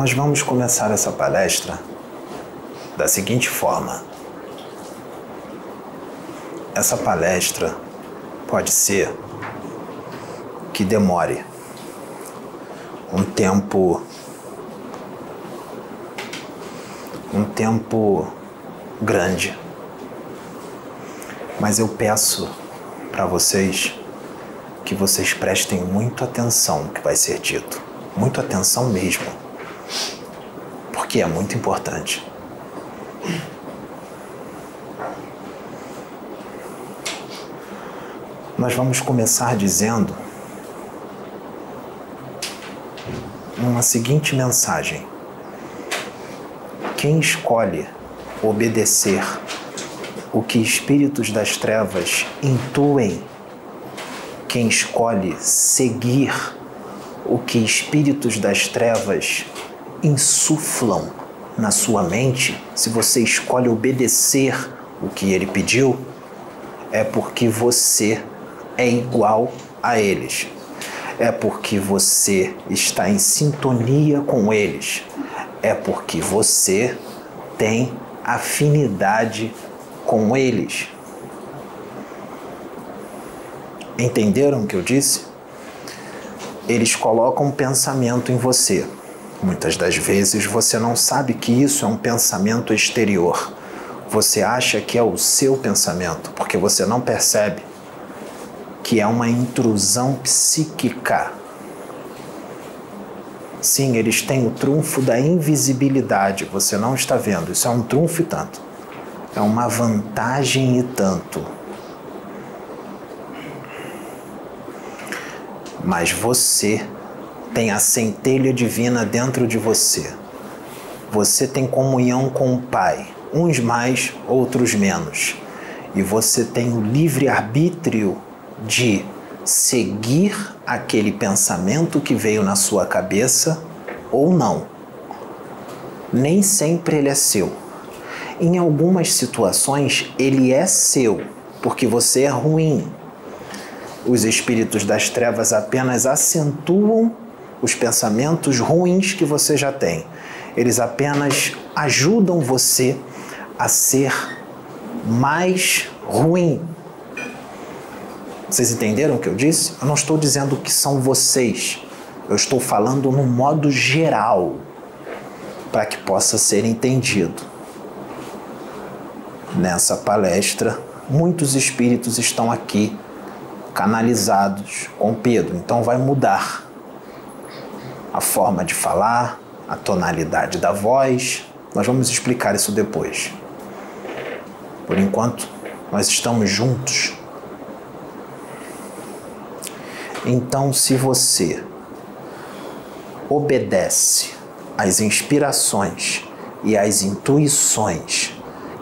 Nós vamos começar essa palestra da seguinte forma. Essa palestra pode ser que demore um tempo um tempo grande. Mas eu peço para vocês que vocês prestem muita atenção no que vai ser dito. Muita atenção mesmo. Porque é muito importante. Nós vamos começar dizendo uma seguinte mensagem. Quem escolhe obedecer o que espíritos das trevas intuem, quem escolhe seguir o que espíritos das trevas insuflam na sua mente, se você escolhe obedecer o que ele pediu, é porque você é igual a eles. É porque você está em sintonia com eles é porque você tem afinidade com eles. Entenderam o que eu disse? Eles colocam um pensamento em você. Muitas das vezes você não sabe que isso é um pensamento exterior. Você acha que é o seu pensamento, porque você não percebe que é uma intrusão psíquica Sim, eles têm o trunfo da invisibilidade, você não está vendo. Isso é um trunfo e tanto. É uma vantagem e tanto. Mas você tem a centelha divina dentro de você. Você tem comunhão com o Pai, uns mais, outros menos. E você tem o livre arbítrio de seguir aquele pensamento que veio na sua cabeça ou não. Nem sempre ele é seu. Em algumas situações, ele é seu, porque você é ruim. Os espíritos das trevas apenas acentuam os pensamentos ruins que você já tem. Eles apenas ajudam você a ser mais ruim vocês entenderam o que eu disse? Eu não estou dizendo que são vocês. Eu estou falando no modo geral, para que possa ser entendido. Nessa palestra, muitos espíritos estão aqui canalizados com Pedro, então vai mudar a forma de falar, a tonalidade da voz. Nós vamos explicar isso depois. Por enquanto, nós estamos juntos então, se você obedece às inspirações e às intuições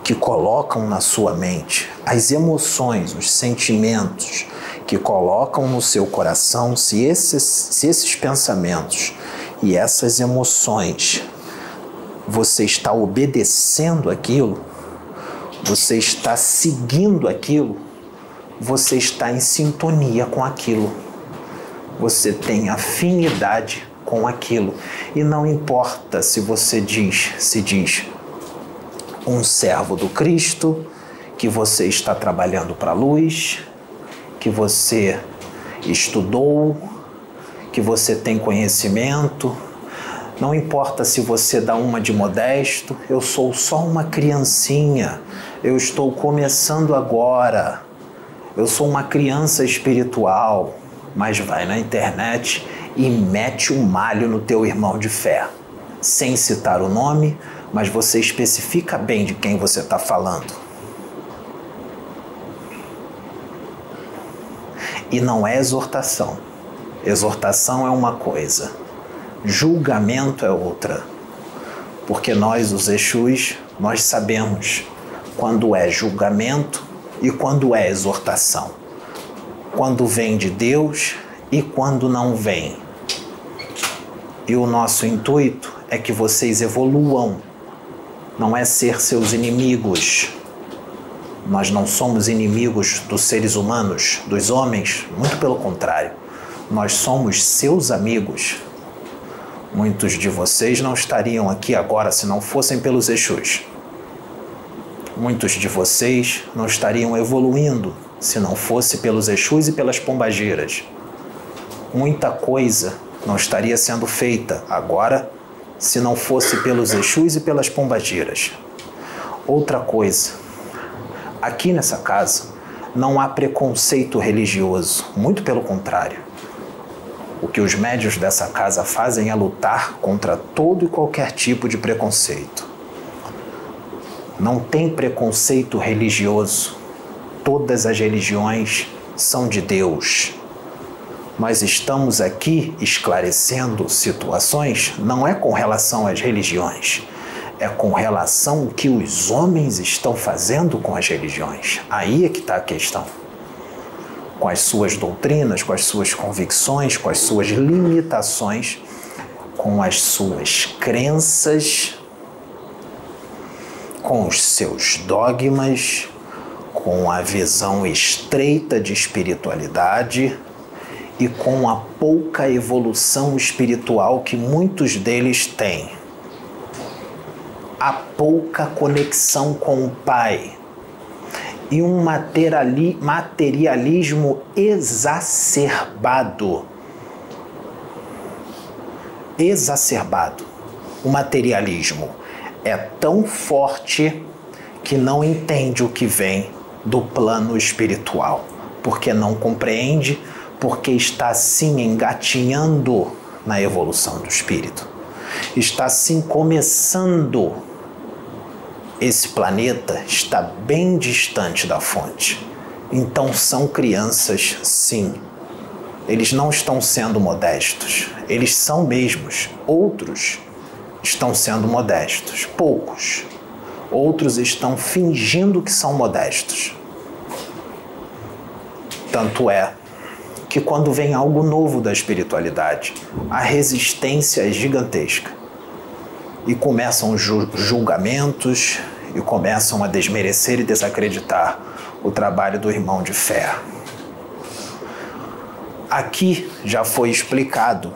que colocam na sua mente, as emoções, os sentimentos que colocam no seu coração, se esses, se esses pensamentos e essas emoções você está obedecendo aquilo, você está seguindo aquilo, você está em sintonia com aquilo? Você tem afinidade com aquilo. E não importa se você diz, se diz um servo do Cristo, que você está trabalhando para a luz, que você estudou, que você tem conhecimento. Não importa se você dá uma de modesto, eu sou só uma criancinha, eu estou começando agora, eu sou uma criança espiritual mas vai na internet e mete o um malho no teu irmão de fé, sem citar o nome, mas você especifica bem de quem você está falando. E não é exortação. Exortação é uma coisa, julgamento é outra. Porque nós, os Exus, nós sabemos quando é julgamento e quando é exortação quando vem de Deus e quando não vem. E o nosso intuito é que vocês evoluam, não é ser seus inimigos. Nós não somos inimigos dos seres humanos, dos homens, muito pelo contrário. Nós somos seus amigos. Muitos de vocês não estariam aqui agora se não fossem pelos Exus. Muitos de vocês não estariam evoluindo se não fosse pelos Exus e pelas Pombageiras. Muita coisa não estaria sendo feita agora se não fosse pelos Exus e pelas Pombageiras. Outra coisa, aqui nessa casa não há preconceito religioso, muito pelo contrário. O que os médios dessa casa fazem é lutar contra todo e qualquer tipo de preconceito. Não tem preconceito religioso. Todas as religiões são de Deus. Nós estamos aqui esclarecendo situações, não é com relação às religiões, é com relação ao que os homens estão fazendo com as religiões. Aí é que está a questão com as suas doutrinas, com as suas convicções, com as suas limitações, com as suas crenças, com os seus dogmas, com a visão estreita de espiritualidade e com a pouca evolução espiritual que muitos deles têm. A pouca conexão com o Pai e um materialismo exacerbado. Exacerbado. O materialismo é tão forte que não entende o que vem do plano espiritual, porque não compreende, porque está sim engatinhando na evolução do espírito. Está sim começando esse planeta está bem distante da fonte. Então são crianças, sim. Eles não estão sendo modestos. Eles são mesmos. Outros estão sendo modestos. Poucos. Outros estão fingindo que são modestos. Tanto é que quando vem algo novo da espiritualidade, a resistência é gigantesca e começam os julgamentos e começam a desmerecer e desacreditar o trabalho do irmão de fé. Aqui já foi explicado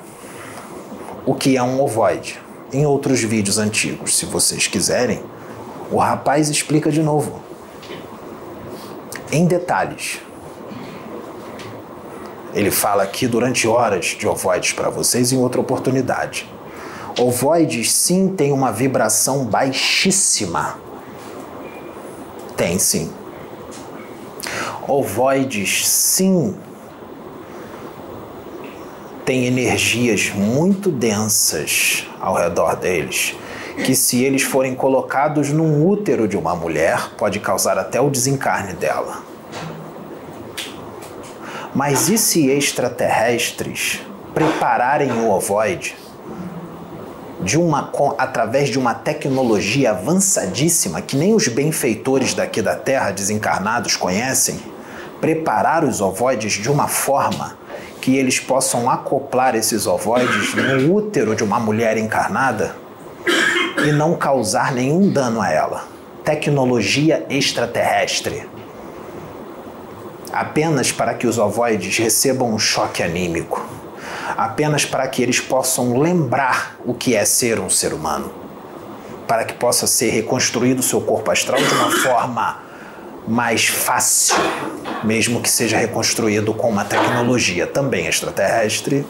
o que é um ovoide em outros vídeos antigos. Se vocês quiserem, o rapaz explica de novo, em detalhes. Ele fala aqui durante horas de ovoides para vocês em outra oportunidade. Ovoides sim tem uma vibração baixíssima. Tem sim. Ovoides sim tem energias muito densas ao redor deles, que se eles forem colocados num útero de uma mulher, pode causar até o desencarne dela. Mas e se extraterrestres prepararem o ovoide de uma, através de uma tecnologia avançadíssima que nem os benfeitores daqui da Terra desencarnados conhecem, preparar os ovoides de uma forma que eles possam acoplar esses ovoides no útero de uma mulher encarnada e não causar nenhum dano a ela. Tecnologia extraterrestre. Apenas para que os ovoides recebam um choque anímico apenas para que eles possam lembrar o que é ser um ser humano, para que possa ser reconstruído o seu corpo astral de uma forma mais fácil, mesmo que seja reconstruído com uma tecnologia também extraterrestre,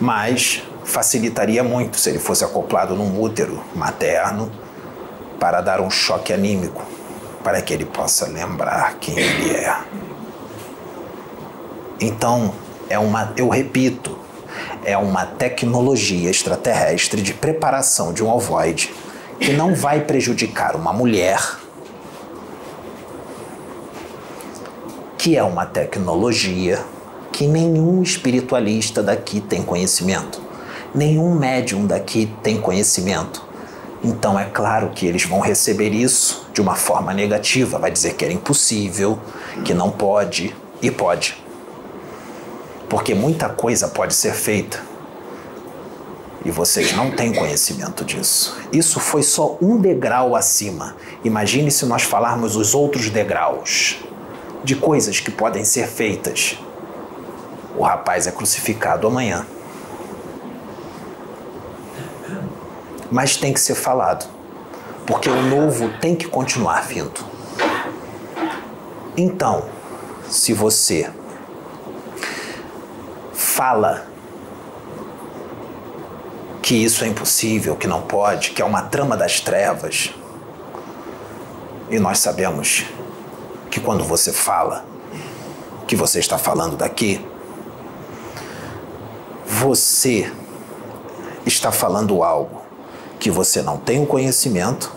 mas facilitaria muito se ele fosse acoplado num útero materno para dar um choque anímico, para que ele possa lembrar quem ele é. Então, é uma, eu repito, é uma tecnologia extraterrestre de preparação de um ovoide que não vai prejudicar uma mulher, que é uma tecnologia que nenhum espiritualista daqui tem conhecimento, nenhum médium daqui tem conhecimento. Então é claro que eles vão receber isso de uma forma negativa, vai dizer que era impossível, que não pode e pode porque muita coisa pode ser feita e vocês não têm conhecimento disso. Isso foi só um degrau acima. Imagine se nós falarmos os outros degraus de coisas que podem ser feitas. O rapaz é crucificado amanhã. Mas tem que ser falado, porque o novo tem que continuar vindo. Então, se você fala que isso é impossível, que não pode, que é uma trama das trevas, e nós sabemos que quando você fala, que você está falando daqui, você está falando algo que você não tem o conhecimento,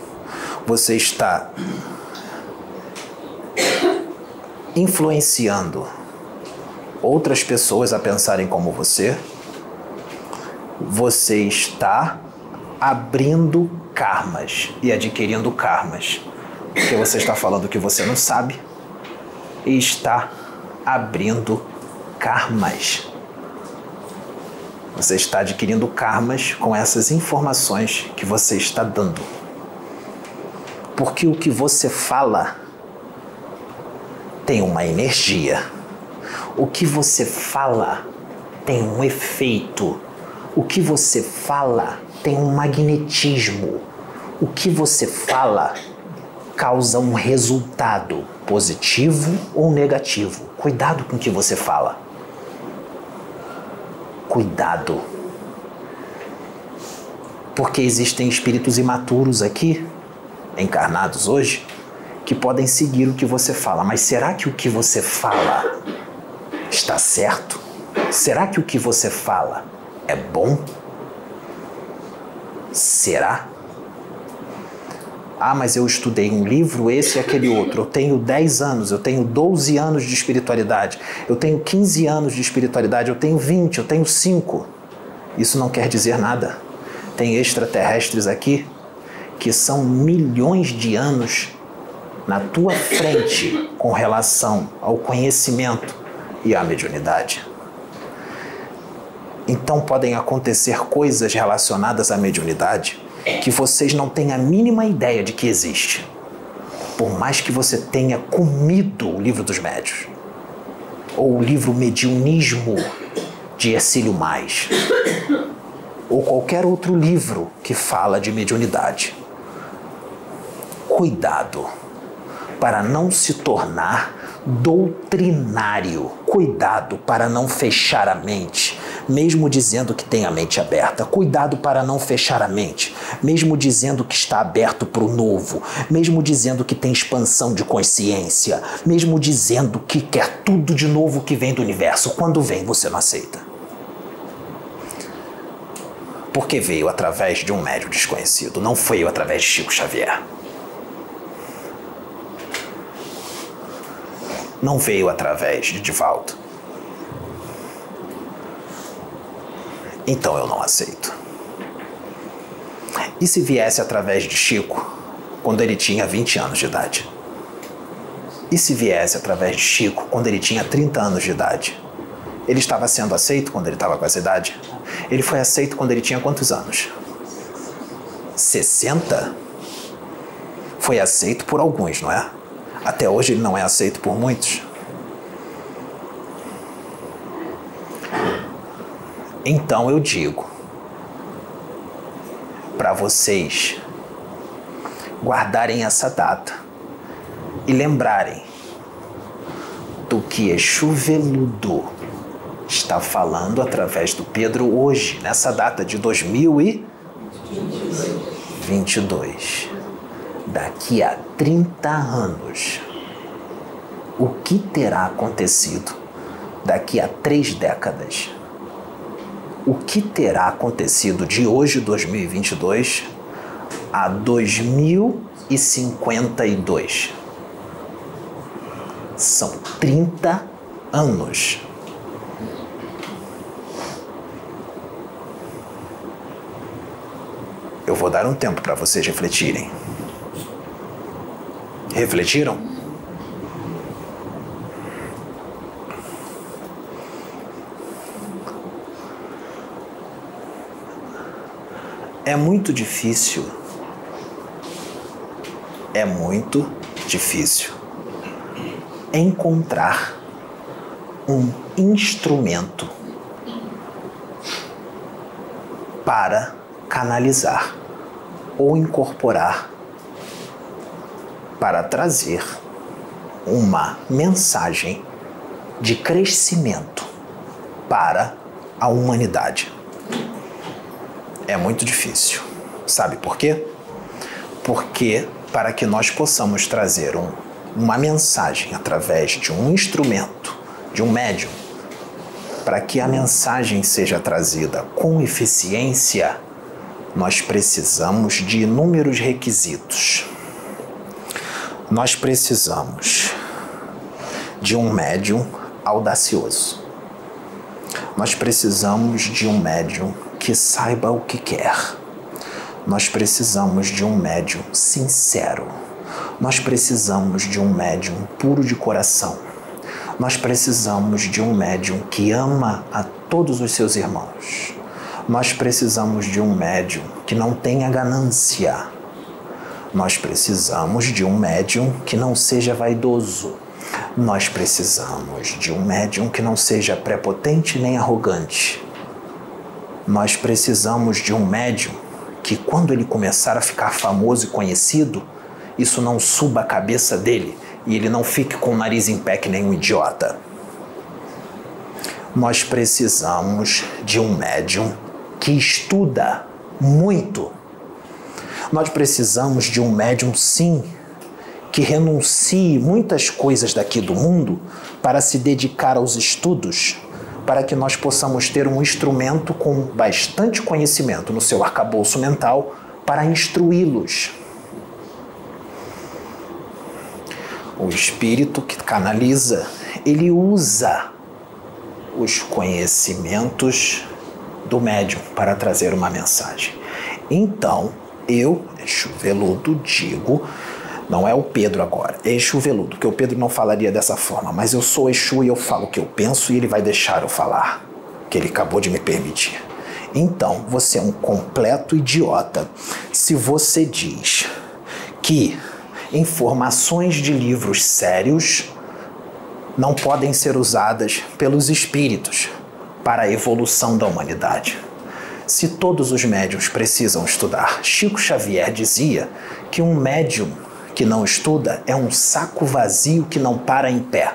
você está influenciando outras pessoas a pensarem como você, você está abrindo karmas e adquirindo karmas. Porque você está falando que você não sabe e está abrindo karmas. Você está adquirindo karmas com essas informações que você está dando. Porque o que você fala tem uma energia. O que você fala tem um efeito. O que você fala tem um magnetismo. O que você fala causa um resultado positivo ou negativo. Cuidado com o que você fala. Cuidado. Porque existem espíritos imaturos aqui, encarnados hoje, que podem seguir o que você fala. Mas será que o que você fala está certo? Será que o que você fala é bom? Será? Ah, mas eu estudei um livro, esse e aquele outro. Eu tenho 10 anos, eu tenho 12 anos de espiritualidade, eu tenho 15 anos de espiritualidade, eu tenho 20, eu tenho 5. Isso não quer dizer nada. Tem extraterrestres aqui que são milhões de anos na tua frente com relação ao conhecimento e à mediunidade. Então podem acontecer coisas relacionadas à mediunidade que vocês não têm a mínima ideia de que existe. Por mais que você tenha comido o livro dos médios, ou o livro Mediunismo de Ercílio Mais, ou qualquer outro livro que fala de mediunidade. Cuidado para não se tornar doutrinário. Cuidado para não fechar a mente, mesmo dizendo que tem a mente aberta. Cuidado para não fechar a mente, mesmo dizendo que está aberto para o novo, mesmo dizendo que tem expansão de consciência, mesmo dizendo que quer tudo de novo que vem do universo. Quando vem, você não aceita. Porque veio através de um médium desconhecido, não veio através de Chico Xavier. Não veio através de Divaldo. Então eu não aceito. E se viesse através de Chico, quando ele tinha 20 anos de idade? E se viesse através de Chico, quando ele tinha 30 anos de idade? Ele estava sendo aceito quando ele estava com essa idade? Ele foi aceito quando ele tinha quantos anos? 60? Foi aceito por alguns, não é? Até hoje ele não é aceito por muitos. Então eu digo para vocês guardarem essa data e lembrarem do que Exu Veludo está falando através do Pedro hoje, nessa data de 2022 daqui a 30 anos, o que terá acontecido daqui a três décadas? O que terá acontecido de hoje, 2022, a 2052? São 30 anos. Eu vou dar um tempo para vocês refletirem. Refletiram? É muito difícil. É muito difícil encontrar um instrumento para canalizar ou incorporar para trazer uma mensagem de crescimento para a humanidade. É muito difícil. Sabe por quê? Porque para que nós possamos trazer um, uma mensagem através de um instrumento, de um médium, para que a mensagem seja trazida com eficiência, nós precisamos de inúmeros requisitos. Nós precisamos de um médium audacioso. Nós precisamos de um médium que saiba o que quer. Nós precisamos de um médium sincero. Nós precisamos de um médium puro de coração. Nós precisamos de um médium que ama a todos os seus irmãos. Nós precisamos de um médium que não tenha ganância. Nós precisamos de um médium que não seja vaidoso. Nós precisamos de um médium que não seja prepotente nem arrogante. Nós precisamos de um médium que, quando ele começar a ficar famoso e conhecido, isso não suba a cabeça dele e ele não fique com o nariz em pé que nem um idiota. Nós precisamos de um médium que estuda muito. Nós precisamos de um médium, sim, que renuncie muitas coisas daqui do mundo para se dedicar aos estudos, para que nós possamos ter um instrumento com bastante conhecimento no seu arcabouço mental para instruí-los. O espírito que canaliza, ele usa os conhecimentos do médium para trazer uma mensagem. Então, eu, Exu digo, não é o Pedro agora, é Exu porque o Pedro não falaria dessa forma, mas eu sou Exu e eu falo o que eu penso e ele vai deixar eu falar, que ele acabou de me permitir. Então, você é um completo idiota se você diz que informações de livros sérios não podem ser usadas pelos espíritos para a evolução da humanidade. Se todos os médiums precisam estudar, Chico Xavier dizia que um médium que não estuda é um saco vazio que não para em pé.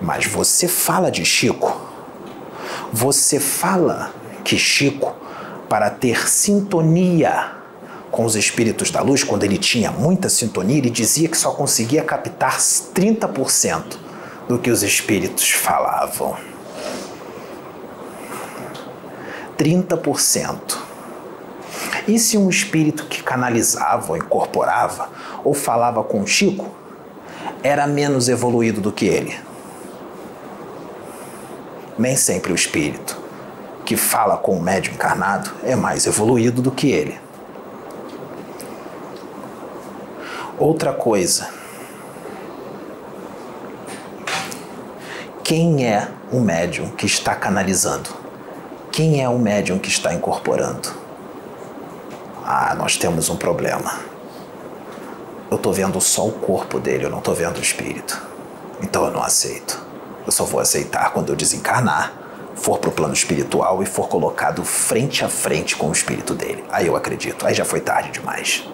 Mas você fala de Chico, você fala que Chico, para ter sintonia com os espíritos da luz, quando ele tinha muita sintonia, ele dizia que só conseguia captar 30% do que os espíritos falavam. 30%. E se um espírito que canalizava ou incorporava ou falava com Chico era menos evoluído do que ele? Nem sempre o espírito que fala com o médium encarnado é mais evoluído do que ele. Outra coisa. Quem é o médium que está canalizando? Quem é o médium que está incorporando? Ah, nós temos um problema. Eu estou vendo só o corpo dele, eu não estou vendo o espírito. Então eu não aceito. Eu só vou aceitar quando eu desencarnar, for para o plano espiritual e for colocado frente a frente com o espírito dele. Aí eu acredito. Aí já foi tarde demais.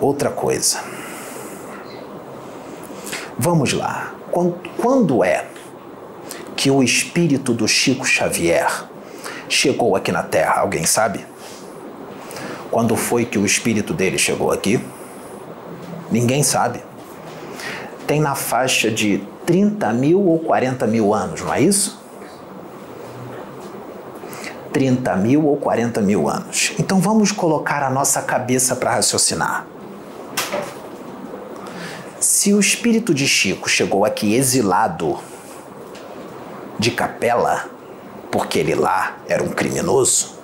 Outra coisa. Vamos lá. Quando, quando é que o espírito do Chico Xavier chegou aqui na Terra? Alguém sabe? Quando foi que o espírito dele chegou aqui? Ninguém sabe. Tem na faixa de 30 mil ou 40 mil anos, não é isso? 30 mil ou 40 mil anos. Então vamos colocar a nossa cabeça para raciocinar. Se o espírito de Chico chegou aqui exilado de capela, porque ele lá era um criminoso,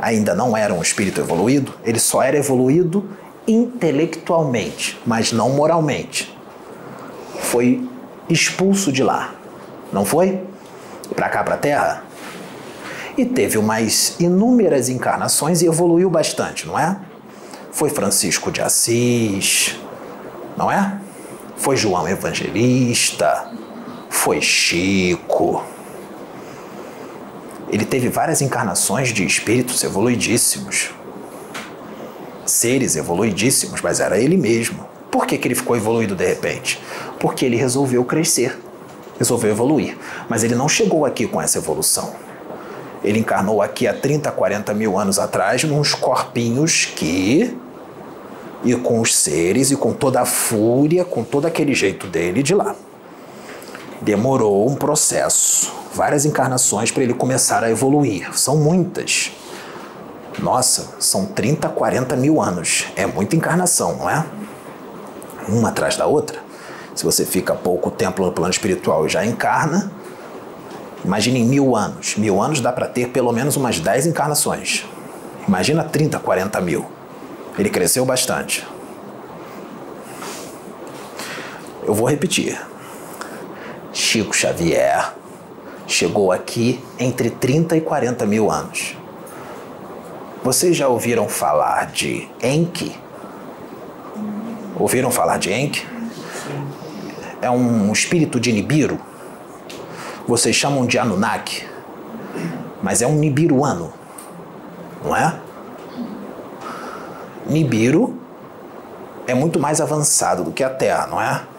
ainda não era um espírito evoluído, ele só era evoluído intelectualmente, mas não moralmente. Foi expulso de lá, não foi? Para cá, para a Terra? E teve umas inúmeras encarnações e evoluiu bastante, não é? Foi Francisco de Assis, não é? Foi João Evangelista, foi Chico. Ele teve várias encarnações de espíritos evoluidíssimos, seres evoluidíssimos, mas era ele mesmo. Por que, que ele ficou evoluído de repente? Porque ele resolveu crescer, resolveu evoluir. Mas ele não chegou aqui com essa evolução. Ele encarnou aqui há 30, 40 mil anos atrás, nos corpinhos que. e com os seres e com toda a fúria, com todo aquele jeito dele de lá. Demorou um processo, várias encarnações para ele começar a evoluir. São muitas. Nossa, são 30, 40 mil anos. É muita encarnação, não é? Uma atrás da outra. Se você fica pouco tempo no plano espiritual e já encarna, imagine em mil anos. Mil anos dá para ter pelo menos umas 10 encarnações. Imagina 30, 40 mil. Ele cresceu bastante. Eu vou repetir. Chico Xavier chegou aqui entre 30 e 40 mil anos. Vocês já ouviram falar de Enki? Ouviram falar de Enki? É um espírito de Nibiru. Vocês chamam de Anunnaki, mas é um Nibiruano, não é? Nibiru é muito mais avançado do que a Terra, não é?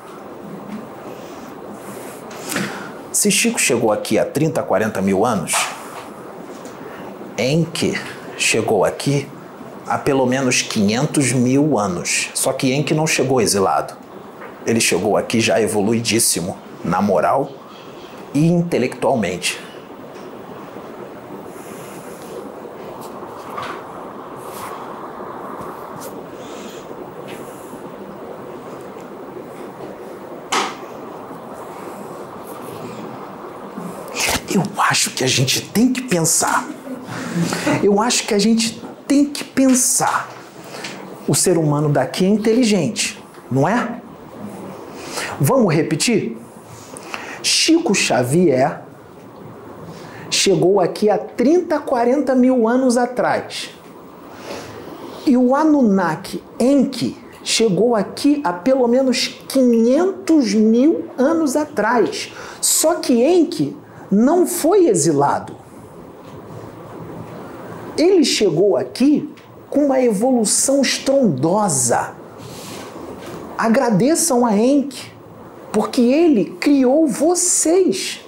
Se Chico chegou aqui há 30, 40 mil anos, Enki chegou aqui há pelo menos 500 mil anos. Só que Enki não chegou exilado. Ele chegou aqui já evoluidíssimo na moral e intelectualmente. Eu acho que a gente tem que pensar eu acho que a gente tem que pensar. O ser humano daqui é inteligente, não é? Vamos repetir? Chico Xavier chegou aqui há 30, 40 mil anos atrás. E o Anunnaki Enki chegou aqui há pelo menos 500 mil anos atrás. Só que Enki não foi exilado ele chegou aqui com uma evolução estrondosa. Agradeçam a Enki, porque ele criou vocês,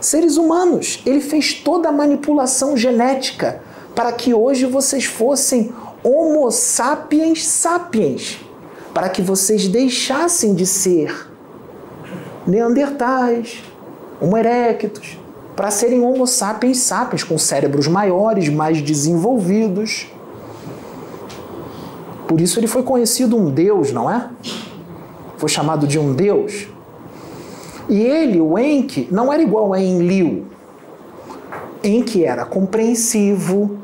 seres humanos. Ele fez toda a manipulação genética para que hoje vocês fossem Homo sapiens sapiens, para que vocês deixassem de ser Neandertais, Homo erectus, para serem Homo sapiens sapiens, com cérebros maiores, mais desenvolvidos. Por isso ele foi conhecido um Deus, não é? Foi chamado de um Deus. E ele, o Enki, não era igual a Enlil. Enki era compreensivo,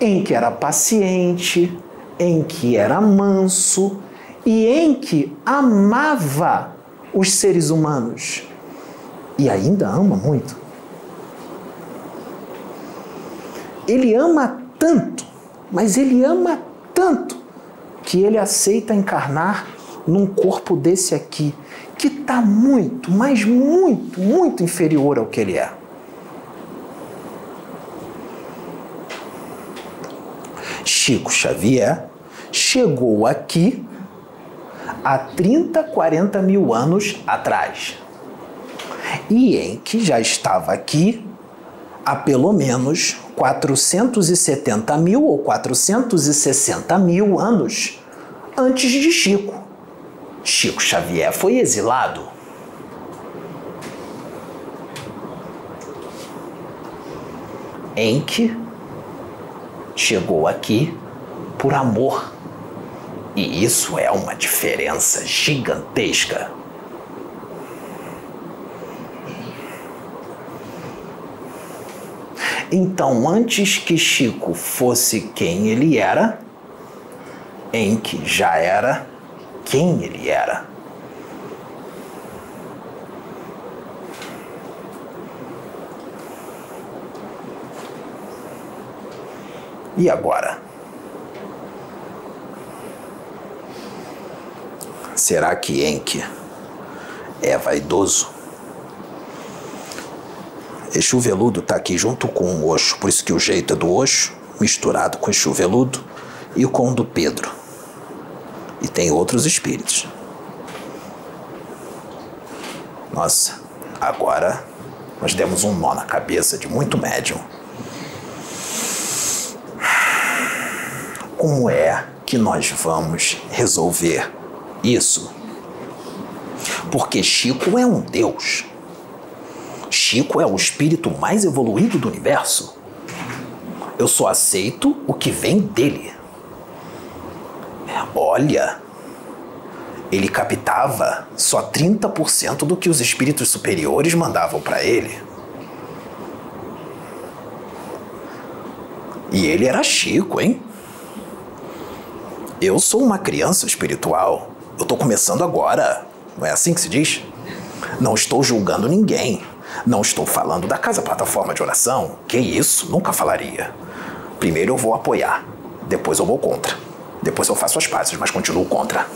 Enki era paciente, Enki era manso e Enki amava os seres humanos. E ainda ama muito. Ele ama tanto, mas ele ama tanto que ele aceita encarnar num corpo desse aqui, que está muito, mas muito, muito inferior ao que ele é. Chico Xavier chegou aqui há 30, 40 mil anos atrás. E que já estava aqui há pelo menos 470 mil ou 460 mil anos antes de Chico. Chico Xavier foi exilado. Que chegou aqui por amor. E isso é uma diferença gigantesca. Então, antes que Chico fosse quem ele era, Enki já era quem ele era. E agora? Será que Enki é vaidoso? Exu veludo está aqui junto com o Oxo, por isso que o jeito é do Oxo, misturado com Exu veludo e com o do Pedro. E tem outros espíritos. Nossa, agora nós demos um nó na cabeça de muito médium. Como é que nós vamos resolver isso? Porque Chico é um Deus. Chico é o espírito mais evoluído do universo. Eu só aceito o que vem dele. Olha, ele captava só 30% do que os espíritos superiores mandavam para ele. E ele era Chico, hein? Eu sou uma criança espiritual. Eu tô começando agora. Não é assim que se diz? Não estou julgando ninguém. Não estou falando da casa plataforma de oração. Que isso? Nunca falaria. Primeiro eu vou apoiar, depois eu vou contra. Depois eu faço as pazes, mas continuo contra.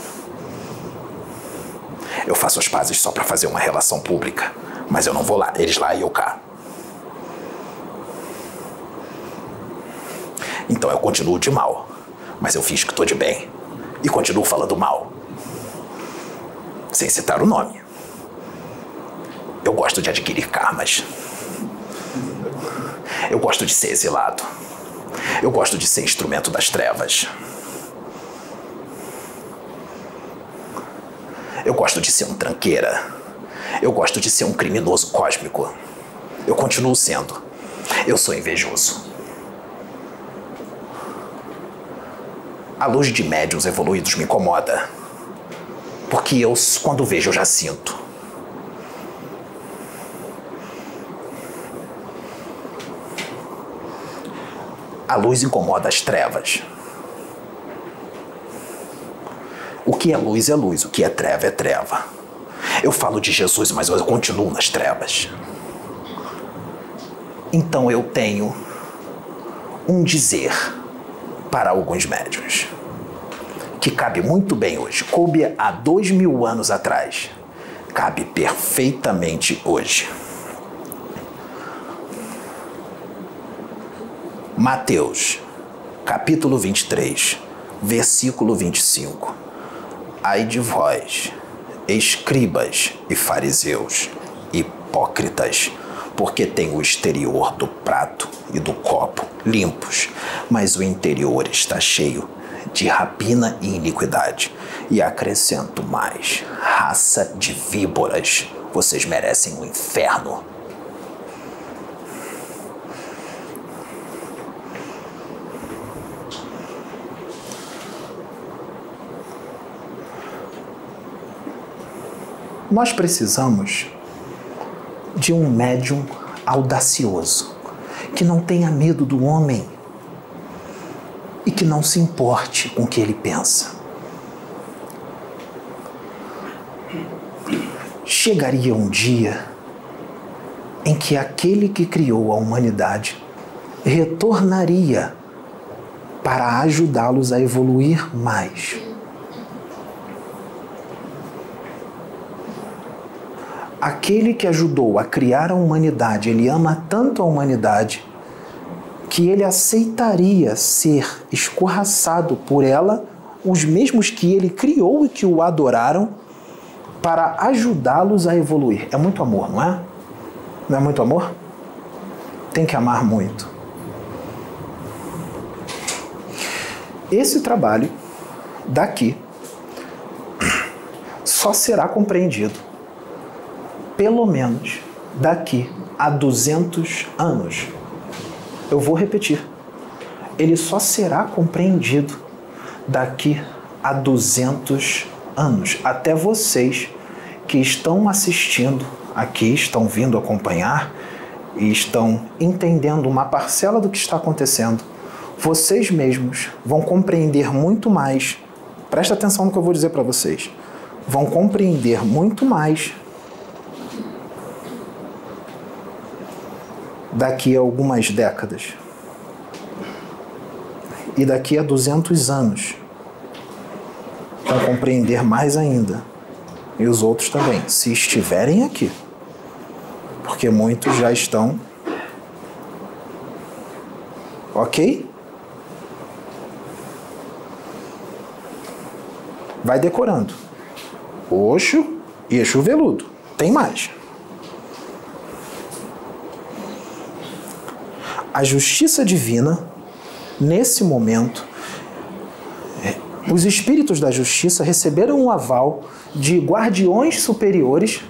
Eu faço as pazes só para fazer uma relação pública, mas eu não vou lá, eles lá e eu cá. Então eu continuo de mal, mas eu fiz que estou de bem e continuo falando mal, sem citar o nome. Eu gosto de adquirir karmas. Eu gosto de ser exilado. Eu gosto de ser instrumento das trevas. Eu gosto de ser um tranqueira. Eu gosto de ser um criminoso cósmico. Eu continuo sendo. Eu sou invejoso. A luz de médios evoluídos me incomoda. Porque eu, quando vejo, eu já sinto. A luz incomoda as trevas. O que é luz é luz, o que é treva é treva. Eu falo de Jesus, mas eu continuo nas trevas. Então eu tenho um dizer para alguns médios que cabe muito bem hoje. Coube há dois mil anos atrás. Cabe perfeitamente hoje. Mateus, capítulo 23, versículo 25. Ai de vós, escribas e fariseus, hipócritas, porque tem o exterior do prato e do copo limpos, mas o interior está cheio de rapina e iniquidade. E acrescento mais: raça de víboras, vocês merecem o um inferno. Nós precisamos de um médium audacioso, que não tenha medo do homem e que não se importe com o que ele pensa. Chegaria um dia em que aquele que criou a humanidade retornaria para ajudá-los a evoluir mais. Aquele que ajudou a criar a humanidade, ele ama tanto a humanidade que ele aceitaria ser escorraçado por ela, os mesmos que ele criou e que o adoraram, para ajudá-los a evoluir. É muito amor, não é? Não é muito amor? Tem que amar muito. Esse trabalho daqui só será compreendido pelo menos daqui a 200 anos. Eu vou repetir. Ele só será compreendido daqui a 200 anos. Até vocês que estão assistindo aqui, estão vindo acompanhar e estão entendendo uma parcela do que está acontecendo, vocês mesmos vão compreender muito mais. Presta atenção no que eu vou dizer para vocês. Vão compreender muito mais daqui a algumas décadas. E daqui a 200 anos. Vão compreender mais ainda. E os outros também, se estiverem aqui. porque muitos já estão. Ok? Vai decorando. Oxo e Exu veludo. Tem mais. A justiça divina, nesse momento, é, os espíritos da justiça receberam o aval de guardiões superiores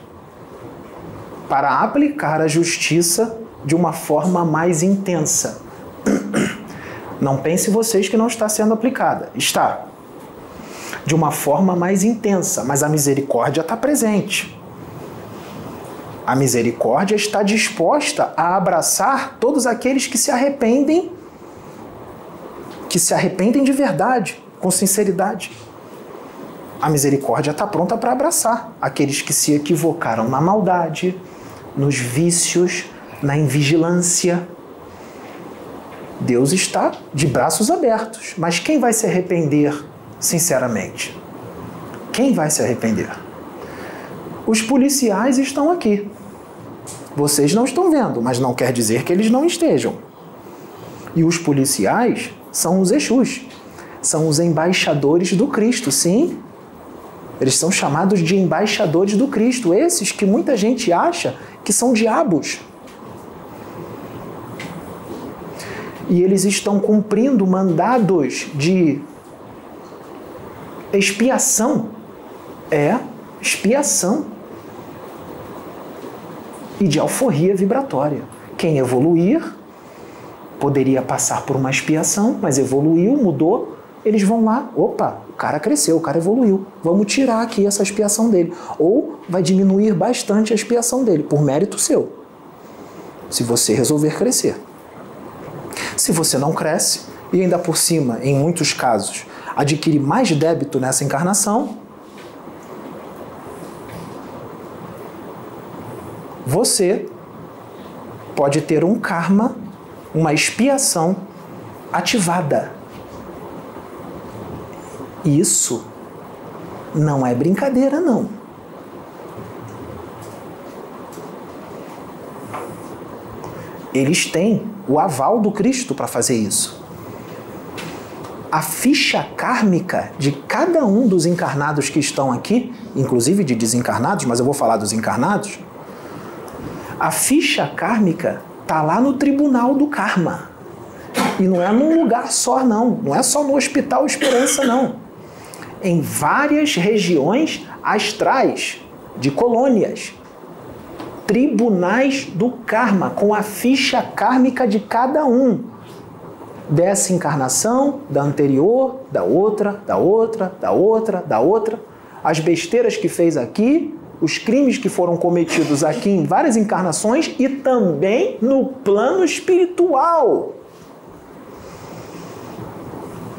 para aplicar a justiça de uma forma mais intensa. Não pense vocês que não está sendo aplicada. Está. De uma forma mais intensa, mas a misericórdia está presente. A misericórdia está disposta a abraçar todos aqueles que se arrependem, que se arrependem de verdade, com sinceridade. A misericórdia está pronta para abraçar aqueles que se equivocaram na maldade, nos vícios, na invigilância. Deus está de braços abertos, mas quem vai se arrepender sinceramente? Quem vai se arrepender? Os policiais estão aqui. Vocês não estão vendo, mas não quer dizer que eles não estejam. E os policiais são os Exus, são os embaixadores do Cristo, sim. Eles são chamados de embaixadores do Cristo, esses que muita gente acha que são diabos. E eles estão cumprindo mandados de expiação. É, expiação. E de alforria vibratória. Quem evoluir poderia passar por uma expiação, mas evoluiu, mudou, eles vão lá, opa, o cara cresceu, o cara evoluiu, vamos tirar aqui essa expiação dele. Ou vai diminuir bastante a expiação dele, por mérito seu, se você resolver crescer. Se você não cresce, e ainda por cima, em muitos casos, adquire mais débito nessa encarnação, você pode ter um karma, uma expiação ativada isso não é brincadeira, não. Eles têm o aval do Cristo para fazer isso. A ficha kármica de cada um dos encarnados que estão aqui, inclusive de desencarnados, mas eu vou falar dos encarnados. A ficha kármica tá lá no tribunal do karma. E não é num lugar só, não. Não é só no Hospital Esperança, não em várias regiões astrais de colônias. Tribunais do karma, com a ficha kármica de cada um. Dessa encarnação, da anterior, da outra, da outra, da outra, da outra. As besteiras que fez aqui, os crimes que foram cometidos aqui em várias encarnações e também no plano espiritual.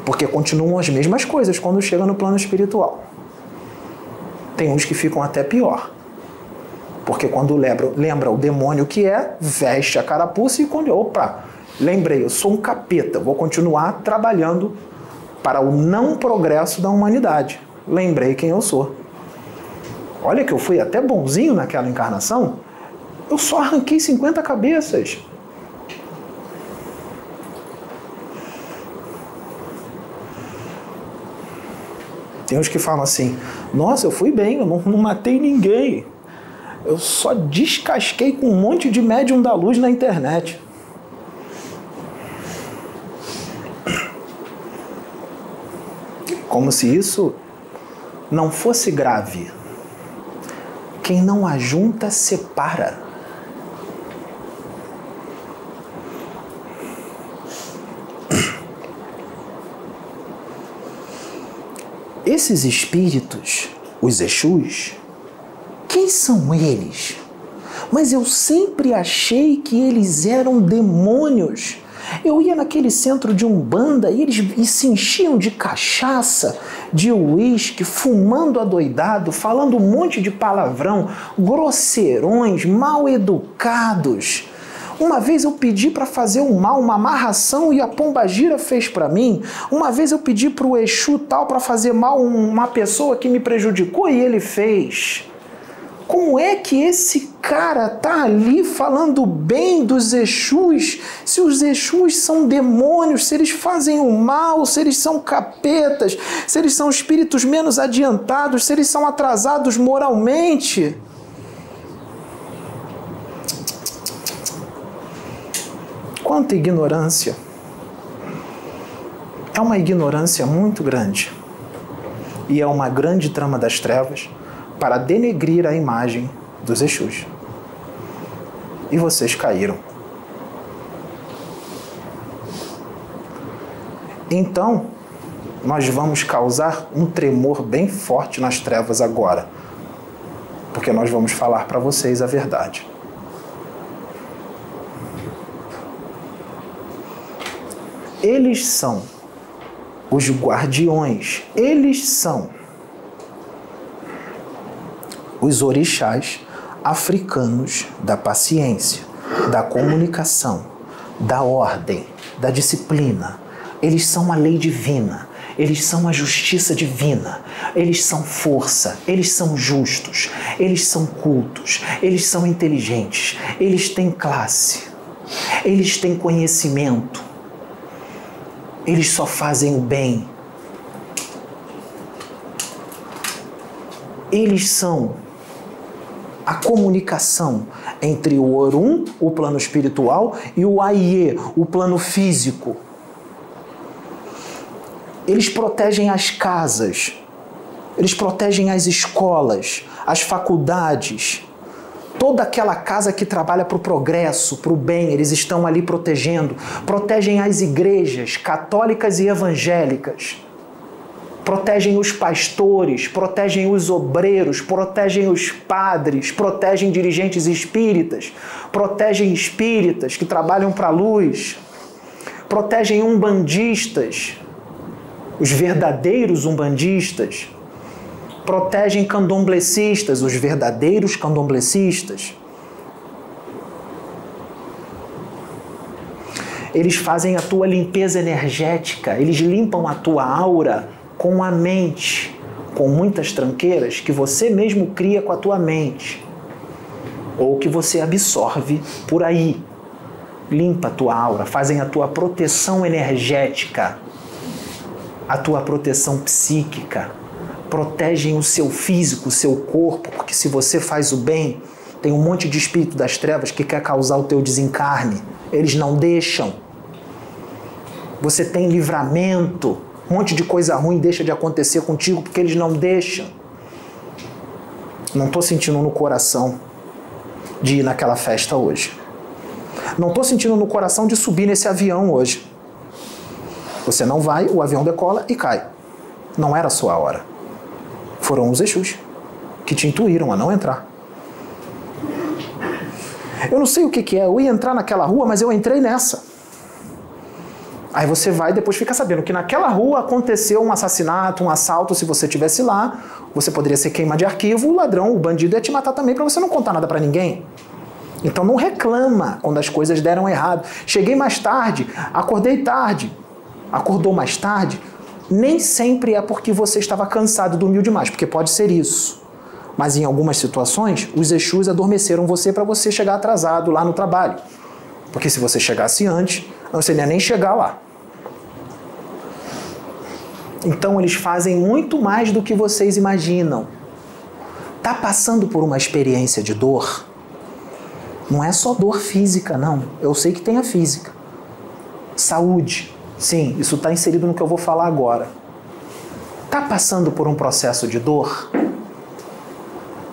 Porque continuam as mesmas coisas quando chega no plano espiritual. Tem uns que ficam até pior. Porque quando lembra, lembra o demônio que é, veste a carapuça e quando, opa, lembrei, eu sou um capeta, vou continuar trabalhando para o não progresso da humanidade. Lembrei quem eu sou. Olha que eu fui até bonzinho naquela encarnação, eu só arranquei 50 cabeças. Tem uns que falam assim: nossa, eu fui bem, eu não, não matei ninguém. Eu só descasquei com um monte de médium da luz na internet. Como se isso não fosse grave. Quem não ajunta, separa. Esses espíritos, os Exus, quem são eles? Mas eu sempre achei que eles eram demônios. Eu ia naquele centro de umbanda e eles se enchiam de cachaça, de uísque, fumando adoidado, falando um monte de palavrão, grosseirões, mal educados. Uma vez eu pedi para fazer um mal, uma amarração e a pombagira fez para mim. Uma vez eu pedi para o Exu tal para fazer mal uma pessoa que me prejudicou e ele fez. Como é que esse cara tá ali falando bem dos Exus, se os Exus são demônios, se eles fazem o mal, se eles são capetas, se eles são espíritos menos adiantados, se eles são atrasados moralmente. Quanta ignorância! É uma ignorância muito grande. E é uma grande trama das trevas para denegrir a imagem dos Exus. E vocês caíram. Então, nós vamos causar um tremor bem forte nas trevas agora, porque nós vamos falar para vocês a verdade. Eles são os guardiões, eles são os orixás africanos da paciência, da comunicação, da ordem, da disciplina. Eles são a lei divina, eles são a justiça divina, eles são força, eles são justos, eles são cultos, eles são inteligentes, eles têm classe, eles têm conhecimento, eles só fazem o bem. Eles são a comunicação entre o Orum, o plano espiritual, e o Aie, o plano físico. Eles protegem as casas, eles protegem as escolas, as faculdades, toda aquela casa que trabalha para o progresso, para o bem, eles estão ali protegendo. Protegem as igrejas católicas e evangélicas protegem os pastores, protegem os obreiros, protegem os padres, protegem dirigentes espíritas, protegem espíritas que trabalham para a luz, protegem umbandistas, os verdadeiros umbandistas, protegem candomblecistas, os verdadeiros candomblecistas. Eles fazem a tua limpeza energética, eles limpam a tua aura com a mente, com muitas tranqueiras que você mesmo cria com a tua mente ou que você absorve por aí. Limpa a tua aura, fazem a tua proteção energética, a tua proteção psíquica, protegem o seu físico, o seu corpo, porque se você faz o bem, tem um monte de espírito das trevas que quer causar o teu desencarne. Eles não deixam. Você tem livramento um monte de coisa ruim deixa de acontecer contigo porque eles não deixam. Não estou sentindo no coração de ir naquela festa hoje. Não estou sentindo no coração de subir nesse avião hoje. Você não vai, o avião decola e cai. Não era a sua hora. Foram os Exus que te intuíram a não entrar. Eu não sei o que, que é, eu ia entrar naquela rua, mas eu entrei nessa. Aí você vai depois fica sabendo que naquela rua aconteceu um assassinato, um assalto. Se você tivesse lá, você poderia ser queima de arquivo, o ladrão, o bandido ia te matar também para você não contar nada para ninguém. Então não reclama quando as coisas deram errado. Cheguei mais tarde, acordei tarde. Acordou mais tarde? Nem sempre é porque você estava cansado dormiu demais, porque pode ser isso. Mas em algumas situações, os Exus adormeceram você para você chegar atrasado lá no trabalho. Porque se você chegasse antes, não ia nem chegar lá. Então eles fazem muito mais do que vocês imaginam. Tá passando por uma experiência de dor? Não é só dor física, não. Eu sei que tem a física. Saúde. Sim, isso está inserido no que eu vou falar agora. Tá passando por um processo de dor?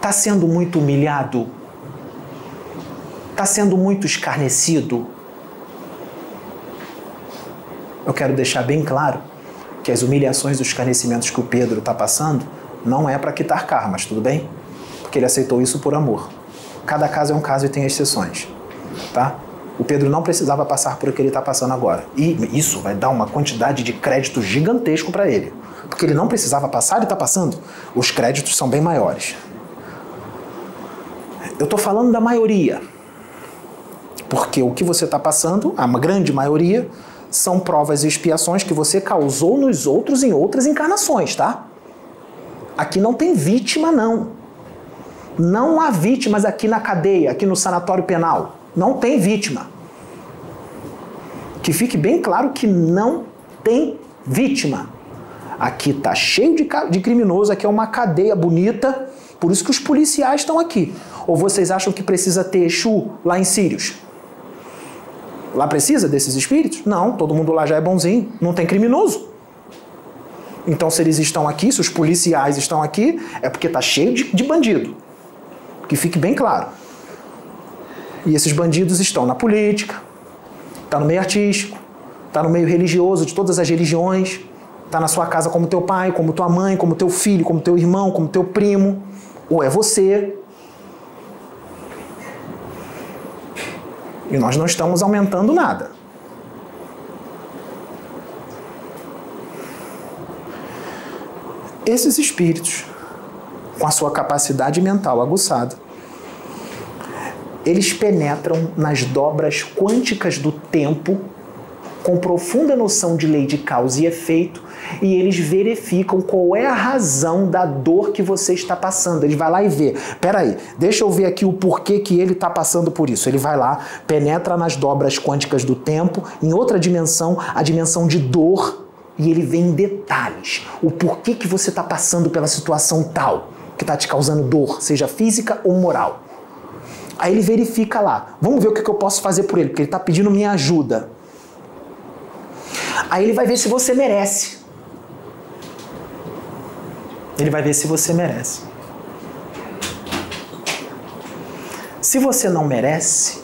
Tá sendo muito humilhado? Tá sendo muito escarnecido? Eu quero deixar bem claro que as humilhações e os escarnecimentos que o Pedro está passando não é para quitar karmas, tudo bem? Porque ele aceitou isso por amor. Cada caso é um caso e tem exceções, tá? O Pedro não precisava passar por o que ele está passando agora. E isso vai dar uma quantidade de crédito gigantesco para ele. Porque ele não precisava passar e está passando. Os créditos são bem maiores. Eu estou falando da maioria. Porque o que você está passando, a grande maioria, são provas e expiações que você causou nos outros em outras encarnações, tá? Aqui não tem vítima, não. Não há vítimas aqui na cadeia, aqui no sanatório penal. Não tem vítima. Que fique bem claro que não tem vítima. Aqui tá cheio de, de criminoso, aqui é uma cadeia bonita, por isso que os policiais estão aqui. Ou vocês acham que precisa ter Exu lá em Sírios? Lá precisa desses espíritos? Não, todo mundo lá já é bonzinho, não tem criminoso. Então, se eles estão aqui, se os policiais estão aqui, é porque tá cheio de, de bandido. Que fique bem claro. E esses bandidos estão na política, está no meio artístico, está no meio religioso de todas as religiões, está na sua casa como teu pai, como tua mãe, como teu filho, como teu irmão, como teu primo, ou é você. E nós não estamos aumentando nada. Esses espíritos, com a sua capacidade mental aguçada, eles penetram nas dobras quânticas do tempo com profunda noção de lei de causa e efeito e eles verificam qual é a razão da dor que você está passando. Ele vai lá e vê. Peraí, deixa eu ver aqui o porquê que ele está passando por isso. Ele vai lá, penetra nas dobras quânticas do tempo, em outra dimensão, a dimensão de dor, e ele vê em detalhes o porquê que você está passando pela situação tal que está te causando dor, seja física ou moral. Aí ele verifica lá. Vamos ver o que eu posso fazer por ele, porque ele está pedindo minha ajuda. Aí ele vai ver se você merece. Ele vai ver se você merece. Se você não merece,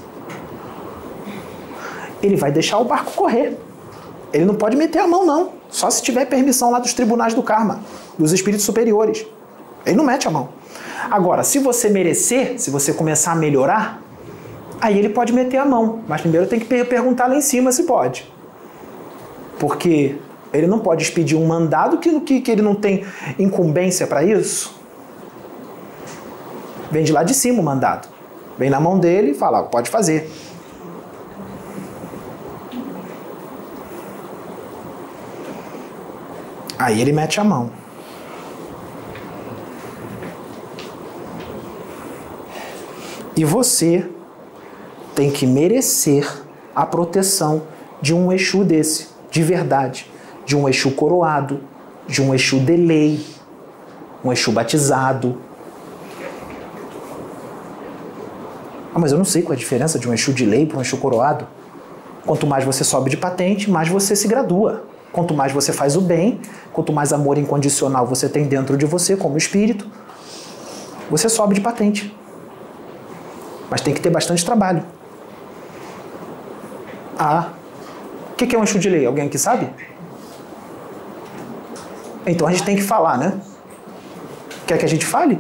ele vai deixar o barco correr. Ele não pode meter a mão, não. Só se tiver permissão lá dos tribunais do karma, dos espíritos superiores. Ele não mete a mão. Agora, se você merecer, se você começar a melhorar, aí ele pode meter a mão. Mas primeiro tem que perguntar lá em cima se pode. Porque ele não pode expedir um mandado que, que, que ele não tem incumbência para isso. Vem de lá de cima o mandado. Vem na mão dele e fala, pode fazer. Aí ele mete a mão. E você tem que merecer a proteção de um Exu desse, de verdade. De um Exu coroado, de um Exu de lei, um Exu batizado. Ah, mas eu não sei qual é a diferença de um Exu de lei para um Exu coroado. Quanto mais você sobe de patente, mais você se gradua. Quanto mais você faz o bem, quanto mais amor incondicional você tem dentro de você, como espírito, você sobe de patente. Mas tem que ter bastante trabalho. Ah, o que é um Exu de lei? Alguém aqui sabe? Então a gente tem que falar, né? Quer que a gente fale?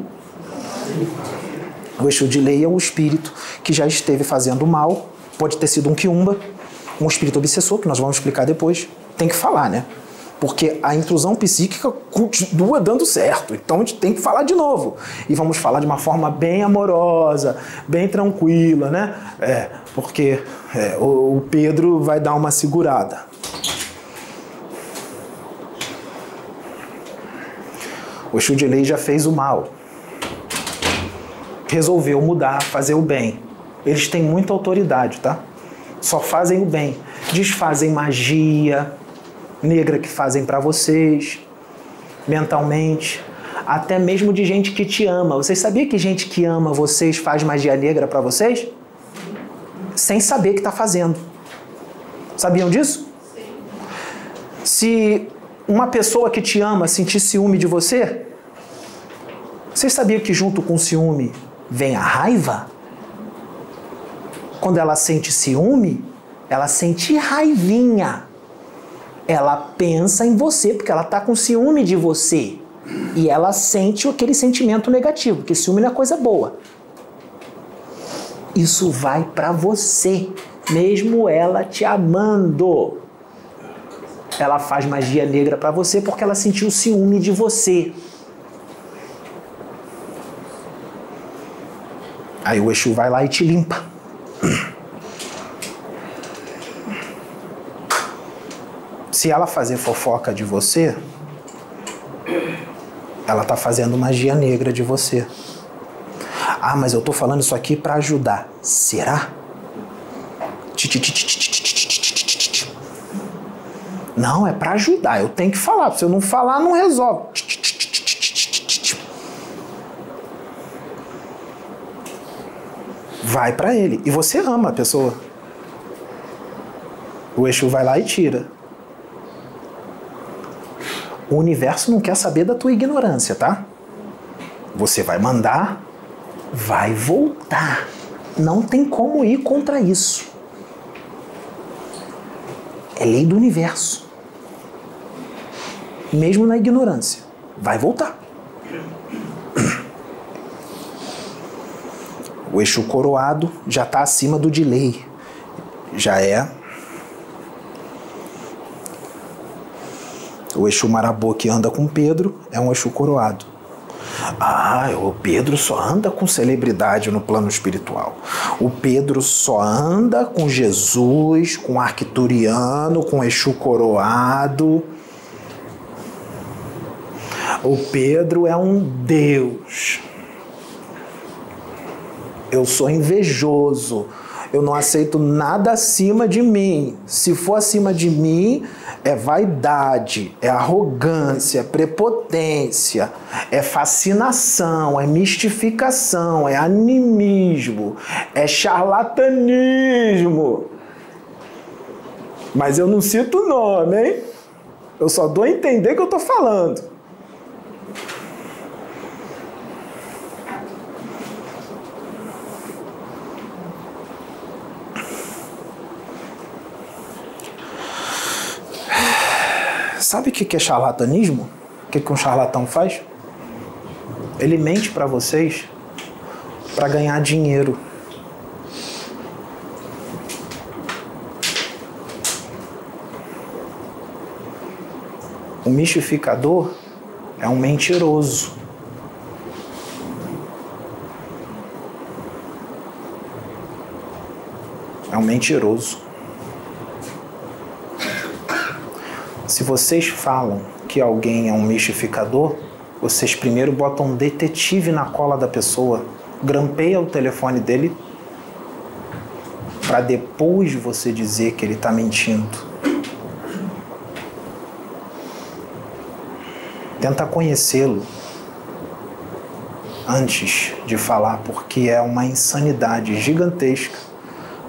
O Exu de lei é um espírito que já esteve fazendo mal, pode ter sido um quiumba, um espírito obsessor, que nós vamos explicar depois tem que falar, né? Porque a intrusão psíquica continua dando certo. Então a gente tem que falar de novo. E vamos falar de uma forma bem amorosa, bem tranquila, né? É, porque é, o, o Pedro vai dar uma segurada. O Exu de Lei já fez o mal. Resolveu mudar, fazer o bem. Eles têm muita autoridade, tá? Só fazem o bem. Desfazem magia, negra que fazem para vocês, mentalmente, até mesmo de gente que te ama. Vocês sabiam que gente que ama vocês faz magia negra para vocês? Sem saber que está fazendo. Sabiam disso? Se uma pessoa que te ama sentir ciúme de você, vocês sabiam que junto com o ciúme vem a raiva? Quando ela sente ciúme, ela sente raivinha ela pensa em você, porque ela está com ciúme de você. E ela sente aquele sentimento negativo, que ciúme não é coisa boa. Isso vai para você, mesmo ela te amando. Ela faz magia negra para você porque ela sentiu ciúme de você. Aí o Exu vai lá e te limpa. se ela fazer fofoca de você, ela está fazendo magia negra de você. Ah, mas eu tô falando isso aqui para ajudar. Será? Não, é para ajudar. Eu tenho que falar. Se eu não falar, não resolve. Vai para ele. E você ama a pessoa. O Exu vai lá e tira. O universo não quer saber da tua ignorância, tá? Você vai mandar, vai voltar. Não tem como ir contra isso. É lei do universo. Mesmo na ignorância, vai voltar. O eixo coroado já está acima do delay. Já é O Exu Marabô que anda com Pedro é um Exu coroado. Ah, o Pedro só anda com celebridade no plano espiritual. O Pedro só anda com Jesus, com Arcturiano, com Exu coroado. O Pedro é um Deus. Eu sou invejoso. Eu não aceito nada acima de mim. Se for acima de mim, é vaidade, é arrogância, é prepotência, é fascinação, é mistificação, é animismo, é charlatanismo. Mas eu não cito nome, hein? Eu só dou a entender que eu estou falando. Sabe o que é charlatanismo? O que um charlatão faz? Ele mente para vocês para ganhar dinheiro. O mistificador é um mentiroso. É um mentiroso. Se vocês falam que alguém é um mistificador, vocês primeiro botam um detetive na cola da pessoa, grampeia o telefone dele para depois você dizer que ele está mentindo. Tenta conhecê-lo antes de falar, porque é uma insanidade gigantesca,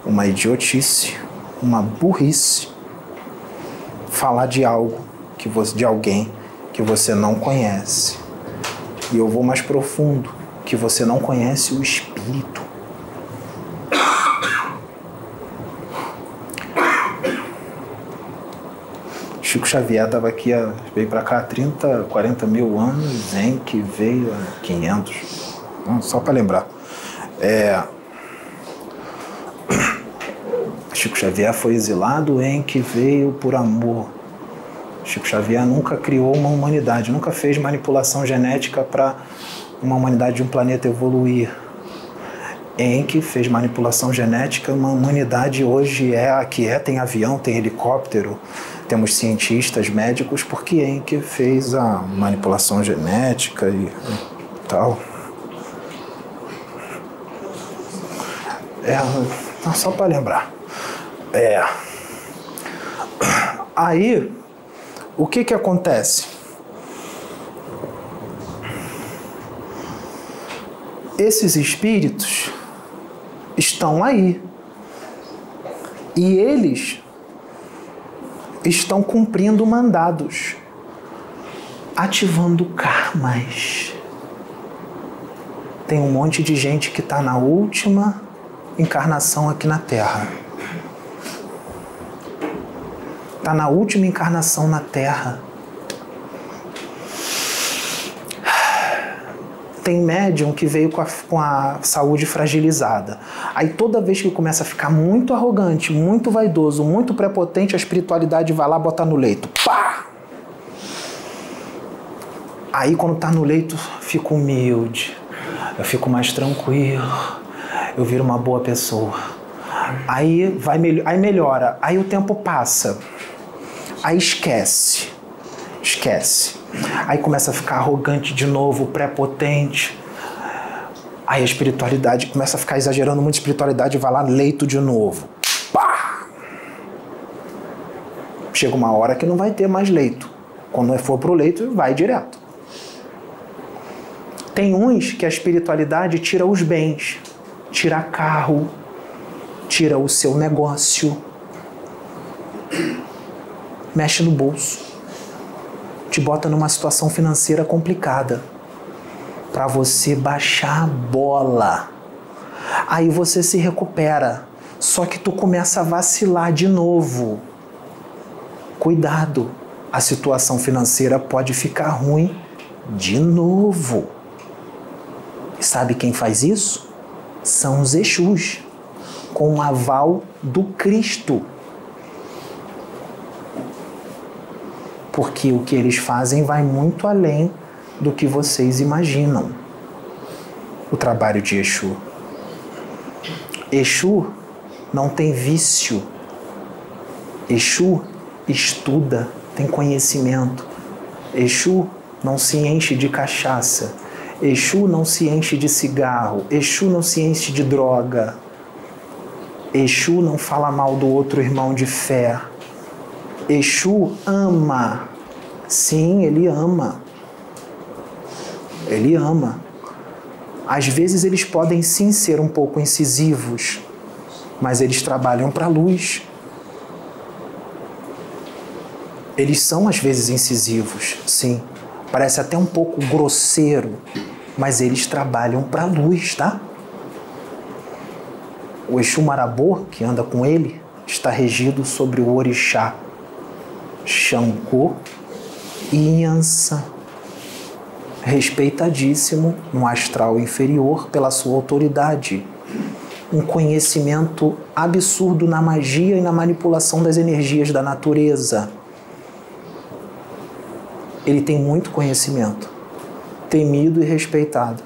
uma idiotice, uma burrice falar de algo que você, de alguém que você não conhece. E eu vou mais profundo, que você não conhece o espírito. Chico Xavier estava aqui, veio para cá há 30, 40 mil anos, que veio há 500. Só para lembrar. É, Chico Xavier foi exilado em que veio por amor. Chico Xavier nunca criou uma humanidade, nunca fez manipulação genética para uma humanidade de um planeta evoluir. Que fez manipulação genética, uma humanidade hoje é a que é, tem avião, tem helicóptero, temos cientistas, médicos, porque em que fez a manipulação genética e, e tal. É, só para lembrar. É. Aí, o que que acontece? Esses espíritos estão aí. E eles estão cumprindo mandados, ativando karmas. Tem um monte de gente que está na última encarnação aqui na Terra está na última encarnação na Terra. Tem médium que veio com a, com a saúde fragilizada. Aí toda vez que começa a ficar muito arrogante, muito vaidoso, muito prepotente, a espiritualidade vai lá botar no leito. Pá! Aí quando está no leito, fico humilde, eu fico mais tranquilo, eu viro uma boa pessoa. Aí vai aí melhora, aí o tempo passa. Aí esquece. Esquece. Aí começa a ficar arrogante de novo, prepotente. Aí a espiritualidade começa a ficar exagerando muito espiritualidade e vai lá leito de novo. Pá! Chega uma hora que não vai ter mais leito. Quando for pro leito, vai direto. Tem uns que a espiritualidade tira os bens, tira carro, tira o seu negócio, mexe no bolso, te bota numa situação financeira complicada para você baixar a bola. Aí você se recupera, só que tu começa a vacilar de novo. Cuidado, a situação financeira pode ficar ruim de novo. E sabe quem faz isso? São os Exus, com o aval do Cristo. Porque o que eles fazem vai muito além do que vocês imaginam. O trabalho de Exu. Exu não tem vício. Exu estuda, tem conhecimento. Exu não se enche de cachaça. Exu não se enche de cigarro. Exu não se enche de droga. Exu não fala mal do outro irmão de fé. Exu ama. Sim, ele ama. Ele ama. Às vezes eles podem sim ser um pouco incisivos, mas eles trabalham para a luz. Eles são às vezes incisivos, sim. Parece até um pouco grosseiro, mas eles trabalham para a luz, tá? O Exu Marabô, que anda com ele, está regido sobre o orixá Xangô e Yansan respeitadíssimo no astral inferior pela sua autoridade, um conhecimento absurdo na magia e na manipulação das energias da natureza. Ele tem muito conhecimento, temido e respeitado.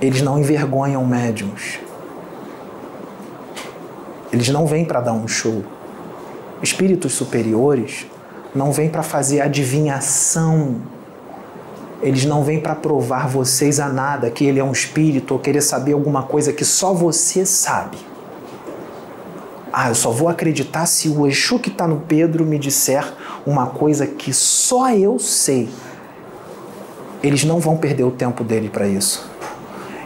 Eles não envergonham médiums. Eles não vêm para dar um show espíritos superiores não vêm para fazer adivinhação. Eles não vêm para provar vocês a nada que ele é um espírito ou querer saber alguma coisa que só você sabe. Ah, eu só vou acreditar se o Exu que está no Pedro me disser uma coisa que só eu sei. Eles não vão perder o tempo dele para isso.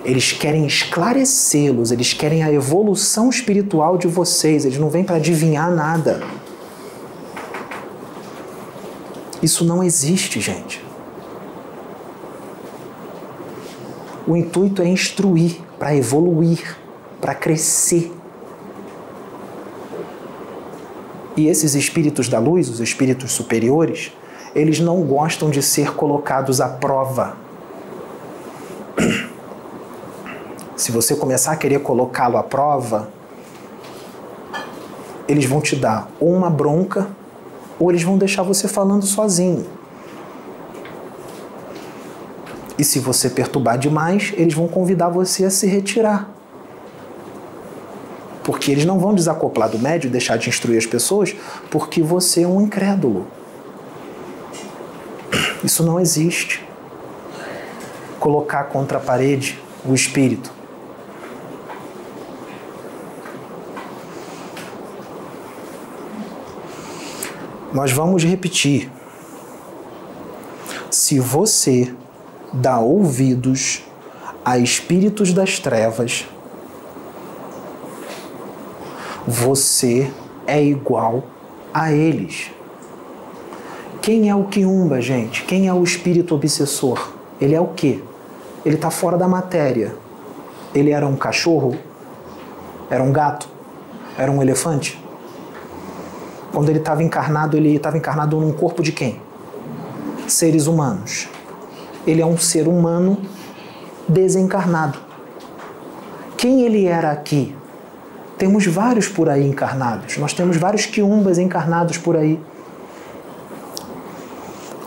Eles querem esclarecê-los, eles querem a evolução espiritual de vocês, eles não vêm para adivinhar nada. Isso não existe, gente. O intuito é instruir, para evoluir, para crescer. E esses espíritos da luz, os espíritos superiores, eles não gostam de ser colocados à prova. Se você começar a querer colocá-lo à prova, eles vão te dar ou uma bronca ou eles vão deixar você falando sozinho. E se você perturbar demais, eles vão convidar você a se retirar. Porque eles não vão desacoplar do médio deixar de instruir as pessoas porque você é um incrédulo. Isso não existe. Colocar contra a parede o espírito. Nós vamos repetir. Se você dá ouvidos a espíritos das trevas, você é igual a eles. Quem é o quiumba, gente? Quem é o espírito obsessor? Ele é o quê? Ele está fora da matéria. Ele era um cachorro? Era um gato? Era um elefante? Quando ele estava encarnado, ele estava encarnado num corpo de quem? Seres humanos. Ele é um ser humano desencarnado. Quem ele era aqui? Temos vários por aí encarnados. Nós temos vários quiumbas encarnados por aí.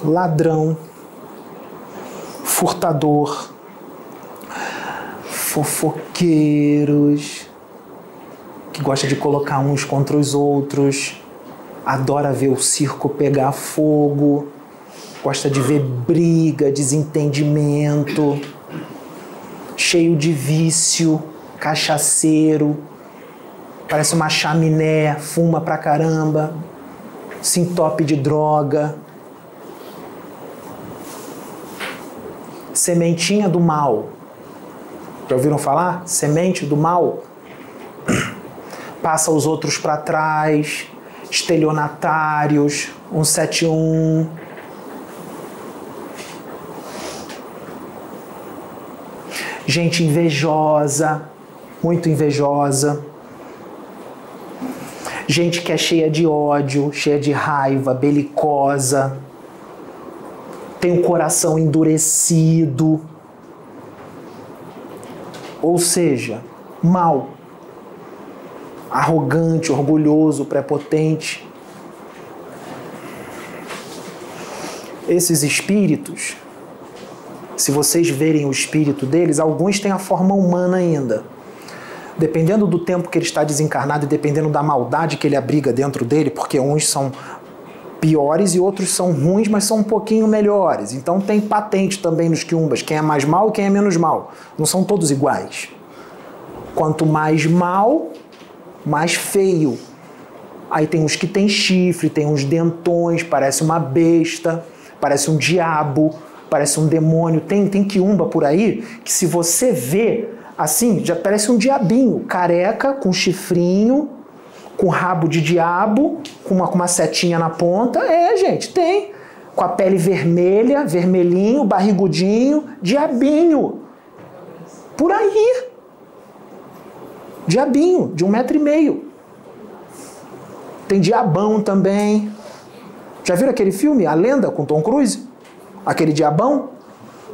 Ladrão, furtador, fofoqueiros, que gosta de colocar uns contra os outros, adora ver o circo pegar fogo. gosta de ver briga, desentendimento, cheio de vício, cachaceiro, parece uma chaminé, fuma pra caramba, se entope de droga. Sementinha do mal. Já ouviram falar? Semente do mal. Passa os outros para trás, estelionatários, 171. Gente invejosa, muito invejosa. Gente que é cheia de ódio, cheia de raiva, belicosa. Tem o coração endurecido. Ou seja, mal. Arrogante, orgulhoso, prepotente. Esses espíritos, se vocês verem o espírito deles, alguns têm a forma humana ainda dependendo do tempo que ele está desencarnado e dependendo da maldade que ele abriga dentro dele, porque uns são piores e outros são ruins, mas são um pouquinho melhores. Então tem patente também nos quiumbas, quem é mais mal quem é menos mal. Não são todos iguais. Quanto mais mal, mais feio. Aí tem uns que tem chifre, tem uns dentões, parece uma besta, parece um diabo, parece um demônio. Tem, tem quiumba por aí que se você vê, assim, já parece um diabinho, careca, com chifrinho, com rabo de diabo, com uma, com uma setinha na ponta. É, gente, tem. Com a pele vermelha, vermelhinho, barrigudinho, diabinho. Por aí. Diabinho, de um metro e meio. Tem diabão também. Já viram aquele filme, A Lenda, com Tom Cruise? Aquele diabão?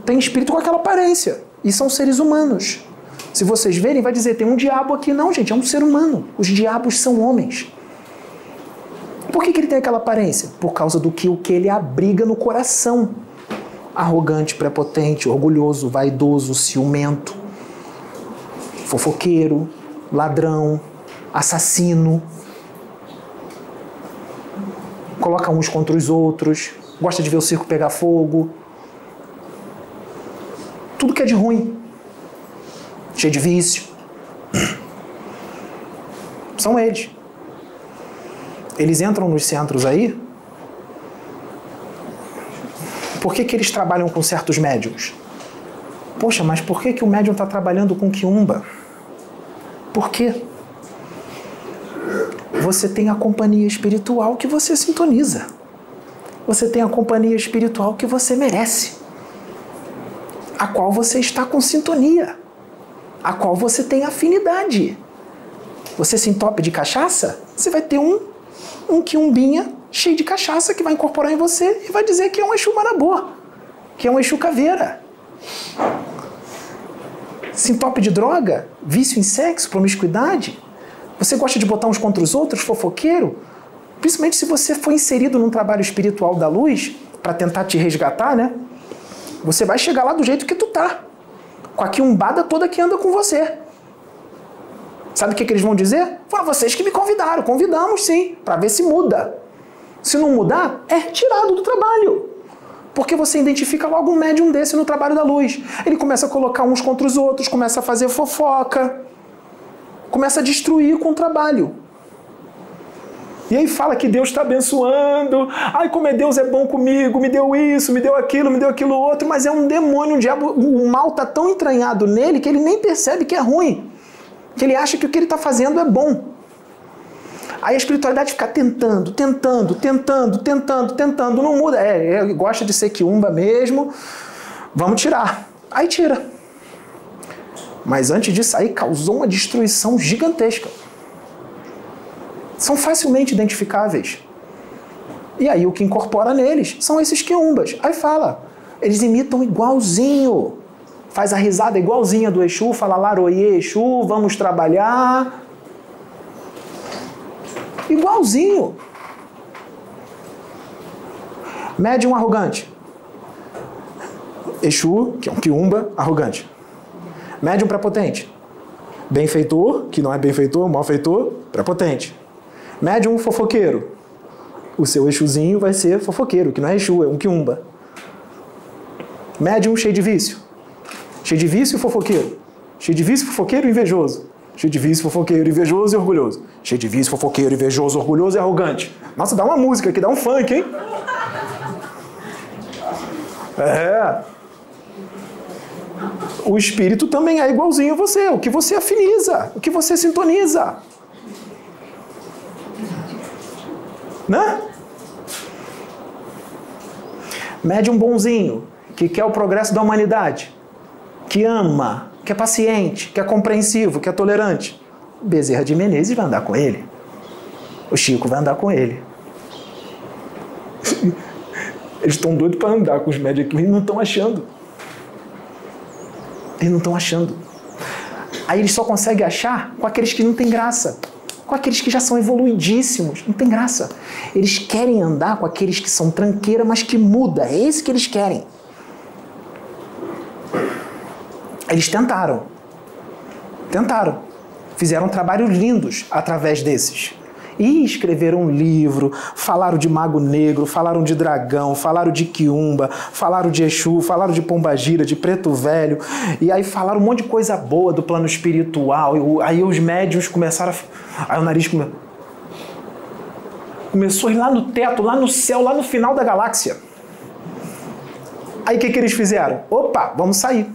Tem espírito com aquela aparência. E são seres humanos. Se vocês verem, vai dizer: tem um diabo aqui. Não, gente, é um ser humano. Os diabos são homens. Por que, que ele tem aquela aparência? Por causa do que o que ele abriga no coração. Arrogante, prepotente, orgulhoso, vaidoso, ciumento, fofoqueiro, ladrão, assassino. Coloca uns contra os outros, gosta de ver o circo pegar fogo. Tudo que é de ruim cheio de vício. São eles. Eles entram nos centros aí. Por que, que eles trabalham com certos médiums? Poxa, mas por que, que o médium está trabalhando com quiumba? Por quê? Você tem a companhia espiritual que você sintoniza. Você tem a companhia espiritual que você merece, a qual você está com sintonia a qual você tem afinidade. Você se entope de cachaça, você vai ter um, um quiumbinha cheio de cachaça que vai incorporar em você e vai dizer que é um Exu Marabô, que é um Exu Caveira. Se entope de droga, vício em sexo, promiscuidade, você gosta de botar uns contra os outros, fofoqueiro, principalmente se você for inserido num trabalho espiritual da luz para tentar te resgatar, né? Você vai chegar lá do jeito que tu tá com a quiumbada toda que anda com você. Sabe o que, que eles vão dizer? Foram vocês que me convidaram. Convidamos sim, para ver se muda. Se não mudar, é tirado do trabalho. Porque você identifica logo um médium desse no trabalho da luz. Ele começa a colocar uns contra os outros, começa a fazer fofoca, começa a destruir com o trabalho. E aí fala que Deus está abençoando. Ai, como é Deus é bom comigo, me deu isso, me deu aquilo, me deu aquilo outro, mas é um demônio, um diabo. O mal está tão entranhado nele que ele nem percebe que é ruim. Que ele acha que o que ele está fazendo é bom. Aí a espiritualidade fica tentando, tentando, tentando, tentando, tentando, não muda. É, ele gosta de ser quiumba mesmo. Vamos tirar. Aí tira. Mas antes disso aí causou uma destruição gigantesca são facilmente identificáveis. E aí o que incorpora neles são esses quiumbas. Aí fala, eles imitam igualzinho. Faz a risada igualzinha do Exu, fala laroie Exu, vamos trabalhar. Igualzinho. Médium arrogante. Exu, que é um quiumba, arrogante. Médium prepotente. Benfeitor, que não é benfeitor, malfeitor, prepotente. Médium fofoqueiro. O seu Exuzinho vai ser fofoqueiro, que não é Exu, é um quiumba. Médium cheio de vício. Cheio de vício e fofoqueiro. Cheio de vício, fofoqueiro e invejoso. Cheio de vício, fofoqueiro, invejoso e orgulhoso. Cheio de vício, fofoqueiro, invejoso, orgulhoso e arrogante. Nossa, dá uma música aqui, dá um funk, hein? É. O espírito também é igualzinho a você. O que você afiniza, o que você sintoniza. Né? Médium bonzinho, que quer o progresso da humanidade, que ama, que é paciente, que é compreensivo, que é tolerante. Bezerra de Menezes vai andar com ele. O Chico vai andar com ele. Eles estão doidos para andar com os aqui, mas não estão achando. Eles não estão achando. Aí eles só conseguem achar com aqueles que não têm graça. Com aqueles que já são evoluidíssimos. Não tem graça. Eles querem andar com aqueles que são tranqueira, mas que muda. É esse que eles querem. Eles tentaram. Tentaram. Fizeram trabalhos lindos através desses. E escreveram um livro, falaram de Mago Negro, falaram de Dragão, falaram de Quiumba, falaram de Exu, falaram de Pombagira, de Preto Velho, e aí falaram um monte de coisa boa do plano espiritual. E aí os médios começaram a. Aí o nariz come... começou a ir lá no teto, lá no céu, lá no final da galáxia. Aí o que, que eles fizeram? Opa, vamos sair.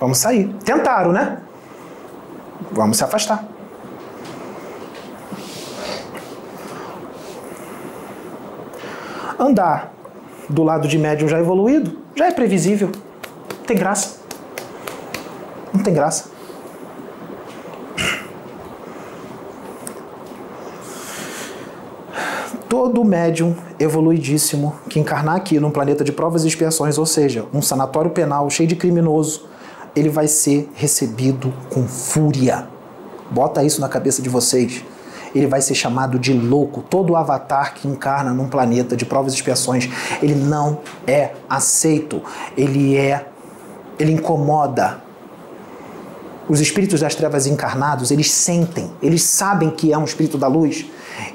Vamos sair. Tentaram, né? Vamos se afastar. Andar do lado de médium já evoluído já é previsível. Não tem graça. Não tem graça. Todo médium evoluidíssimo que encarnar aqui num planeta de provas e expiações, ou seja, um sanatório penal cheio de criminoso, ele vai ser recebido com fúria. Bota isso na cabeça de vocês. Ele vai ser chamado de louco. Todo avatar que encarna num planeta de provas e expiações, ele não é aceito. Ele é. Ele incomoda. Os espíritos das trevas encarnados, eles sentem, eles sabem que é um espírito da luz.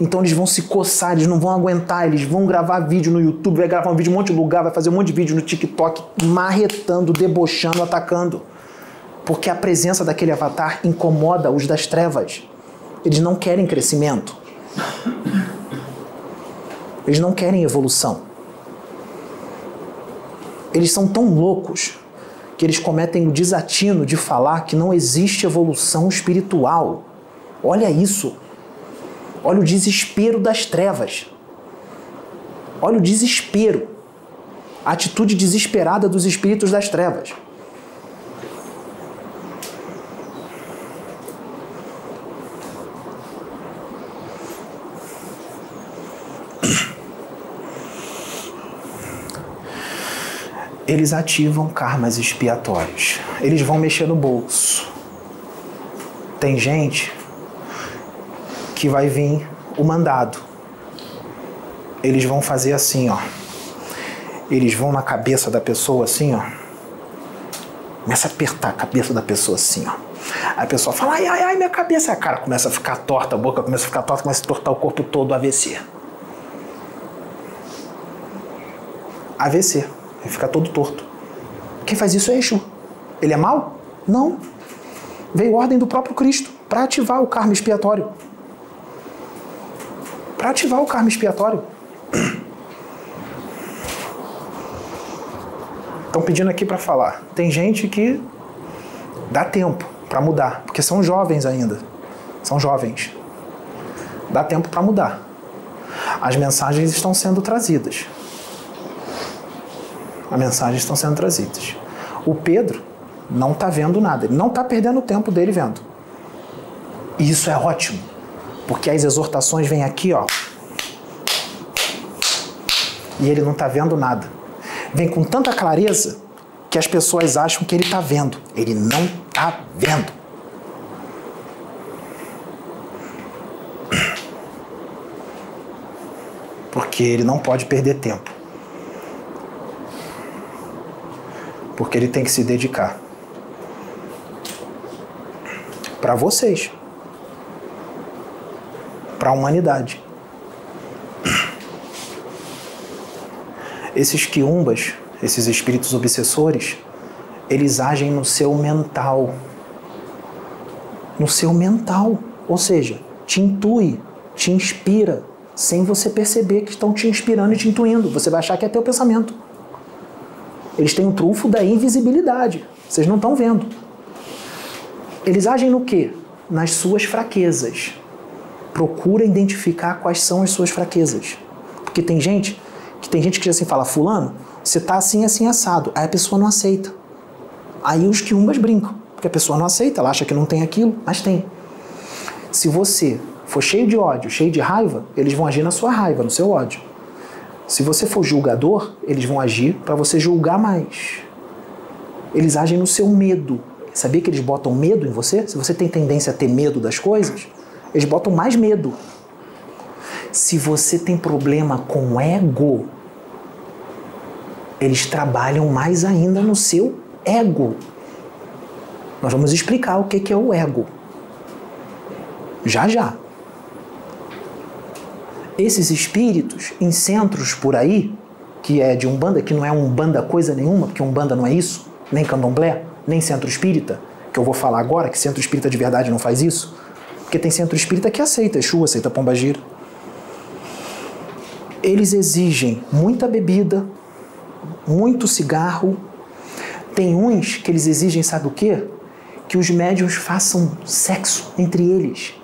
Então eles vão se coçar, eles não vão aguentar, eles vão gravar vídeo no YouTube, vai gravar um vídeo em um monte de lugar, vai fazer um monte de vídeo no TikTok, marretando, debochando, atacando porque a presença daquele avatar incomoda os das trevas. Eles não querem crescimento. Eles não querem evolução. Eles são tão loucos que eles cometem o desatino de falar que não existe evolução espiritual. Olha isso. Olha o desespero das trevas. Olha o desespero. A atitude desesperada dos espíritos das trevas. Eles ativam karmas expiatórios. Eles vão mexer no bolso. Tem gente que vai vir o mandado. Eles vão fazer assim, ó. Eles vão na cabeça da pessoa assim, ó. Começa a apertar a cabeça da pessoa assim, ó. A pessoa fala, ai, ai, ai, minha cabeça. A cara começa a ficar torta, a boca começa a ficar torta, começa a tortar o corpo todo, AVC. AVC. Ele fica todo torto. Quem faz isso é Exu. Ele é mau? Não. Veio ordem do próprio Cristo para ativar o karma expiatório. Para ativar o karma expiatório. Estão pedindo aqui para falar. Tem gente que dá tempo para mudar, porque são jovens ainda. São jovens. Dá tempo para mudar. As mensagens estão sendo trazidas a mensagem estão sendo trazidas. O Pedro não está vendo nada, ele não está perdendo o tempo dele vendo. E isso é ótimo, porque as exortações vêm aqui, ó, e ele não está vendo nada. Vem com tanta clareza que as pessoas acham que ele está vendo. Ele não está vendo. Porque ele não pode perder tempo. Porque ele tem que se dedicar para vocês, para a humanidade. Esses quiumbas, esses espíritos obsessores, eles agem no seu mental. No seu mental. Ou seja, te intui, te inspira, sem você perceber que estão te inspirando e te intuindo. Você vai achar que é teu pensamento. Eles têm o trunfo da invisibilidade. Vocês não estão vendo. Eles agem no quê? Nas suas fraquezas. Procura identificar quais são as suas fraquezas. Porque tem gente que tem gente que assim fala, fulano, você tá assim, assim, assado. Aí a pessoa não aceita. Aí os quiumbas brincam, porque a pessoa não aceita, ela acha que não tem aquilo, mas tem. Se você for cheio de ódio, cheio de raiva, eles vão agir na sua raiva, no seu ódio. Se você for julgador, eles vão agir para você julgar mais. Eles agem no seu medo. Sabia que eles botam medo em você? Se você tem tendência a ter medo das coisas, eles botam mais medo. Se você tem problema com ego, eles trabalham mais ainda no seu ego. Nós vamos explicar o que é o ego. Já já. Esses espíritos em centros por aí, que é de Umbanda, que não é Umbanda coisa nenhuma, porque Umbanda não é isso, nem candomblé, nem centro espírita, que eu vou falar agora, que centro espírita de verdade não faz isso, porque tem centro espírita que aceita Exu, aceita Pombagira. Eles exigem muita bebida, muito cigarro. Tem uns que eles exigem, sabe o quê? Que os médiums façam sexo entre eles.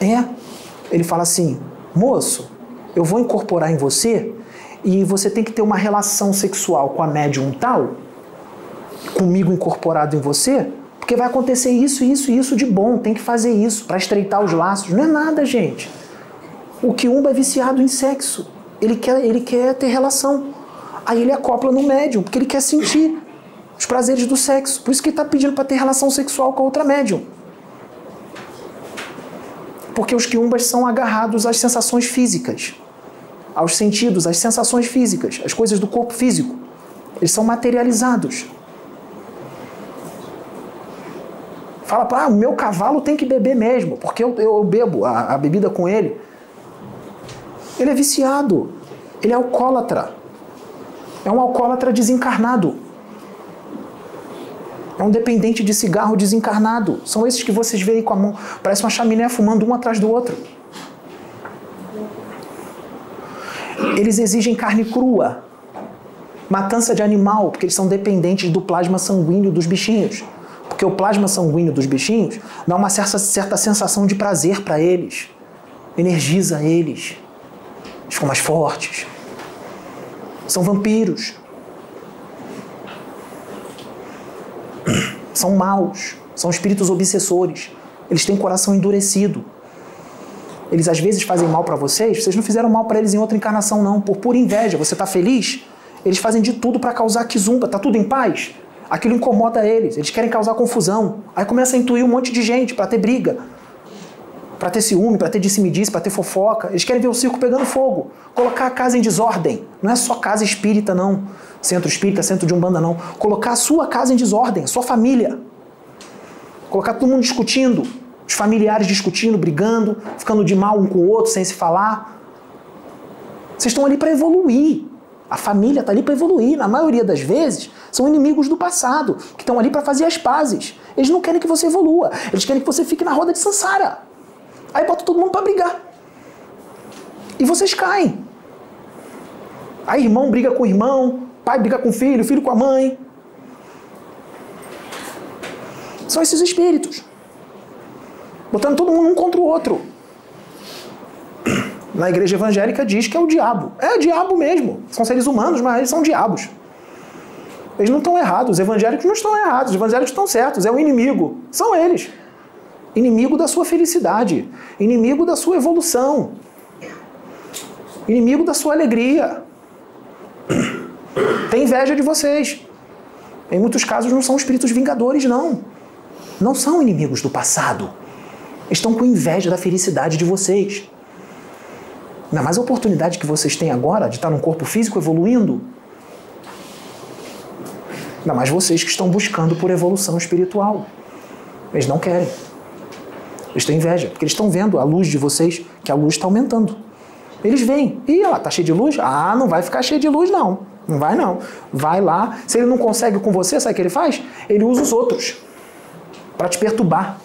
É. Ele fala assim: moço, eu vou incorporar em você e você tem que ter uma relação sexual com a médium tal, comigo incorporado em você, porque vai acontecer isso, isso e isso de bom. Tem que fazer isso para estreitar os laços. Não é nada, gente. O quiumba é viciado em sexo. Ele quer, ele quer ter relação. Aí ele acopla no médium, porque ele quer sentir os prazeres do sexo. Por isso que ele está pedindo para ter relação sexual com a outra médium. Porque os quiumbas são agarrados às sensações físicas, aos sentidos, às sensações físicas, às coisas do corpo físico. Eles são materializados. Fala para ah, o meu cavalo tem que beber mesmo, porque eu, eu bebo a, a bebida com ele. Ele é viciado, ele é alcoólatra. É um alcoólatra desencarnado. É um dependente de cigarro desencarnado. São esses que vocês veem com a mão. Parece uma chaminé fumando um atrás do outro. Eles exigem carne crua, matança de animal, porque eles são dependentes do plasma sanguíneo dos bichinhos. Porque o plasma sanguíneo dos bichinhos dá uma certa, certa sensação de prazer para eles, energiza eles, eles ficam mais fortes. São vampiros. São maus. São espíritos obsessores. Eles têm coração endurecido. Eles às vezes fazem mal para vocês, vocês não fizeram mal para eles em outra encarnação, não. Por pura inveja. Você está feliz? Eles fazem de tudo para causar quizumba. Tá tudo em paz? Aquilo incomoda eles. Eles querem causar confusão. Aí começa a intuir um monte de gente para ter briga para ter ciúme, para ter disse-me-disse, para ter fofoca. Eles querem ver o circo pegando fogo, colocar a casa em desordem. Não é só casa espírita, não. Centro espírita, centro de umbanda, não. Colocar a sua casa em desordem, sua família. Colocar todo mundo discutindo, os familiares discutindo, brigando, ficando de mal um com o outro, sem se falar. Vocês estão ali para evoluir. A família está ali para evoluir. Na maioria das vezes, são inimigos do passado, que estão ali para fazer as pazes. Eles não querem que você evolua. Eles querem que você fique na roda de Sansara. Aí bota todo mundo para brigar. E vocês caem. Aí irmão briga com irmão, pai briga com filho, filho com a mãe. São esses espíritos. Botando todo mundo um contra o outro. Na igreja evangélica diz que é o diabo. É o diabo mesmo. São seres humanos, mas eles são diabos. Eles não estão errados. Os evangélicos não estão errados. Os evangélicos estão certos. É o inimigo. São eles inimigo da sua felicidade, inimigo da sua evolução, inimigo da sua alegria. Tem inveja de vocês. Em muitos casos não são espíritos vingadores, não. Não são inimigos do passado. Estão com inveja da felicidade de vocês. Ainda mais a oportunidade que vocês têm agora de estar num corpo físico evoluindo. Ainda mais vocês que estão buscando por evolução espiritual. Eles não querem. Eles têm inveja, porque eles estão vendo a luz de vocês, que a luz está aumentando. Eles vêm. Ih, ela tá cheio de luz? Ah, não vai ficar cheio de luz, não. Não vai, não. Vai lá. Se ele não consegue com você, sabe o que ele faz? Ele usa os outros para te perturbar.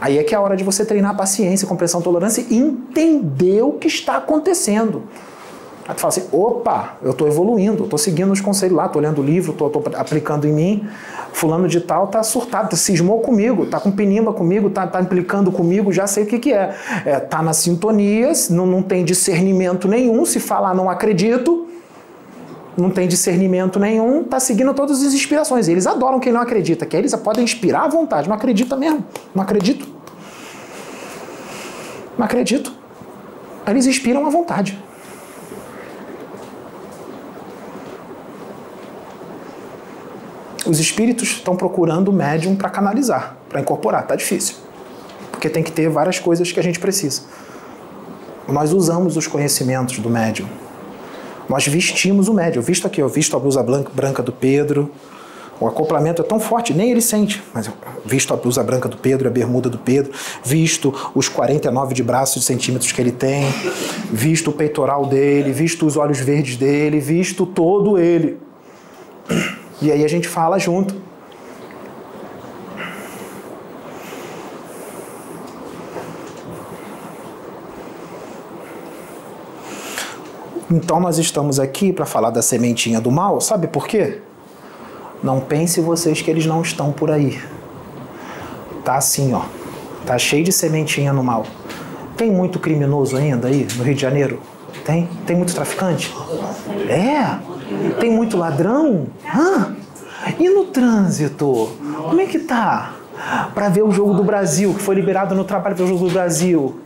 Aí é que é a hora de você treinar paciência, compreensão, tolerância e entender o que está acontecendo. Aí tu fala assim, opa, eu estou evoluindo, estou seguindo os conselhos lá, estou lendo o livro, estou aplicando em mim. Fulano de tal está surtado, tá, cismou comigo, está com pinimba comigo, está tá implicando comigo, já sei o que, que é. É, tá na sintonia, não, não tem discernimento nenhum, se falar não acredito, não tem discernimento nenhum, está seguindo todas as inspirações. Eles adoram quem não acredita, que eles podem inspirar à vontade, não acredita mesmo, não acredito. Não acredito. Eles inspiram à vontade. Os espíritos estão procurando o médium para canalizar, para incorporar. Tá difícil. Porque tem que ter várias coisas que a gente precisa. Nós usamos os conhecimentos do médium. Nós vestimos o médium. Eu visto aqui, eu visto a blusa branca do Pedro. O acoplamento é tão forte, nem ele sente. Mas visto a blusa branca do Pedro, a bermuda do Pedro, visto os 49 de braços de centímetros que ele tem, visto o peitoral dele, visto os olhos verdes dele, visto todo ele. E aí a gente fala junto. Então nós estamos aqui para falar da sementinha do mal, sabe por quê? Não pense vocês que eles não estão por aí. Tá assim, ó. Tá cheio de sementinha no mal. Tem muito criminoso ainda aí no Rio de Janeiro? Tem? Tem muito traficante? É? Tem muito ladrão? Hã? E no trânsito? Como é que tá? Para ver o jogo do Brasil, que foi liberado no trabalho para o jogo do Brasil.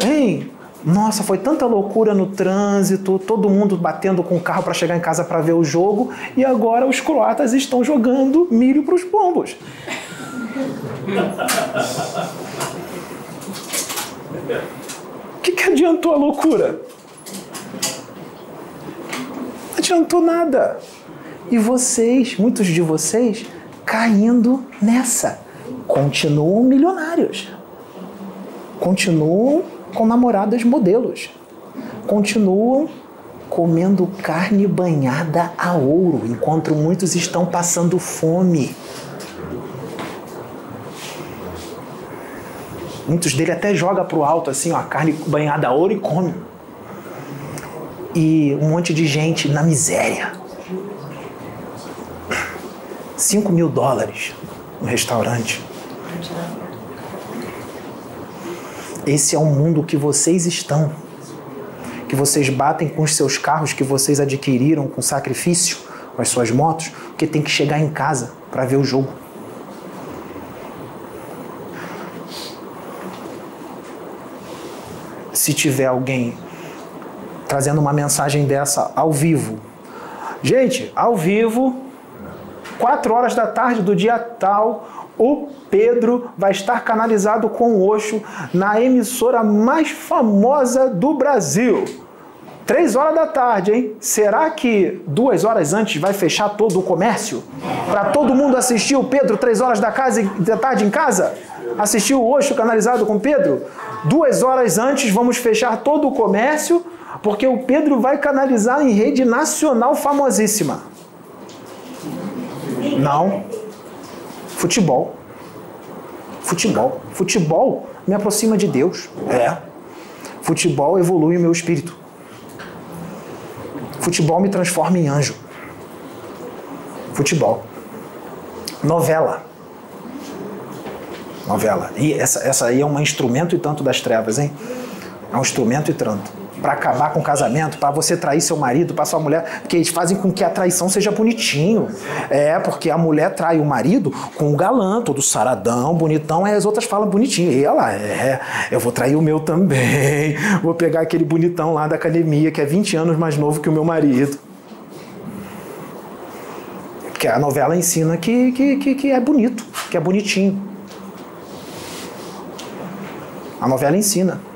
Hein? Nossa, foi tanta loucura no trânsito, todo mundo batendo com o carro para chegar em casa para ver o jogo, e agora os croatas estão jogando milho para os pombos. O que, que adiantou a loucura? Adiantou nada. E vocês, muitos de vocês, caindo nessa. Continuam milionários. Continuam com namoradas modelos. Continuam comendo carne banhada a ouro, enquanto muitos estão passando fome. Muitos dele até joga pro alto assim, ó, a carne banhada a ouro e come e um monte de gente na miséria. 5 mil dólares no restaurante. Esse é o mundo que vocês estão. Que vocês batem com os seus carros que vocês adquiriram com sacrifício, com as suas motos, porque tem que chegar em casa para ver o jogo. Se tiver alguém trazendo uma mensagem dessa ao vivo. Gente, ao vivo, 4 horas da tarde do dia tal, o Pedro vai estar canalizado com o Oxo na emissora mais famosa do Brasil. Três horas da tarde, hein? Será que duas horas antes vai fechar todo o comércio? Para todo mundo assistir o Pedro três horas da, casa, da tarde em casa? Assistir o Oxo canalizado com Pedro? Duas horas antes vamos fechar todo o comércio porque o Pedro vai canalizar em rede nacional famosíssima. Não. Futebol. Futebol. Futebol me aproxima de Deus. É. Futebol evolui o meu espírito. Futebol me transforma em anjo. Futebol. Novela. Novela. E essa, essa aí é um instrumento e tanto das trevas, hein? É um instrumento e tanto para acabar com o casamento, para você trair seu marido, para sua mulher, porque eles fazem com que a traição seja bonitinho. É, porque a mulher trai o marido com o galã, todo saradão, bonitão, aí as outras falam bonitinho. E ela, é, eu vou trair o meu também, vou pegar aquele bonitão lá da academia que é 20 anos mais novo que o meu marido. Porque a novela ensina que, que, que, que é bonito, que é bonitinho. A novela ensina.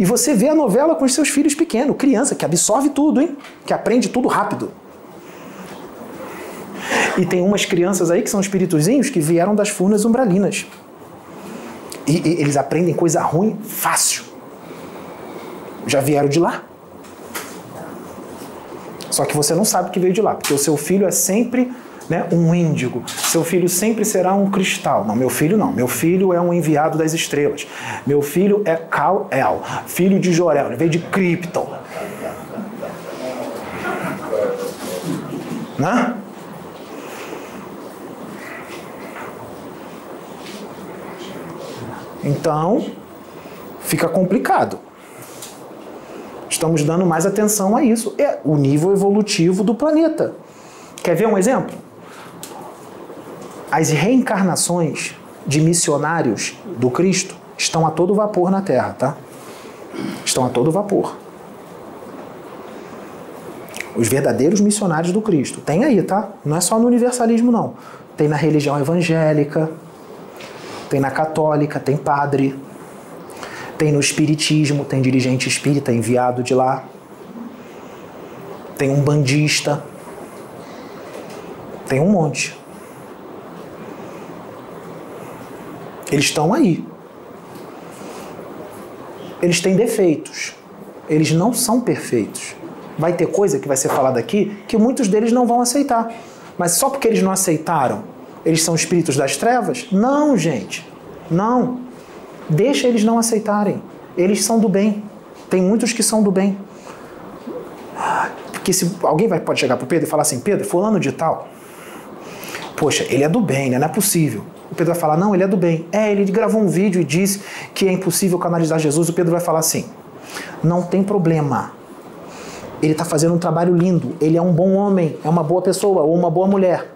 E você vê a novela com os seus filhos pequenos, criança, que absorve tudo, hein? Que aprende tudo rápido. E tem umas crianças aí que são espíritozinhos que vieram das furnas umbralinas. E, e eles aprendem coisa ruim fácil. já vieram de lá. Só que você não sabe que veio de lá, porque o seu filho é sempre né, um índigo. Seu filho sempre será um cristal. Não, meu filho não. Meu filho é um enviado das estrelas. Meu filho é Kal-El, filho de Jorel. Ele veio de Krypton. Né? Então, fica complicado. Estamos dando mais atenção a isso. É o nível evolutivo do planeta. Quer ver um exemplo? As reencarnações de missionários do Cristo estão a todo vapor na Terra, tá? Estão a todo vapor. Os verdadeiros missionários do Cristo. Tem aí, tá? Não é só no universalismo, não. Tem na religião evangélica, tem na católica, tem padre, tem no espiritismo, tem dirigente espírita enviado de lá, tem um bandista, tem um monte. Eles estão aí. Eles têm defeitos. Eles não são perfeitos. Vai ter coisa que vai ser falada aqui que muitos deles não vão aceitar. Mas só porque eles não aceitaram, eles são espíritos das trevas? Não, gente. Não. Deixa eles não aceitarem. Eles são do bem. Tem muitos que são do bem. Porque se alguém vai, pode chegar para Pedro e falar assim, Pedro, fulano de tal, poxa, ele é do bem, né? Não é possível. O Pedro vai falar, não, ele é do bem. É, ele gravou um vídeo e disse que é impossível canalizar Jesus. O Pedro vai falar assim, não tem problema. Ele está fazendo um trabalho lindo. Ele é um bom homem, é uma boa pessoa ou uma boa mulher.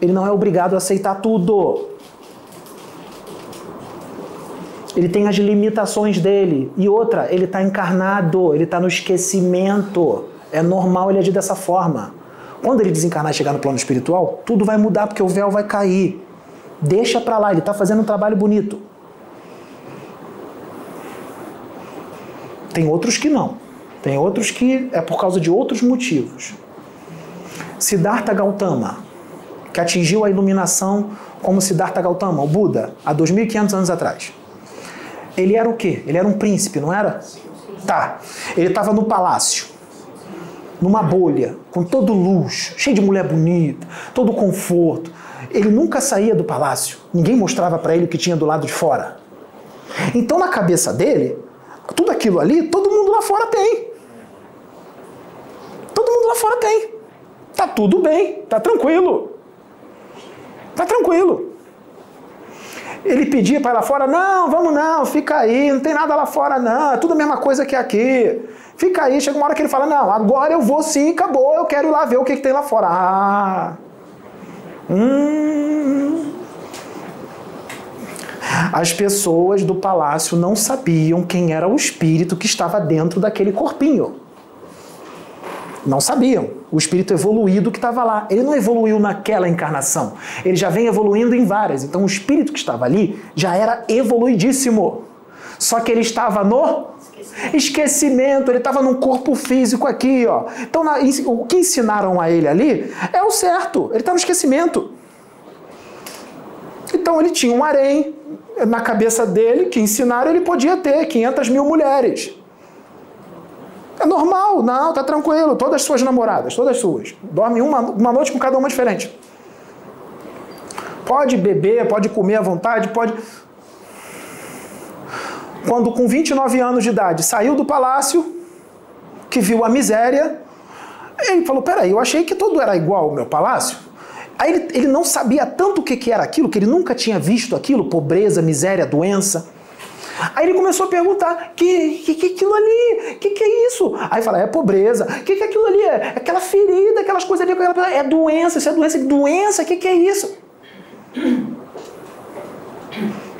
Ele não é obrigado a aceitar tudo. Ele tem as limitações dele. E outra, ele está encarnado, ele está no esquecimento. É normal ele agir dessa forma. Quando ele desencarnar e chegar no plano espiritual, tudo vai mudar porque o véu vai cair. Deixa para lá, ele está fazendo um trabalho bonito. Tem outros que não. Tem outros que é por causa de outros motivos. Siddhartha Gautama, que atingiu a iluminação como Siddhartha Gautama, o Buda, há 2.500 anos atrás. Ele era o quê? Ele era um príncipe, não era? Tá. Ele estava no palácio, numa bolha, com todo luxo, cheio de mulher bonita, todo conforto. Ele nunca saía do palácio. Ninguém mostrava para ele o que tinha do lado de fora. Então, na cabeça dele, tudo aquilo ali, todo mundo lá fora tem. Todo mundo lá fora tem. Tá tudo bem, tá tranquilo. Tá tranquilo. Ele pedia para lá fora: não, vamos não, fica aí, não tem nada lá fora não, é tudo a mesma coisa que aqui. Fica aí, chega uma hora que ele fala: não, agora eu vou sim, acabou, eu quero ir lá ver o que, que tem lá fora. Ah. Hum. As pessoas do palácio não sabiam quem era o espírito que estava dentro daquele corpinho. Não sabiam. O espírito evoluído que estava lá. Ele não evoluiu naquela encarnação. Ele já vem evoluindo em várias. Então o espírito que estava ali já era evoluidíssimo. Só que ele estava no esquecimento, ele estava num corpo físico aqui, ó. Então na, o que ensinaram a ele ali é o certo. Ele está no esquecimento. Então ele tinha um harém na cabeça dele que ensinaram ele podia ter 500 mil mulheres. É normal, não, tá tranquilo. Todas suas namoradas, todas suas. Dorme uma, uma noite com cada uma diferente. Pode beber, pode comer à vontade, pode. Quando com 29 anos de idade saiu do palácio, que viu a miséria, ele falou: peraí, eu achei que tudo era igual ao meu palácio. Aí ele, ele não sabia tanto o que, que era aquilo, que ele nunca tinha visto aquilo, pobreza, miséria, doença. Aí ele começou a perguntar: que que, que aquilo ali? Que que é isso? Aí fala: é pobreza. Que que aquilo ali é? Aquela ferida, aquelas coisas ali, aquela... é doença, isso é doença, doença, que que é isso?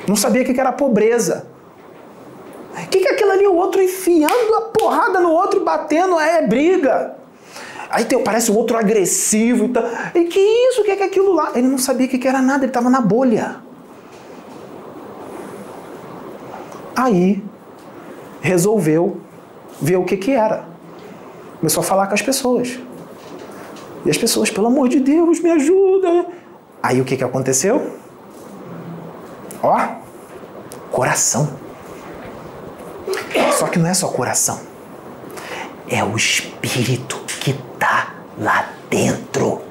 Não sabia o que era pobreza. O que, que é aquilo ali? O outro enfiando a porrada no outro, batendo, é briga. Aí tem, parece o outro agressivo e tal. E que isso? O que é aquilo lá? Ele não sabia o que era nada, ele estava na bolha. Aí resolveu ver o que, que era. Começou a falar com as pessoas. E as pessoas, pelo amor de Deus, me ajuda. Aí o que, que aconteceu? Ó, coração. Só que não é só coração. É o espírito que está lá dentro.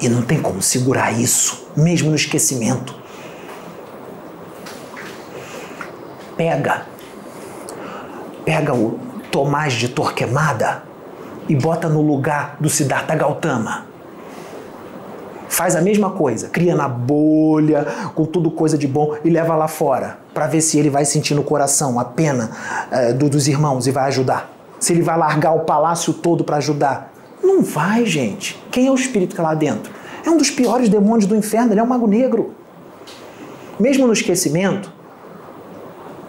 E não tem como segurar isso, mesmo no esquecimento. Pega, pega o Tomás de Torquemada e bota no lugar do Siddhartha Gautama. Faz a mesma coisa, cria na bolha, com tudo coisa de bom e leva lá fora, para ver se ele vai sentir no coração a pena é, do, dos irmãos e vai ajudar. Se ele vai largar o palácio todo para ajudar. Não vai, gente. Quem é o espírito que é lá dentro? É um dos piores demônios do inferno, ele é um mago negro. Mesmo no esquecimento,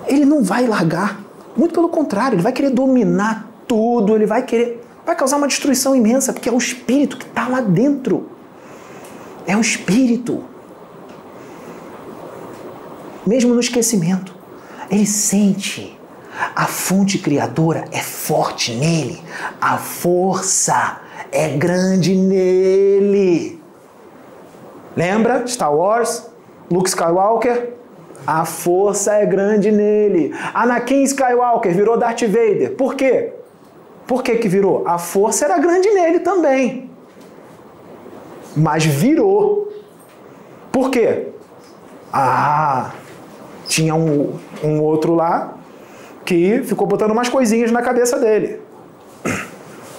ele não vai largar. Muito pelo contrário, ele vai querer dominar tudo, ele vai querer. Vai causar uma destruição imensa, porque é o espírito que está lá dentro. É o espírito. Mesmo no esquecimento, ele sente. A fonte criadora é forte nele. A força é grande nele. Lembra? Star Wars? Luke Skywalker? A força é grande nele. Anakin Skywalker virou Darth Vader. Por quê? Por que, que virou? A força era grande nele também. Mas virou. Por quê? Ah, tinha um, um outro lá que ficou botando umas coisinhas na cabeça dele.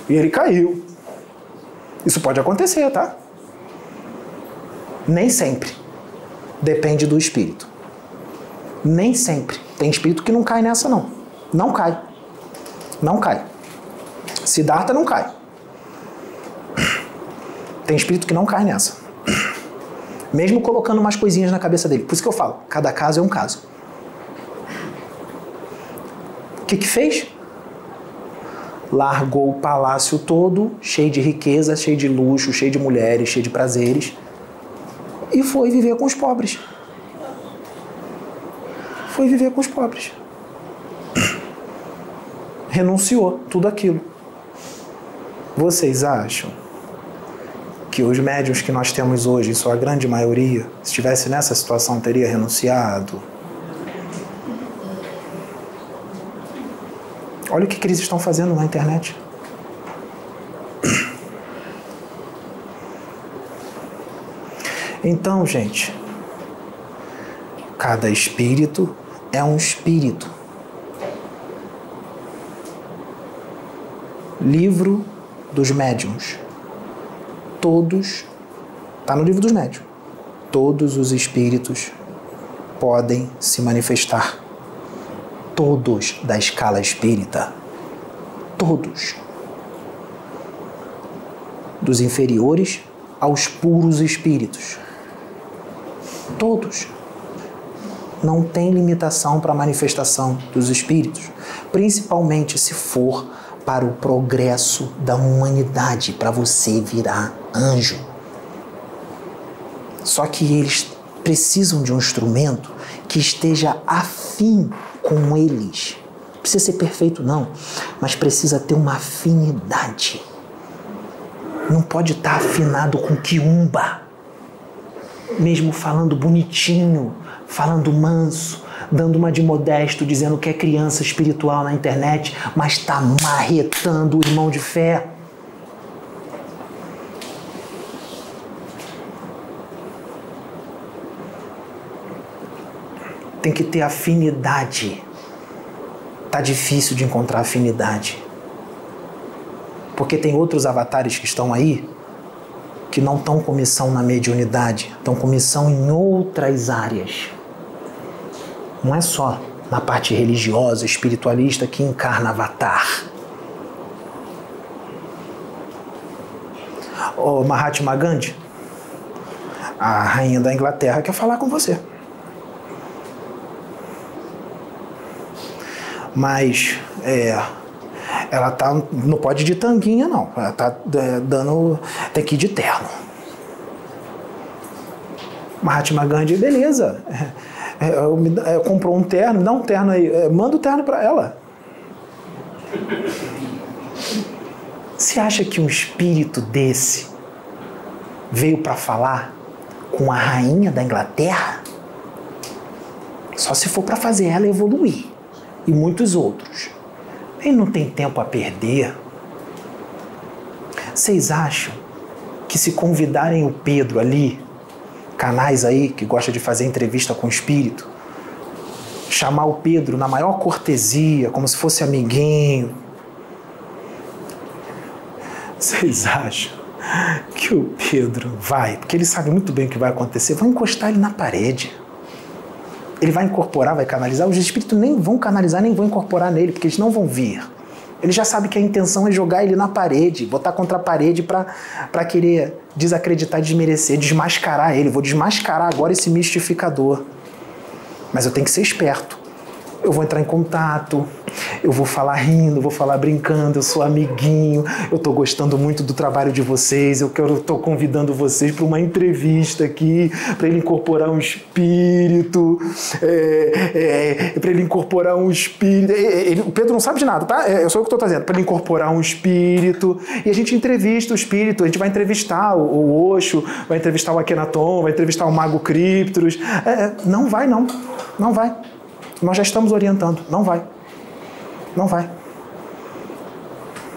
E ele caiu. Isso pode acontecer, tá? Nem sempre. Depende do espírito. Nem sempre. Tem espírito que não cai nessa, não. Não cai. Não cai. Siddhartha não cai. Tem espírito que não cai nessa. Mesmo colocando umas coisinhas na cabeça dele. Por isso que eu falo, cada caso é um caso. O que que fez? Largou o palácio todo, cheio de riqueza, cheio de luxo, cheio de mulheres, cheio de prazeres e foi viver com os pobres. Foi viver com os pobres. Renunciou tudo aquilo. Vocês acham que os médios que nós temos hoje, em sua grande maioria, se estivesse nessa situação, teria renunciado? Olha o que, que eles estão fazendo na internet. Então, gente, cada espírito é um espírito. Livro dos médiuns. Todos, está no livro dos médiuns. Todos os espíritos podem se manifestar. Todos da escala espírita. Todos. Dos inferiores aos puros espíritos todos. Não tem limitação para a manifestação dos espíritos, principalmente se for para o progresso da humanidade, para você virar anjo. Só que eles precisam de um instrumento que esteja afim com eles. Não precisa ser perfeito, não, mas precisa ter uma afinidade. Não pode estar afinado com quiumba mesmo falando bonitinho, falando manso, dando uma de modesto, dizendo que é criança espiritual na internet, mas está marretando o irmão de fé. Tem que ter afinidade. Tá difícil de encontrar afinidade. Porque tem outros avatares que estão aí que não estão com missão na mediunidade, estão com missão em outras áreas. Não é só na parte religiosa, espiritualista que encarna Avatar. O Mahatma Gandhi, a rainha da Inglaterra, quer falar com você. Mas é, ela tá, não pode ir de tanguinha, não. Ela tá é, dando. Tem que ir de terno. Mahatma Gandhi, beleza. É, é, comprou um terno, me dá um terno aí. É, manda o terno para ela. Você acha que um espírito desse veio para falar com a rainha da Inglaterra? Só se for para fazer ela evoluir. E muitos outros. Ele não tem tempo a perder. Vocês acham que se convidarem o Pedro ali, canais aí que gosta de fazer entrevista com o espírito, chamar o Pedro na maior cortesia, como se fosse amiguinho. Vocês acham que o Pedro vai, porque ele sabe muito bem o que vai acontecer, vão encostar ele na parede. Ele vai incorporar, vai canalizar. Os espíritos nem vão canalizar, nem vão incorporar nele, porque eles não vão vir. Ele já sabe que a intenção é jogar ele na parede, botar contra a parede para querer desacreditar, desmerecer, desmascarar ele. Vou desmascarar agora esse mistificador. Mas eu tenho que ser esperto. Eu vou entrar em contato, eu vou falar rindo, vou falar brincando, eu sou amiguinho, eu estou gostando muito do trabalho de vocês, eu estou convidando vocês para uma entrevista aqui, para ele incorporar um espírito, é, é, para ele incorporar um espírito. Ele, o Pedro não sabe de nada, tá? É, eu sou eu que estou trazendo, para ele incorporar um espírito. E a gente entrevista o espírito, a gente vai entrevistar o, o Osho, vai entrevistar o Akhenaton, vai entrevistar o Mago Criptros. É, não vai, não. Não vai. Nós já estamos orientando. Não vai. Não vai.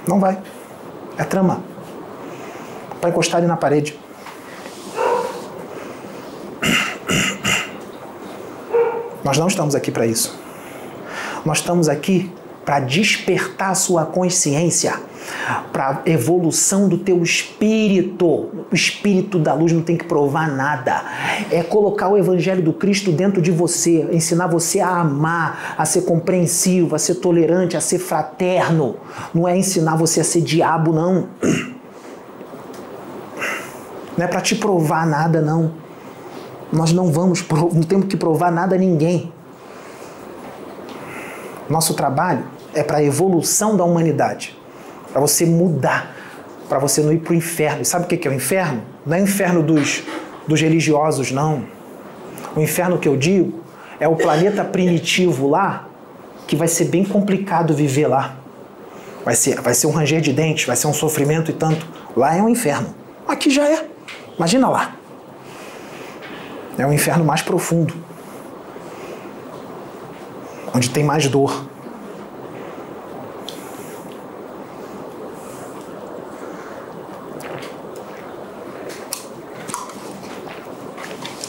Não vai. É trama. Para encostar ele na parede. Nós não estamos aqui para isso. Nós estamos aqui para despertar a sua consciência para a evolução do teu espírito. O espírito da luz não tem que provar nada. É colocar o evangelho do Cristo dentro de você, ensinar você a amar, a ser compreensivo, a ser tolerante, a ser fraterno. Não é ensinar você a ser diabo, não. Não é para te provar nada, não. Nós não vamos, não temos que provar nada a ninguém. Nosso trabalho é para a evolução da humanidade para você mudar, para você não ir para o inferno. E sabe o que é o inferno? Não é o inferno dos, dos religiosos, não. O inferno que eu digo é o planeta primitivo lá, que vai ser bem complicado viver lá. Vai ser, vai ser um ranger de dentes, vai ser um sofrimento e tanto. Lá é um inferno. Aqui já é. Imagina lá. É um inferno mais profundo. Onde tem mais dor.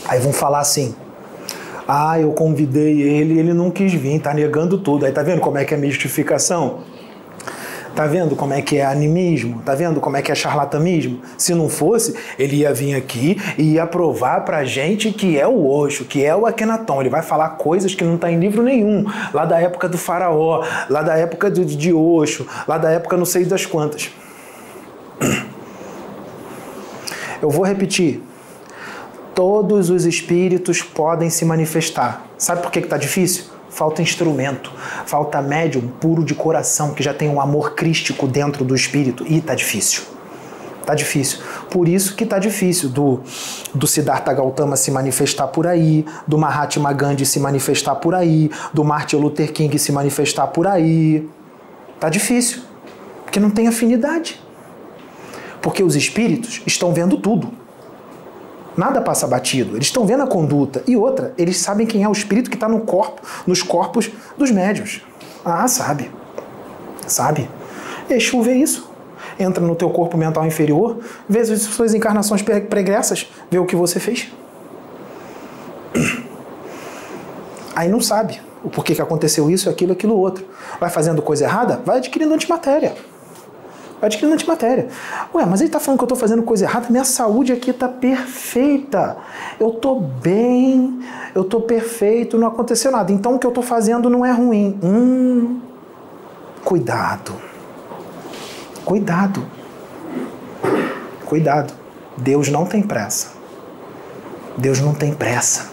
Aí vão falar assim: ah, eu convidei ele ele não quis vir, tá negando tudo. Aí tá vendo como é que é mistificação? Tá vendo como é que é animismo? Tá vendo como é que é charlatanismo? Se não fosse, ele ia vir aqui e ia provar pra gente que é o Osho, que é o Akhenaton. Ele vai falar coisas que não tá em livro nenhum, lá da época do faraó, lá da época de Osho, lá da época não sei das quantas. Eu vou repetir todos os espíritos podem se manifestar. Sabe por que está difícil? Falta instrumento, falta médium puro de coração, que já tem um amor crístico dentro do espírito. E está difícil. Está difícil. Por isso que está difícil do, do Siddhartha Gautama se manifestar por aí, do Mahatma Gandhi se manifestar por aí, do Martin Luther King se manifestar por aí. Está difícil. Porque não tem afinidade. Porque os espíritos estão vendo tudo. Nada passa batido. Eles estão vendo a conduta. E outra, eles sabem quem é o espírito que está no corpo, nos corpos dos médios. Ah, sabe. Sabe. Exu vê isso. Entra no teu corpo mental inferior, vê as suas encarnações pregressas, vê o que você fez. Aí não sabe o porquê que aconteceu isso, aquilo, aquilo, outro. Vai fazendo coisa errada, vai adquirindo antimatéria adquirindo antimatéria. Ué, mas ele está falando que eu estou fazendo coisa errada, minha saúde aqui está perfeita. Eu estou bem, eu estou perfeito, não aconteceu nada. Então o que eu estou fazendo não é ruim. Hum, cuidado. Cuidado. Cuidado. Deus não tem pressa. Deus não tem pressa.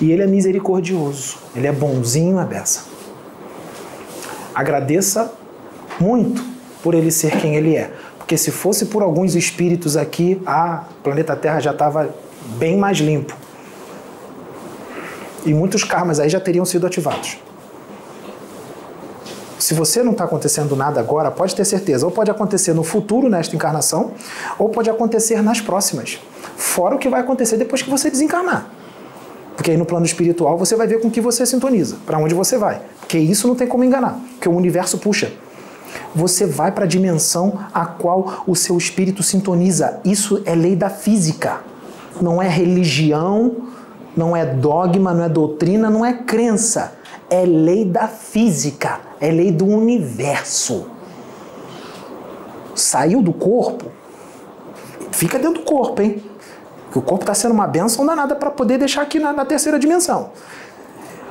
E Ele é misericordioso. Ele é bonzinho a beça. Agradeça muito por ele ser quem ele é. Porque se fosse por alguns espíritos aqui, a planeta Terra já estava bem mais limpo. E muitos karmas aí já teriam sido ativados. Se você não está acontecendo nada agora, pode ter certeza, ou pode acontecer no futuro, nesta encarnação, ou pode acontecer nas próximas. Fora o que vai acontecer depois que você desencarnar. Porque aí no plano espiritual você vai ver com que você sintoniza, para onde você vai. Porque isso não tem como enganar, porque o universo puxa. Você vai para a dimensão a qual o seu espírito sintoniza. Isso é lei da física. Não é religião, não é dogma, não é doutrina, não é crença. É lei da física, é lei do universo. Saiu do corpo, fica dentro do corpo, hein? o corpo está sendo uma benção danada para poder deixar aqui na, na terceira dimensão.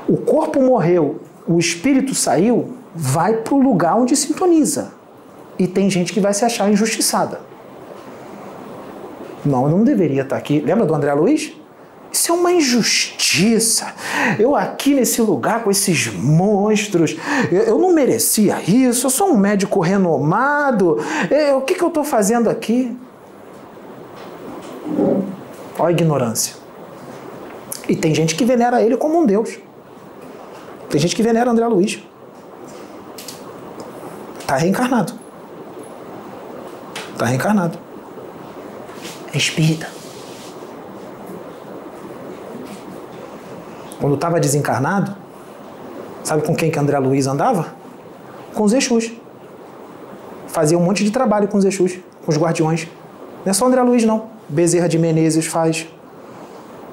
O corpo morreu, o espírito saiu, vai para o lugar onde sintoniza. E tem gente que vai se achar injustiçada. Não, eu não deveria estar aqui. Lembra do André Luiz? Isso é uma injustiça. Eu aqui nesse lugar com esses monstros, eu, eu não merecia isso. Eu sou um médico renomado. Eu, o que, que eu estou fazendo aqui? Olha a ignorância. E tem gente que venera ele como um deus. Tem gente que venera André Luiz. Está reencarnado. Está reencarnado. É espírita. Quando estava desencarnado, sabe com quem que André Luiz andava? Com os Exus. Fazia um monte de trabalho com os Exus, com os guardiões. Não é só André Luiz, não. Bezerra de Menezes faz.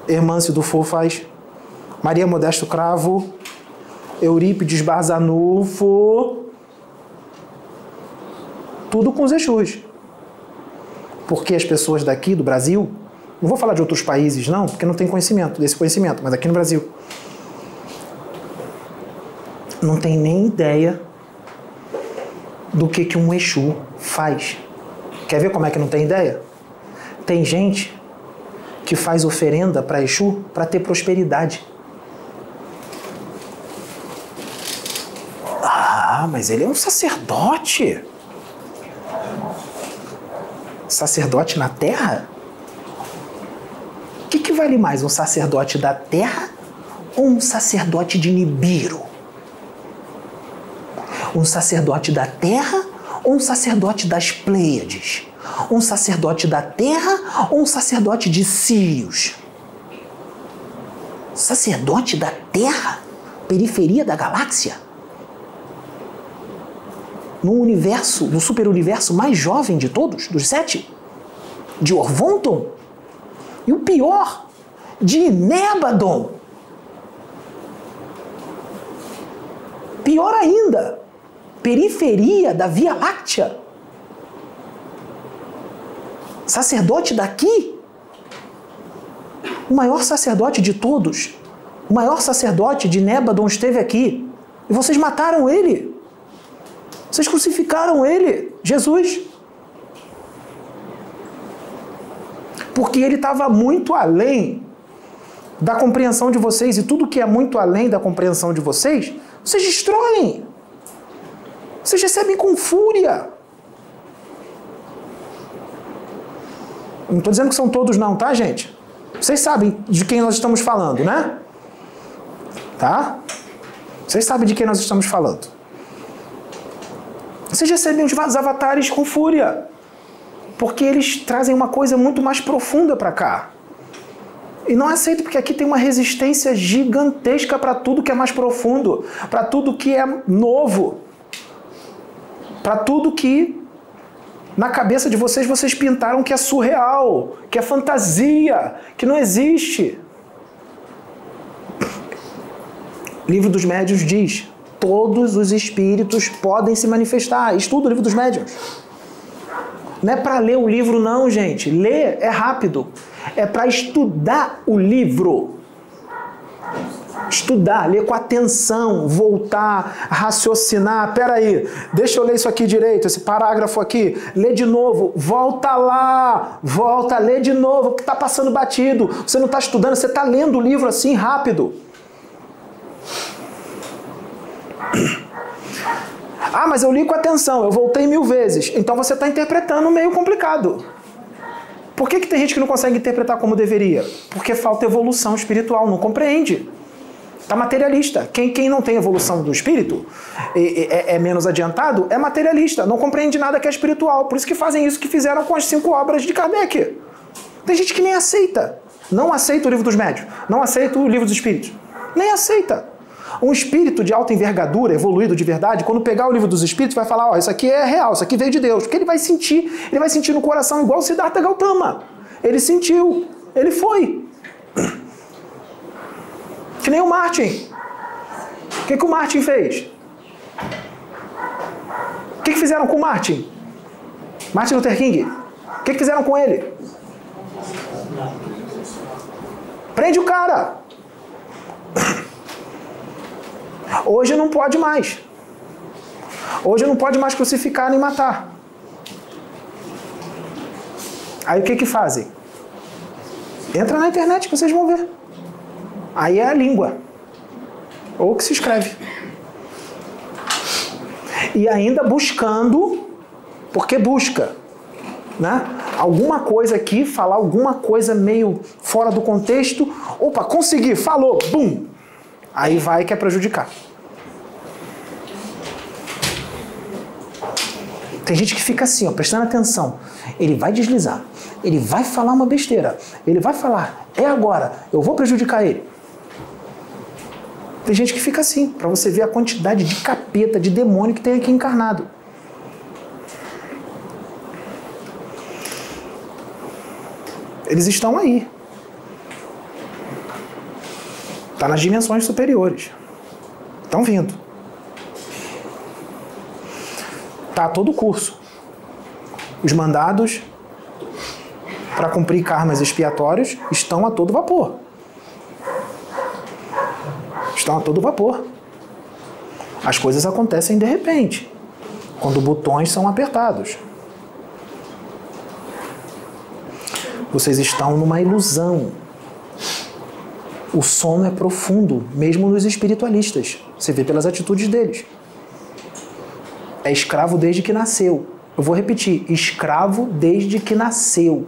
Hermâncio Dufour faz. Maria Modesto Cravo. Eurípides Barzanufo. Tudo com os Exus. Porque as pessoas daqui do Brasil, não vou falar de outros países não, porque não tem conhecimento desse conhecimento, mas aqui no Brasil, não tem nem ideia do que, que um Exu faz. Quer ver como é que não tem ideia? Tem gente que faz oferenda para Exu para ter prosperidade. Ah, mas ele é um sacerdote. Sacerdote na terra? O que, que vale mais, um sacerdote da terra ou um sacerdote de Nibiru? Um sacerdote da terra ou um sacerdote das Pleiades? Um sacerdote da terra ou um sacerdote de Sírios? Sacerdote da terra? Periferia da galáxia? No universo, no superuniverso mais jovem de todos, dos sete? De Orvonton? E o pior, de Nebadon? Pior ainda, periferia da Via Láctea? sacerdote daqui, o maior sacerdote de todos, o maior sacerdote de Nébadon esteve aqui. E vocês mataram ele. Vocês crucificaram ele, Jesus. Porque ele estava muito além da compreensão de vocês e tudo que é muito além da compreensão de vocês, vocês destroem. Vocês recebem com fúria. Não estou dizendo que são todos não, tá, gente? Vocês sabem de quem nós estamos falando, né? Tá? Vocês sabem de quem nós estamos falando. Vocês recebem os avatares com fúria. Porque eles trazem uma coisa muito mais profunda para cá. E não aceito porque aqui tem uma resistência gigantesca para tudo que é mais profundo, para tudo que é novo, para tudo que na cabeça de vocês, vocês pintaram que é surreal, que é fantasia, que não existe. O livro dos médios diz: todos os espíritos podem se manifestar. Estuda o livro dos médios. Não é para ler o livro, não, gente. Ler é rápido. É para estudar o livro estudar, ler com atenção, voltar, raciocinar. Peraí, deixa eu ler isso aqui direito, esse parágrafo aqui. Lê de novo, volta lá, volta, lê de novo, que está passando batido. Você não está estudando, você está lendo o livro assim rápido. Ah, mas eu li com atenção, eu voltei mil vezes. Então você está interpretando meio complicado. Por que, que tem gente que não consegue interpretar como deveria? Porque falta evolução espiritual, não compreende. Está materialista. Quem, quem não tem evolução do espírito é, é, é, menos adiantado, é materialista, não compreende nada que é espiritual. Por isso que fazem isso que fizeram com as cinco obras de Kardec. Tem gente que nem aceita. Não aceita o livro dos médios. Não aceita o livro dos espíritos. Nem aceita. Um espírito de alta envergadura, evoluído de verdade, quando pegar o livro dos espíritos, vai falar: Ó, oh, isso aqui é real, isso aqui veio de Deus. Porque ele vai sentir, ele vai sentir no coração igual o Siddhartha Gautama. Ele sentiu, ele foi. Que nem o Martin. O que, que o Martin fez? O que, que fizeram com o Martin? Martin Luther King. O que, que fizeram com ele? Prende o cara. Hoje não pode mais. Hoje não pode mais crucificar nem matar. Aí o que que fazem? Entra na internet que vocês vão ver. Aí é a língua. Ou que se escreve. E ainda buscando, porque busca, né? Alguma coisa aqui, falar alguma coisa meio fora do contexto. Opa, consegui, falou, bum! Aí vai que é prejudicar. Tem gente que fica assim, ó, prestando atenção. Ele vai deslizar, ele vai falar uma besteira, ele vai falar, é agora, eu vou prejudicar ele. Tem gente que fica assim, para você ver a quantidade de capeta, de demônio que tem aqui encarnado. Eles estão aí. Está nas dimensões superiores. Estão vindo. Está todo curso. Os mandados para cumprir karmas expiatórios estão a todo vapor. Estão a todo vapor. As coisas acontecem de repente, quando botões são apertados. Vocês estão numa ilusão. O sono é profundo, mesmo nos espiritualistas. Você vê pelas atitudes deles. É escravo desde que nasceu. Eu vou repetir: escravo desde que nasceu.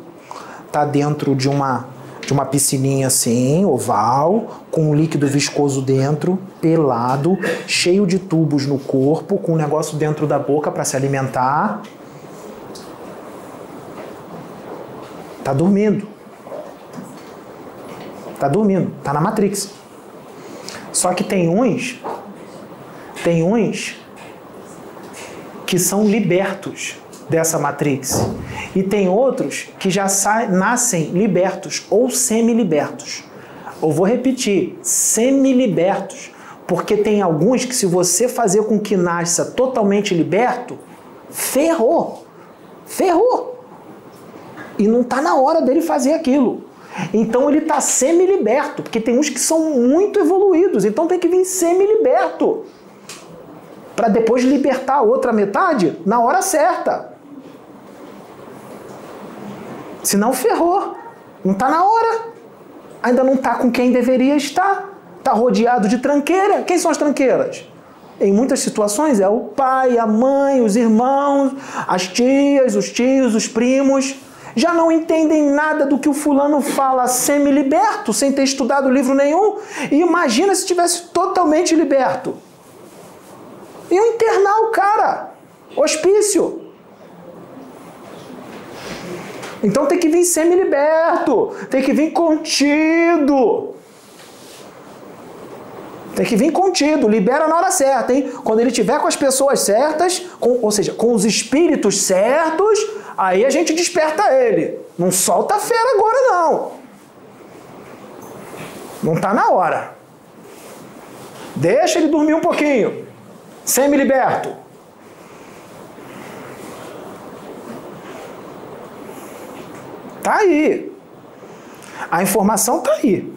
Tá dentro de uma de uma piscininha assim, oval, com um líquido viscoso dentro, pelado, cheio de tubos no corpo, com um negócio dentro da boca para se alimentar. Tá dormindo. Tá dormindo, tá na Matrix. Só que tem uns, tem uns que são libertos dessa Matrix. E tem outros que já nascem libertos ou semi-libertos. Eu vou repetir, semi-libertos, porque tem alguns que se você fazer com que nasça totalmente liberto, ferrou. Ferrou. E não está na hora dele fazer aquilo. Então ele está semi-liberto, porque tem uns que são muito evoluídos, então tem que vir semi-liberto. Para depois libertar a outra metade na hora certa. Senão ferrou. Não está na hora. Ainda não está com quem deveria estar. Está rodeado de tranqueira. Quem são as tranqueiras? Em muitas situações é o pai, a mãe, os irmãos, as tias, os tios, os primos já não entendem nada do que o fulano fala semi-liberto, sem ter estudado livro nenhum. E imagina se tivesse totalmente liberto. Iam internar o cara. Hospício. Então tem que vir semi-liberto. Tem que vir contido. Tem que vir contido, libera na hora certa, hein? Quando ele tiver com as pessoas certas, com, ou seja, com os espíritos certos, Aí a gente desperta ele. Não solta a fera agora, não. Não está na hora. Deixa ele dormir um pouquinho. Semi-liberto. Tá aí. A informação tá aí.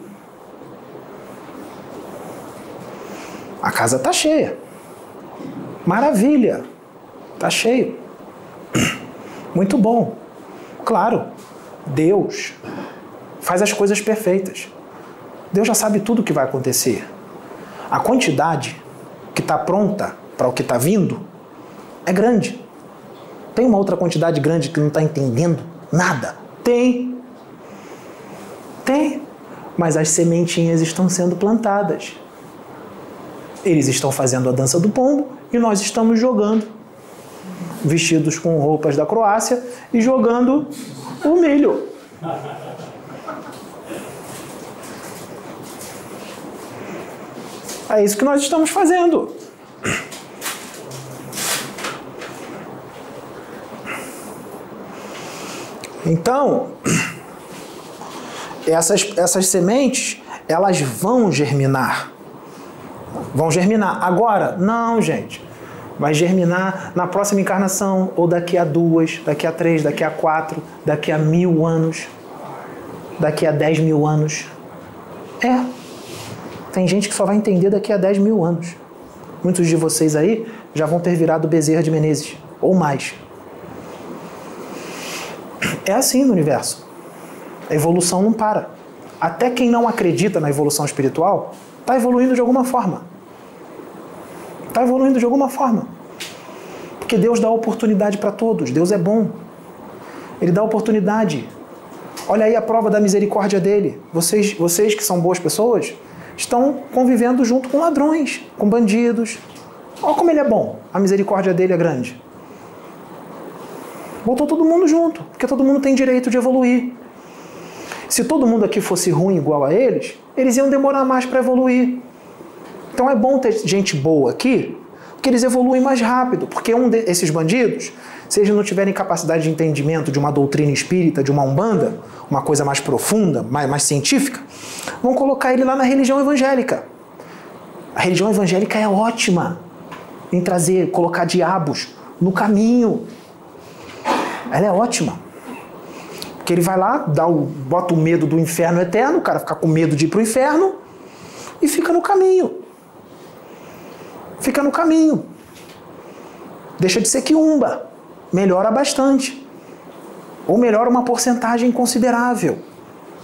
A casa tá cheia. Maravilha. Tá cheio. Muito bom. Claro, Deus faz as coisas perfeitas. Deus já sabe tudo o que vai acontecer. A quantidade que está pronta para o que está vindo é grande. Tem uma outra quantidade grande que não está entendendo nada? Tem. Tem. Mas as sementinhas estão sendo plantadas. Eles estão fazendo a dança do pombo e nós estamos jogando, vestidos com roupas da Croácia e jogando o milho. É isso que nós estamos fazendo. Então, essas, essas sementes, elas vão germinar. Vão germinar. Agora, não, gente. Vai germinar na próxima encarnação, ou daqui a duas, daqui a três, daqui a quatro, daqui a mil anos, daqui a dez mil anos. É. Tem gente que só vai entender daqui a dez mil anos. Muitos de vocês aí já vão ter virado Bezerra de Menezes, ou mais. É assim no universo. A evolução não para. Até quem não acredita na evolução espiritual está evoluindo de alguma forma está evoluindo de alguma forma. Porque Deus dá oportunidade para todos, Deus é bom. Ele dá oportunidade. Olha aí a prova da misericórdia dele. Vocês, vocês que são boas pessoas, estão convivendo junto com ladrões, com bandidos. Olha como ele é bom. A misericórdia dele é grande. Botou todo mundo junto, porque todo mundo tem direito de evoluir. Se todo mundo aqui fosse ruim igual a eles, eles iam demorar mais para evoluir. Então é bom ter gente boa aqui, porque eles evoluem mais rápido, porque um desses bandidos, se eles não tiverem capacidade de entendimento de uma doutrina espírita, de uma umbanda, uma coisa mais profunda, mais, mais científica, vão colocar ele lá na religião evangélica. A religião evangélica é ótima em trazer, colocar diabos no caminho. Ela é ótima. Porque ele vai lá, dá o, bota o medo do inferno eterno, o cara fica com medo de ir para o inferno e fica no caminho fica no caminho. Deixa de ser quiumba. Melhora bastante. Ou melhora uma porcentagem considerável.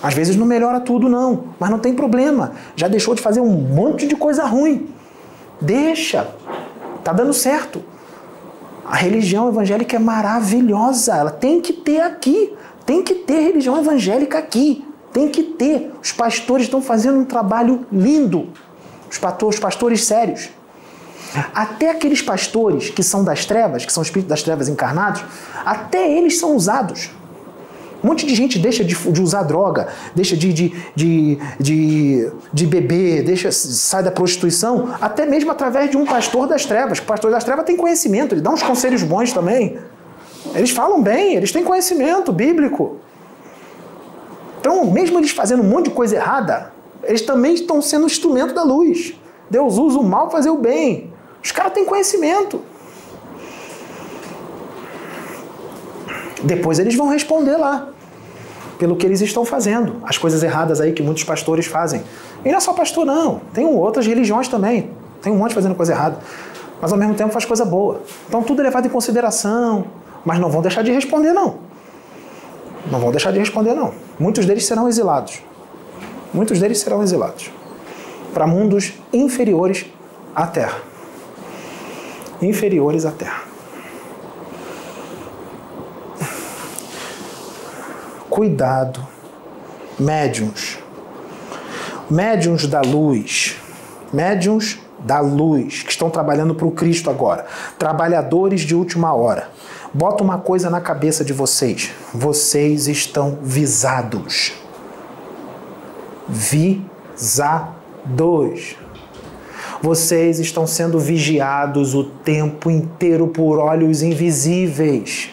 Às vezes não melhora tudo, não. Mas não tem problema. Já deixou de fazer um monte de coisa ruim. Deixa. Tá dando certo. A religião evangélica é maravilhosa. Ela tem que ter aqui. Tem que ter religião evangélica aqui. Tem que ter. Os pastores estão fazendo um trabalho lindo. Os pastores, os pastores sérios. Até aqueles pastores que são das trevas, que são espíritos das trevas encarnados, até eles são usados. Um monte de gente deixa de, de usar droga, deixa de, de, de, de, de beber, deixa, sai da prostituição, até mesmo através de um pastor das trevas. O pastor das trevas tem conhecimento, ele dá uns conselhos bons também. Eles falam bem, eles têm conhecimento bíblico. Então, mesmo eles fazendo um monte de coisa errada, eles também estão sendo instrumento da luz. Deus usa o mal para fazer o bem. Os caras têm conhecimento. Depois eles vão responder lá pelo que eles estão fazendo, as coisas erradas aí que muitos pastores fazem. E não é só pastor, não. Tem outras religiões também. Tem um monte fazendo coisa errada. Mas ao mesmo tempo faz coisa boa. Então tudo é levado em consideração. Mas não vão deixar de responder, não. Não vão deixar de responder, não. Muitos deles serão exilados. Muitos deles serão exilados para mundos inferiores à Terra inferiores à Terra. Cuidado, médiums. Médiums da luz. Médiums da luz, que estão trabalhando para o Cristo agora. Trabalhadores de última hora. Bota uma coisa na cabeça de vocês. Vocês estão visados. Visados. Vocês estão sendo vigiados o tempo inteiro por olhos invisíveis.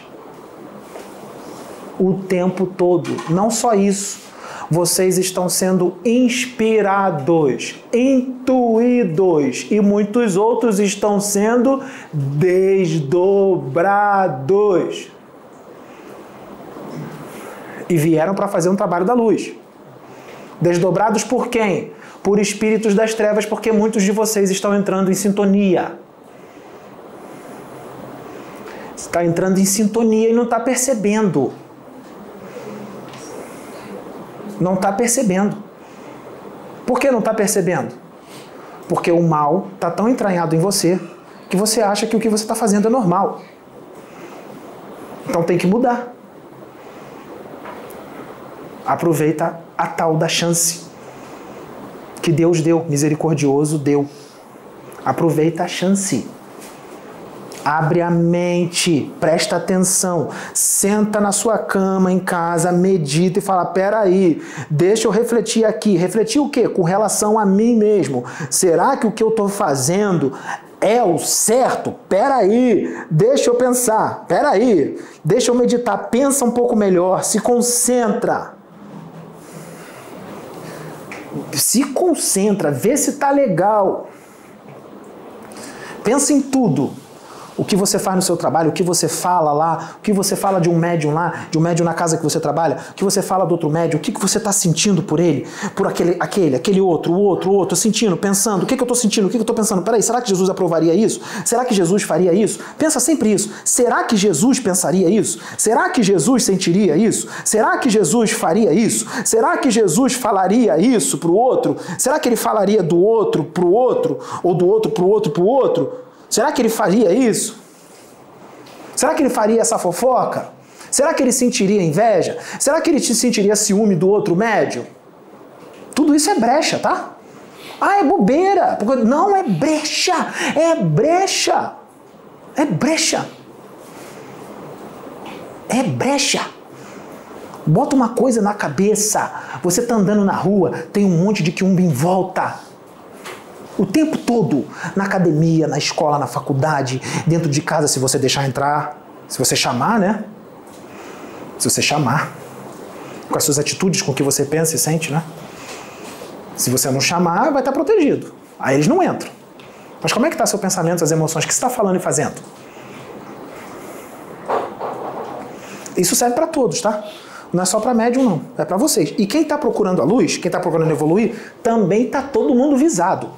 O tempo todo. Não só isso. Vocês estão sendo inspirados, intuídos e muitos outros estão sendo desdobrados. E vieram para fazer um trabalho da luz. Desdobrados por quem? Por espíritos das trevas, porque muitos de vocês estão entrando em sintonia. Está entrando em sintonia e não está percebendo. Não está percebendo. Por que não está percebendo? Porque o mal está tão entranhado em você que você acha que o que você está fazendo é normal. Então tem que mudar. Aproveita a tal da chance que Deus deu, misericordioso deu. Aproveita a chance. Abre a mente, presta atenção, senta na sua cama em casa, medita e fala: peraí, deixa eu refletir aqui. Refletir o quê? Com relação a mim mesmo. Será que o que eu estou fazendo é o certo? Peraí, deixa eu pensar, peraí, deixa eu meditar, pensa um pouco melhor, se concentra se concentra, vê se tá legal. Pensa em tudo o que você faz no seu trabalho, o que você fala lá, o que você fala de um médium lá, de um médium na casa que você trabalha, o que você fala do outro médium, o que, que você está sentindo por ele, por aquele, aquele, aquele outro, o outro, o outro, sentindo, pensando, o que, que eu estou sentindo, o que, que eu estou pensando, peraí, será que Jesus aprovaria isso? Será que Jesus faria isso? Pensa sempre isso. Será que Jesus pensaria isso? Será que Jesus sentiria isso? Será que Jesus faria isso? Será que Jesus falaria isso para o outro? Será que ele falaria do outro para o outro? Ou do outro para o outro para o outro? Será que ele faria isso? Será que ele faria essa fofoca? Será que ele sentiria inveja? Será que ele sentiria ciúme do outro médio? Tudo isso é brecha, tá? Ah, é bobeira. Não é brecha, é brecha. É brecha. É brecha. Bota uma coisa na cabeça. Você tá andando na rua, tem um monte de quiumba em volta. O tempo todo, na academia, na escola, na faculdade, dentro de casa, se você deixar entrar, se você chamar, né? Se você chamar, com as suas atitudes, com o que você pensa e sente, né? Se você não chamar, vai estar protegido. Aí eles não entram. Mas como é que está seu pensamento, as emoções? O que você está falando e fazendo? Isso serve para todos, tá? Não é só para médium, não. É para vocês. E quem está procurando a luz, quem está procurando evoluir, também está todo mundo visado.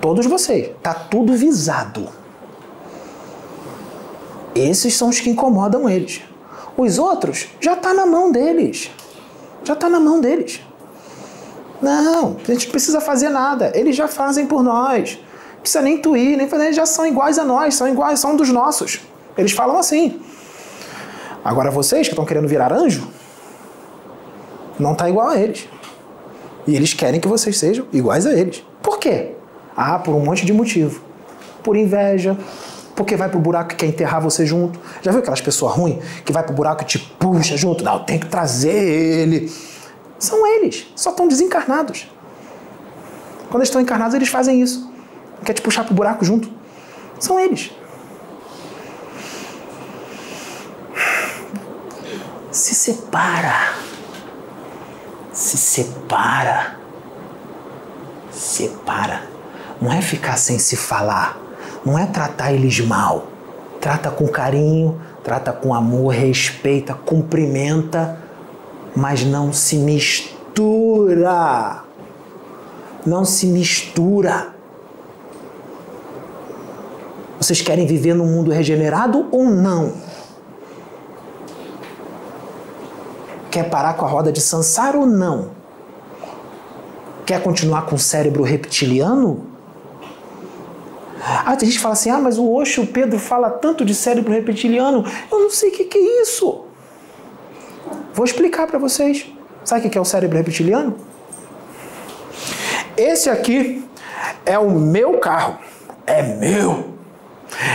Todos vocês. Tá tudo visado. Esses são os que incomodam eles. Os outros já tá na mão deles. Já tá na mão deles. Não, a gente não precisa fazer nada. Eles já fazem por nós. Não precisa nem intuir, nem fazer. Eles já são iguais a nós, são iguais, são dos nossos. Eles falam assim. Agora vocês que estão querendo virar anjo, não tá igual a eles. E eles querem que vocês sejam iguais a eles. Por quê? Ah, por um monte de motivo. Por inveja, porque vai pro buraco e quer enterrar você junto. Já viu aquelas pessoas ruins que vai pro buraco e te puxa junto? Não, tem que trazer ele. São eles, só estão desencarnados. Quando eles estão encarnados, eles fazem isso. Quer te puxar pro buraco junto. São eles. Se separa se separa. Separa. Não é ficar sem se falar. Não é tratar eles mal. Trata com carinho, trata com amor, respeita, cumprimenta, mas não se mistura. Não se mistura. Vocês querem viver num mundo regenerado ou não? Quer parar com a roda de Sansara ou não? Quer continuar com o cérebro reptiliano? Ah, tem gente que fala assim: ah, mas o Osho, o Pedro fala tanto de cérebro reptiliano. Eu não sei o que, que é isso. Vou explicar para vocês. Sabe o que é o cérebro reptiliano? Esse aqui é o meu carro. É meu.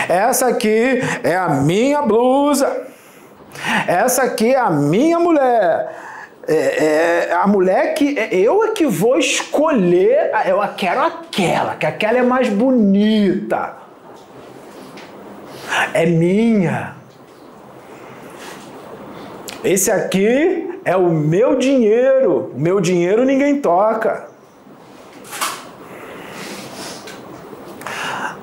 Essa aqui é a minha blusa. Essa aqui é a minha mulher. É, é, a mulher que é, eu é que vou escolher, eu quero aquela, que aquela é mais bonita. É minha. Esse aqui é o meu dinheiro. O meu dinheiro ninguém toca.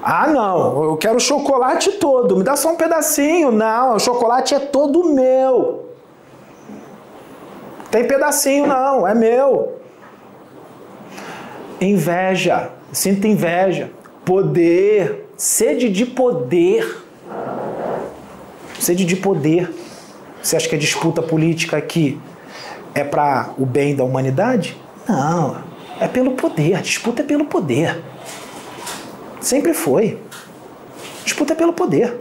Ah, não, eu quero o chocolate todo, me dá só um pedacinho. Não, o chocolate é todo meu. Tem pedacinho, não, é meu. Inveja, sinto inveja. Poder, sede de poder. Sede de poder. Você acha que a disputa política aqui é para o bem da humanidade? Não, é pelo poder. A disputa é pelo poder. Sempre foi. Disputa pelo poder.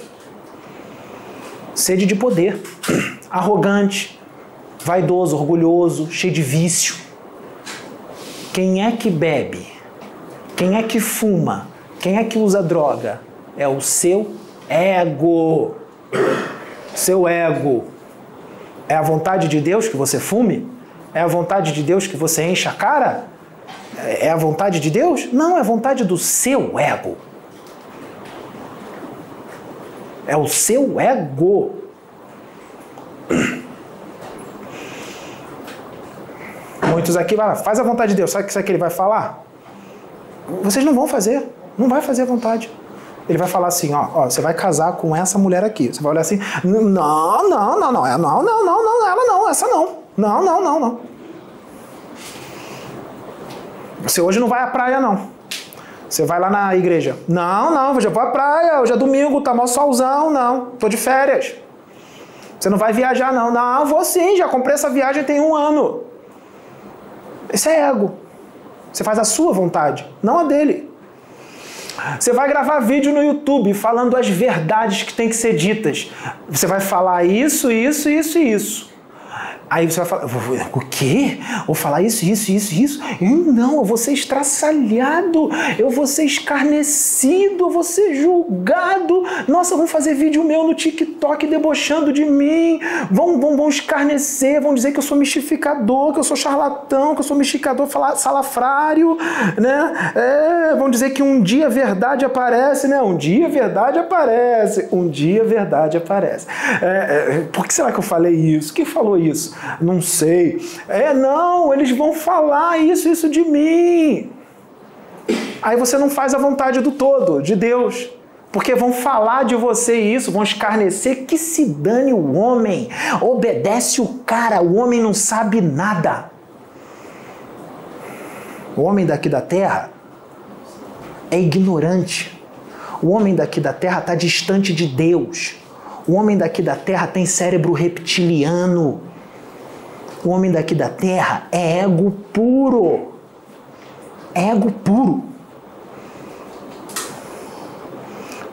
Sede de poder. Arrogante, vaidoso, orgulhoso, cheio de vício. Quem é que bebe? Quem é que fuma? Quem é que usa droga? É o seu ego. Seu ego. É a vontade de Deus que você fume? É a vontade de Deus que você encha a cara? É a vontade de Deus? Não, é a vontade do seu ego. É o seu ego. Muitos aqui vai faz a vontade de Deus. Sabe o que ele vai falar? Vocês não vão fazer. Não vai fazer a vontade. Ele vai falar assim, ó, ó, você vai casar com essa mulher aqui. Você vai olhar assim, não, não, não, não, não, não, não, não, ela não, essa não. Não, não, não, não. Você hoje não vai à praia, não. Você vai lá na igreja. Não, não, já vou à praia, hoje é domingo, tá mal solzão, não. Tô de férias. Você não vai viajar, não. Não, vou sim, já comprei essa viagem tem um ano. Isso é ego. Você faz a sua vontade, não a dele. Você vai gravar vídeo no YouTube falando as verdades que tem que ser ditas. Você vai falar isso, isso, isso e isso. Aí você vai falar, o quê? Vou falar isso, isso, isso, isso? Não, eu vou ser estraçalhado, eu vou ser escarnecido, eu vou ser julgado. Nossa, vão fazer vídeo meu no TikTok debochando de mim, vão, vão, vão escarnecer, vão dizer que eu sou mistificador, que eu sou charlatão, que eu sou mistificador salafrário, né? É, vão dizer que um dia a verdade aparece, né? Um dia a verdade aparece, um dia a verdade aparece. É, é, por que será que eu falei isso? Quem falou isso? Não sei. É, não, eles vão falar isso, isso de mim. Aí você não faz a vontade do todo, de Deus. Porque vão falar de você isso, vão escarnecer que se dane o homem. Obedece o cara, o homem não sabe nada. O homem daqui da terra é ignorante. O homem daqui da terra está distante de Deus. O homem daqui da terra tem cérebro reptiliano. O homem daqui da terra é ego puro. Ego puro.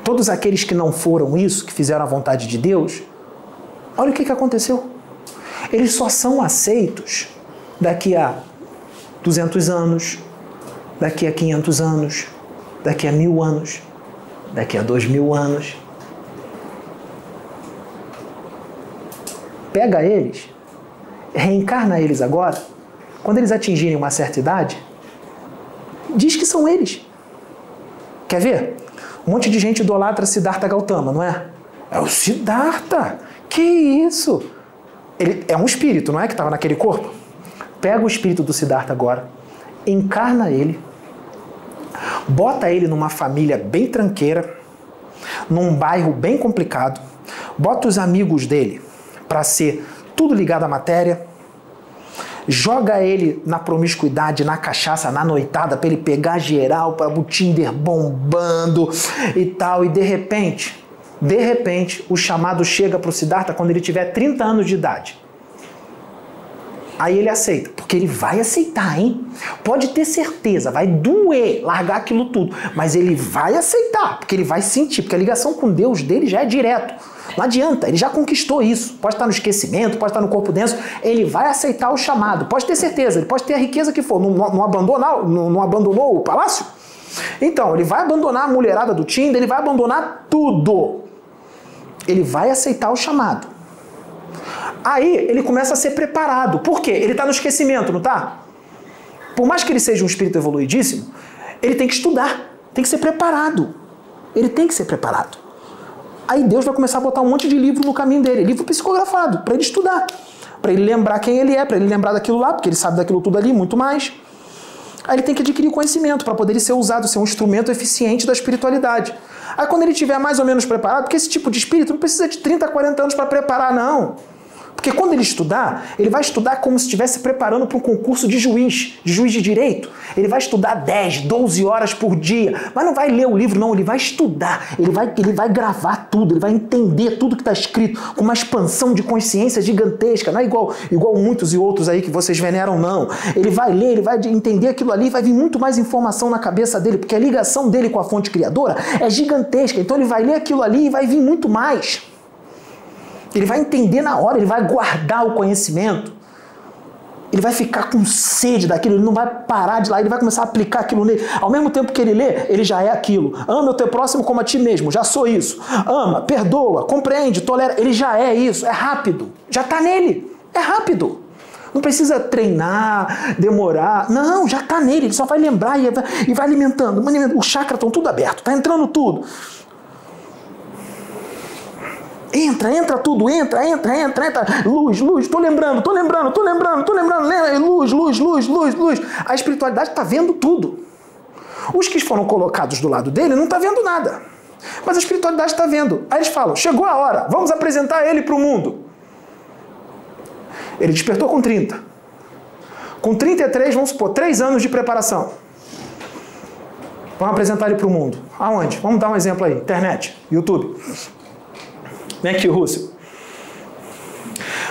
Todos aqueles que não foram isso, que fizeram a vontade de Deus, olha o que, que aconteceu. Eles só são aceitos daqui a 200 anos, daqui a 500 anos, daqui a mil anos, daqui a dois mil anos. Pega eles reencarna eles agora, quando eles atingirem uma certa idade, diz que são eles. Quer ver? Um monte de gente idolatra Siddhartha Gautama, não é? É o Siddhartha! Que isso? Ele é um espírito, não é? Que estava naquele corpo. Pega o espírito do Siddhartha agora, encarna ele, bota ele numa família bem tranqueira, num bairro bem complicado, bota os amigos dele para ser tudo ligado à matéria. Joga ele na promiscuidade, na cachaça, na noitada, para ele pegar geral, para o Tinder bombando e tal. E de repente, de repente, o chamado chega para o Siddhartha quando ele tiver 30 anos de idade. Aí ele aceita, porque ele vai aceitar, hein? Pode ter certeza, vai doer largar aquilo tudo, mas ele vai aceitar, porque ele vai sentir, porque a ligação com Deus dele já é direto. Não adianta, ele já conquistou isso. Pode estar no esquecimento, pode estar no corpo denso, ele vai aceitar o chamado. Pode ter certeza, ele pode ter a riqueza que for. Não, não, abandonar, não, não abandonou o palácio? Então, ele vai abandonar a mulherada do Tinder, ele vai abandonar tudo. Ele vai aceitar o chamado. Aí ele começa a ser preparado. Por quê? Ele está no esquecimento, não está? Por mais que ele seja um espírito evoluidíssimo, ele tem que estudar, tem que ser preparado. Ele tem que ser preparado. Aí Deus vai começar a botar um monte de livro no caminho dele, livro psicografado, para ele estudar, para ele lembrar quem ele é, para ele lembrar daquilo lá, porque ele sabe daquilo tudo ali, muito mais. Aí ele tem que adquirir conhecimento para poder ser usado, ser um instrumento eficiente da espiritualidade. Aí quando ele estiver mais ou menos preparado, porque esse tipo de espírito não precisa de 30, 40 anos para preparar, não. Porque quando ele estudar, ele vai estudar como se estivesse preparando para um concurso de juiz, de juiz de direito. Ele vai estudar 10, 12 horas por dia, mas não vai ler o livro, não, ele vai estudar, ele vai, ele vai gravar tudo, ele vai entender tudo que está escrito com uma expansão de consciência gigantesca, não é igual, igual muitos e outros aí que vocês veneram, não. Ele vai ler, ele vai entender aquilo ali, vai vir muito mais informação na cabeça dele, porque a ligação dele com a fonte criadora é gigantesca, então ele vai ler aquilo ali e vai vir muito mais. Ele vai entender na hora, ele vai guardar o conhecimento. ele vai ficar com sede daquilo, ele não vai parar de lá, ele vai começar a aplicar aquilo nele. Ao mesmo tempo que ele lê, ele já é aquilo. Ama o teu próximo como a ti mesmo, já sou isso. Ama, perdoa, compreende, tolera, ele já é isso, é rápido, já está nele, é rápido. Não precisa treinar, demorar. Não, já está nele, ele só vai lembrar e vai, alimentando. Os chakras estão tudo aberto, está entrando tudo. Entra, entra tudo, entra, entra, entra, entra. Luz, luz, tô lembrando, tô lembrando, tô lembrando, tô lembrando. Luz, luz, luz, luz, luz. A espiritualidade está vendo tudo. Os que foram colocados do lado dele não está vendo nada. Mas a espiritualidade está vendo. Aí eles falam: chegou a hora, vamos apresentar ele para o mundo. Ele despertou com 30. Com 33, vamos supor, 3 anos de preparação. Vamos apresentar ele para o mundo. Aonde? Vamos dar um exemplo aí: internet, YouTube. Vem aqui, Russell.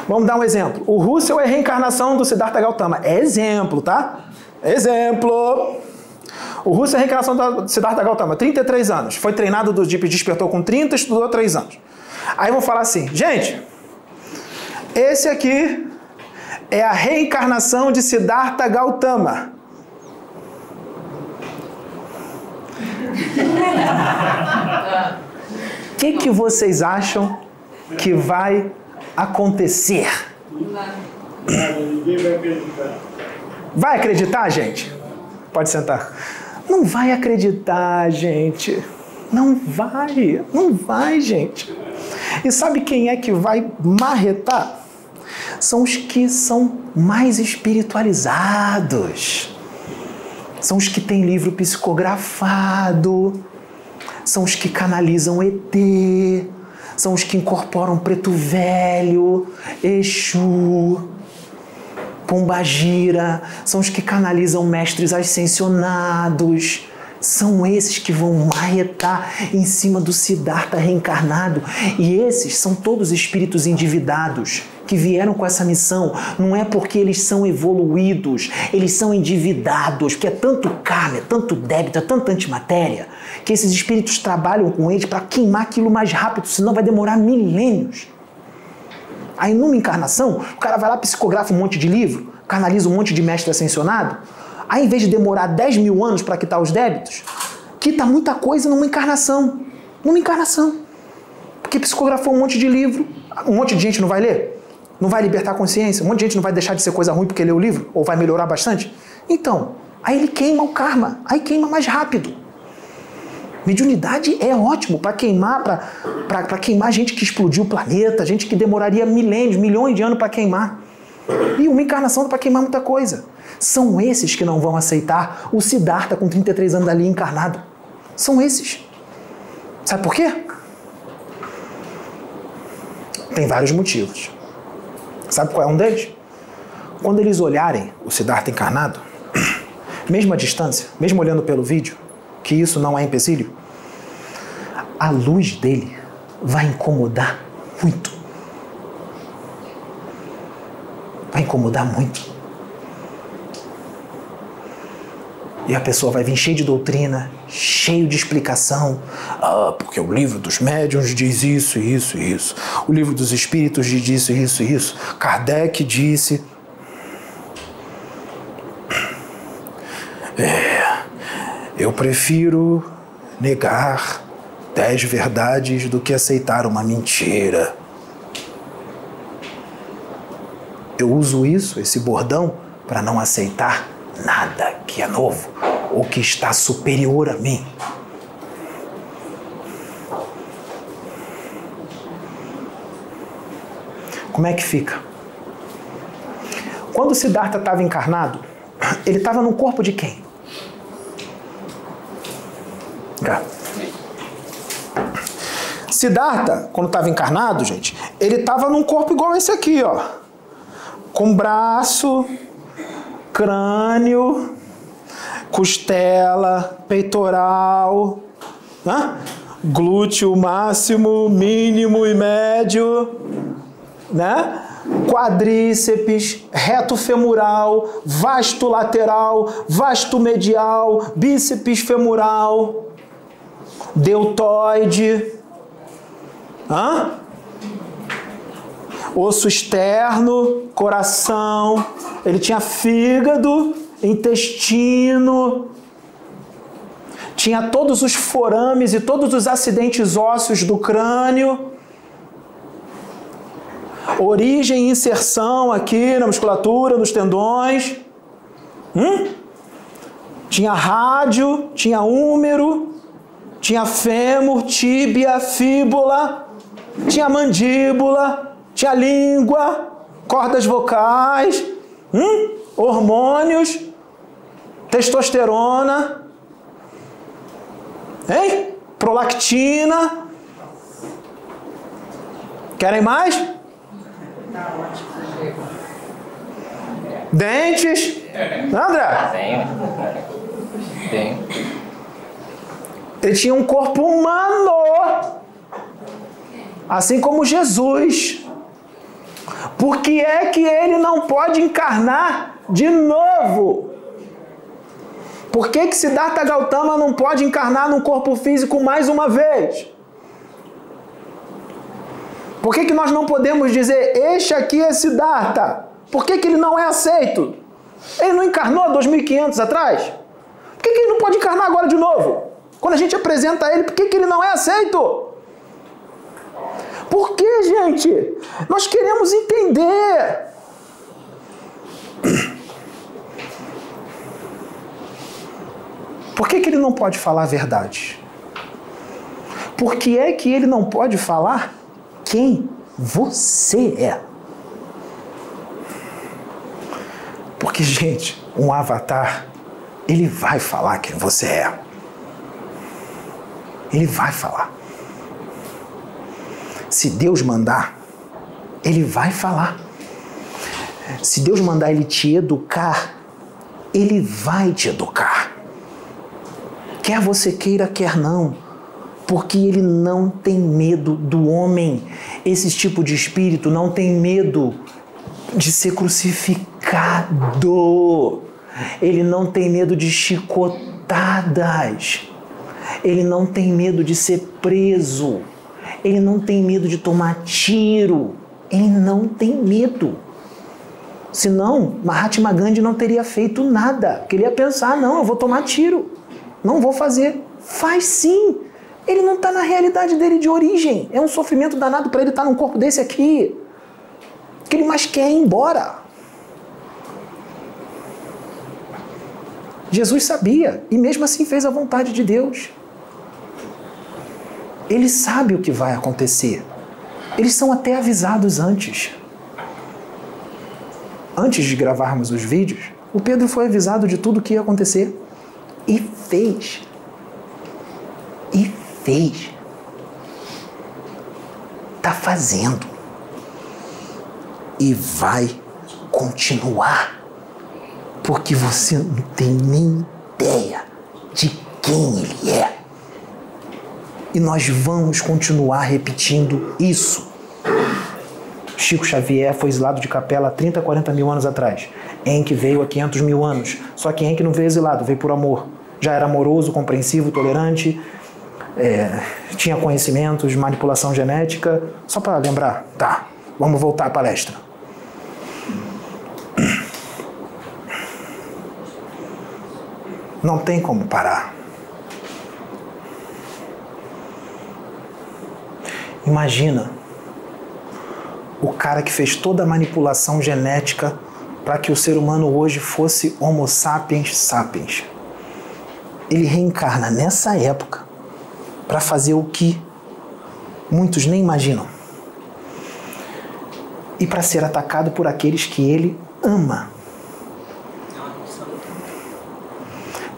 Vamos dar um exemplo. O Russell é a reencarnação do Siddhartha Gautama. É exemplo, tá? Exemplo. O Russell é a reencarnação do Siddhartha Gautama, 33 anos. Foi treinado do DIP, despertou com 30, estudou 3 anos. Aí vou falar assim, gente, esse aqui é a reencarnação de Siddhartha Gautama. O que, que vocês acham que vai acontecer? Vai acreditar, gente? Pode sentar. Não vai acreditar, gente. Não vai. Não vai, gente. E sabe quem é que vai marretar? São os que são mais espiritualizados. São os que têm livro psicografado são os que canalizam ET, são os que incorporam preto velho, Exu, Pombagira, são os que canalizam mestres ascensionados. São esses que vão marretar em cima do Siddhartha reencarnado. E esses são todos espíritos endividados que vieram com essa missão não é porque eles são evoluídos, eles são endividados, porque é tanto karma, é tanto débito, é tanta antimatéria, que esses espíritos trabalham com eles para queimar aquilo mais rápido, senão vai demorar milênios. Aí numa encarnação, o cara vai lá, psicografa um monte de livro, canaliza um monte de mestre ascensionado, aí em vez de demorar 10 mil anos para quitar os débitos, quita muita coisa numa encarnação. Numa encarnação. Porque psicografou um monte de livro, um monte de gente não vai ler? Não vai libertar a consciência? Um monte de gente não vai deixar de ser coisa ruim porque lê o livro? Ou vai melhorar bastante? Então, aí ele queima o karma, aí queima mais rápido. Mediunidade é ótimo para queimar, para queimar gente que explodiu o planeta, gente que demoraria milênios, milhões de anos para queimar. E uma encarnação para queimar muita coisa. São esses que não vão aceitar o Siddhartha com 33 anos ali encarnado. São esses. Sabe por quê? Tem vários motivos. Sabe qual é um deles? Quando eles olharem o Siddhartha encarnado, mesmo à distância, mesmo olhando pelo vídeo, que isso não é empecilho, a luz dele vai incomodar muito. Vai incomodar muito. E a pessoa vai vir cheia de doutrina, cheio de explicação. Ah, porque o livro dos médiuns diz isso, isso isso. O livro dos espíritos diz isso, isso isso. Kardec disse. É, eu prefiro negar dez verdades do que aceitar uma mentira. Eu uso isso, esse bordão, para não aceitar nada que é novo ou que está superior a mim. Como é que fica? Quando Siddhartha estava encarnado, ele estava no corpo de quem? Cá. Siddhartha, quando estava encarnado, gente, ele estava num corpo igual esse aqui, ó. Com braço, crânio, costela, peitoral, né? glúteo máximo, mínimo e médio, né? quadríceps, reto femoral, vasto lateral, vasto medial, bíceps femoral, deltoide, Hã? osso externo, coração, ele tinha fígado, intestino, tinha todos os forames e todos os acidentes ósseos do crânio, origem e inserção aqui na musculatura, nos tendões. Hum? Tinha rádio, tinha úmero, tinha fêmur, tíbia, fíbula, tinha mandíbula, tinha língua, cordas vocais, hum? hormônios, testosterona, hein? prolactina. Querem mais? Dentes? André? Tenho. Tenho. Ele tinha um corpo humano, assim como Jesus. Por que é que ele não pode encarnar de novo? Por que, que Siddhartha Gautama não pode encarnar num corpo físico mais uma vez? Por que, que nós não podemos dizer, este aqui é Siddhartha? Por que, que ele não é aceito? Ele não encarnou 2500 atrás? Por que, que ele não pode encarnar agora de novo? Quando a gente apresenta ele, por que, que ele não é aceito? Por que, gente? Nós queremos entender. Por que, que ele não pode falar a verdade? Por que é que ele não pode falar quem você é? Porque, gente, um avatar, ele vai falar quem você é. Ele vai falar. Se Deus mandar, ele vai falar. Se Deus mandar ele te educar, ele vai te educar. Quer você queira, quer não. Porque ele não tem medo do homem. Esse tipo de espírito não tem medo de ser crucificado. Ele não tem medo de chicotadas. Ele não tem medo de ser preso. Ele não tem medo de tomar tiro. Ele não tem medo. Senão, Mahatma Gandhi não teria feito nada. Ele ia pensar: não, eu vou tomar tiro. Não vou fazer. Faz sim. Ele não está na realidade dele de origem. É um sofrimento danado para ele estar tá num corpo desse aqui. Que ele mais quer ir embora. Jesus sabia e mesmo assim fez a vontade de Deus. Ele sabe o que vai acontecer. Eles são até avisados antes. Antes de gravarmos os vídeos, o Pedro foi avisado de tudo o que ia acontecer e fez. E fez. Tá fazendo. E vai continuar. Porque você não tem nem ideia de quem ele é. E nós vamos continuar repetindo isso. Chico Xavier foi exilado de capela há 30, 40 mil anos atrás. Enki veio há 500 mil anos. Só que Enki não veio exilado, veio por amor. Já era amoroso, compreensivo, tolerante, é, tinha conhecimentos, manipulação genética. Só para lembrar, tá, vamos voltar à palestra. Não tem como parar. Imagina o cara que fez toda a manipulação genética para que o ser humano hoje fosse Homo sapiens sapiens. Ele reencarna nessa época para fazer o que muitos nem imaginam. E para ser atacado por aqueles que ele ama.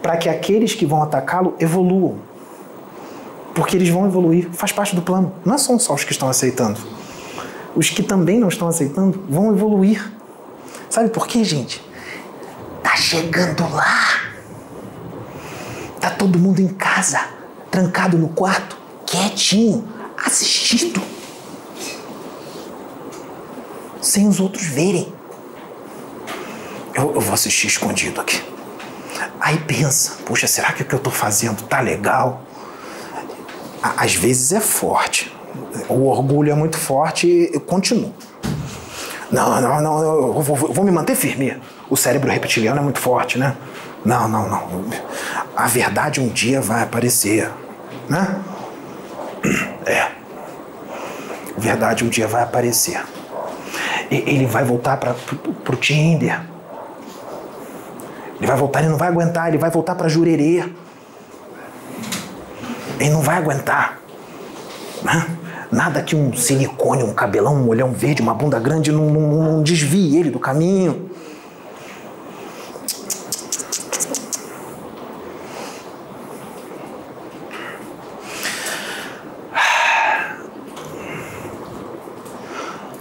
Para que aqueles que vão atacá-lo evoluam porque eles vão evoluir, faz parte do plano. Não é só os que estão aceitando. Os que também não estão aceitando vão evoluir. Sabe por quê, gente? Tá chegando lá. Tá todo mundo em casa, trancado no quarto, quietinho, assistindo. Sem os outros verem. Eu, eu vou assistir escondido aqui. Aí pensa, puxa, será que o que eu tô fazendo tá legal? Às vezes é forte. O orgulho é muito forte e continua. Não, não, não, eu vou, vou- me manter firme. O cérebro reptiliano é muito forte, né? Não, não, não. A verdade um dia vai aparecer, né? É. Verdade um dia vai aparecer. E- Ele vai voltar para pro Tinder. Ele vai voltar, ele não vai aguentar, ele vai voltar para Jurerê. Ele não vai aguentar. né? Nada que um silicone, um cabelão, um olhão verde, uma bunda grande não, não- não desvie ele do caminho.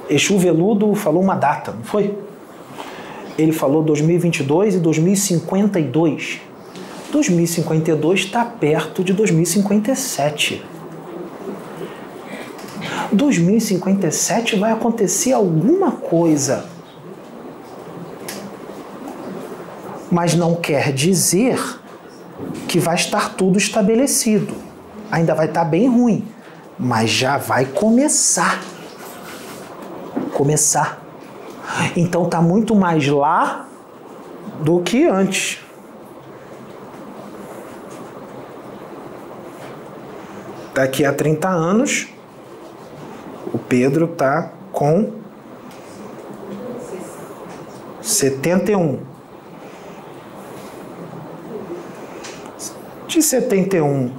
Exu Veludo falou uma data, não foi? Ele falou 2022 e 2052. 2052 está perto de 2057. 2057 vai acontecer alguma coisa. Mas não quer dizer que vai estar tudo estabelecido. Ainda vai estar bem ruim, mas já vai começar. Começar. Então tá muito mais lá do que antes. Daqui a 30 anos, o Pedro tá com 71. De 71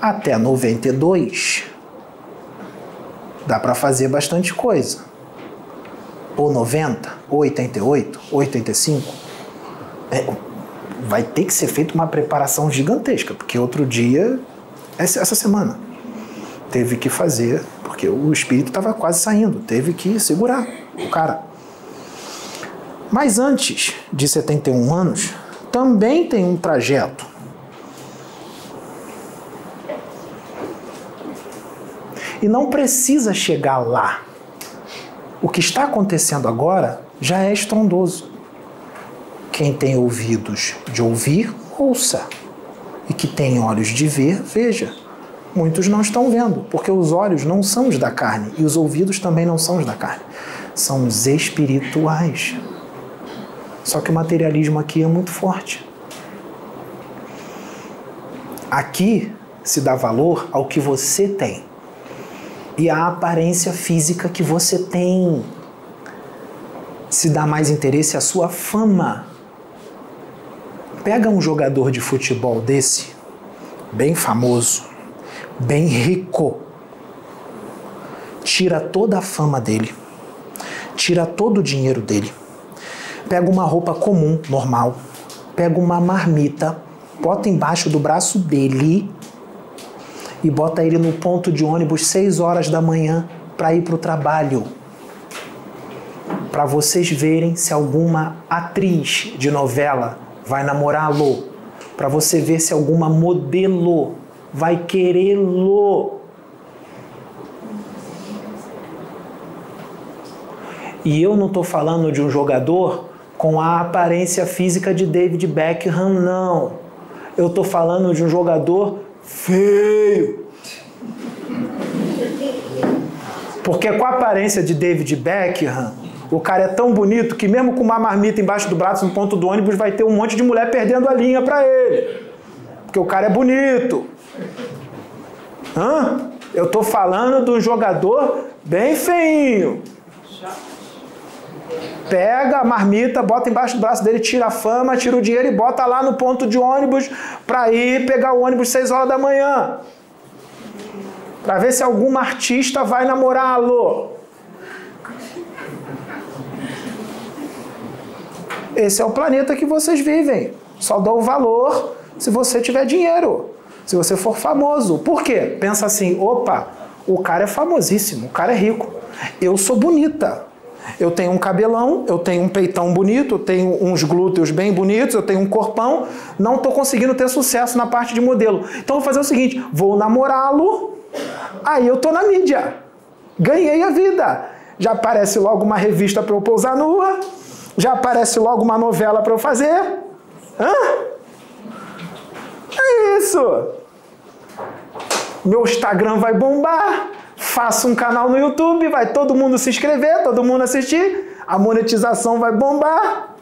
até 92, dá para fazer bastante coisa. Ou 90, ou 88, ou 85. É, vai ter que ser feita uma preparação gigantesca, porque outro dia, essa essa semana, teve que fazer, porque o espírito estava quase saindo, teve que segurar o cara. Mas antes de 71 anos, também tem um trajeto. E não precisa chegar lá. O que está acontecendo agora já é estrondoso. Quem tem ouvidos de ouvir, ouça. E que tem olhos de ver, veja. Muitos não estão vendo, porque os olhos não são os da carne e os ouvidos também não são os da carne. São os espirituais. Só que o materialismo aqui é muito forte. Aqui se dá valor ao que você tem e à aparência física que você tem. Se dá mais interesse à sua fama. Pega um jogador de futebol desse, bem famoso, bem rico, tira toda a fama dele, tira todo o dinheiro dele, pega uma roupa comum, normal, pega uma marmita, bota embaixo do braço dele e bota ele no ponto de ônibus 6 horas da manhã para ir para o trabalho. Para vocês verem se alguma atriz de novela vai namorá-lo. Para você ver se alguma modelo vai querê-lo. E eu não estou falando de um jogador com a aparência física de David Beckham, não. Eu estou falando de um jogador feio. Porque com a aparência de David Beckham, o cara é tão bonito que mesmo com uma marmita embaixo do braço no ponto do ônibus vai ter um monte de mulher perdendo a linha para ele. Porque o cara é bonito. Hã? Eu tô falando de um jogador bem feinho. Pega a marmita, bota embaixo do braço dele, tira a fama, tira o dinheiro e bota lá no ponto de ônibus para ir pegar o ônibus 6 horas da manhã. Para ver se alguma artista vai namorá-lo. Esse é o planeta que vocês vivem. Só dou valor se você tiver dinheiro, se você for famoso. Por quê? Pensa assim: opa, o cara é famosíssimo, o cara é rico. Eu sou bonita. Eu tenho um cabelão, eu tenho um peitão bonito, eu tenho uns glúteos bem bonitos, eu tenho um corpão. Não estou conseguindo ter sucesso na parte de modelo. Então vou fazer o seguinte: vou namorá-lo, aí eu tô na mídia. Ganhei a vida. Já aparece logo uma revista para eu pousar nua, já aparece logo uma novela para eu fazer. Hã? É isso. Meu Instagram vai bombar. faço um canal no YouTube, vai todo mundo se inscrever, todo mundo assistir, a monetização vai bombar.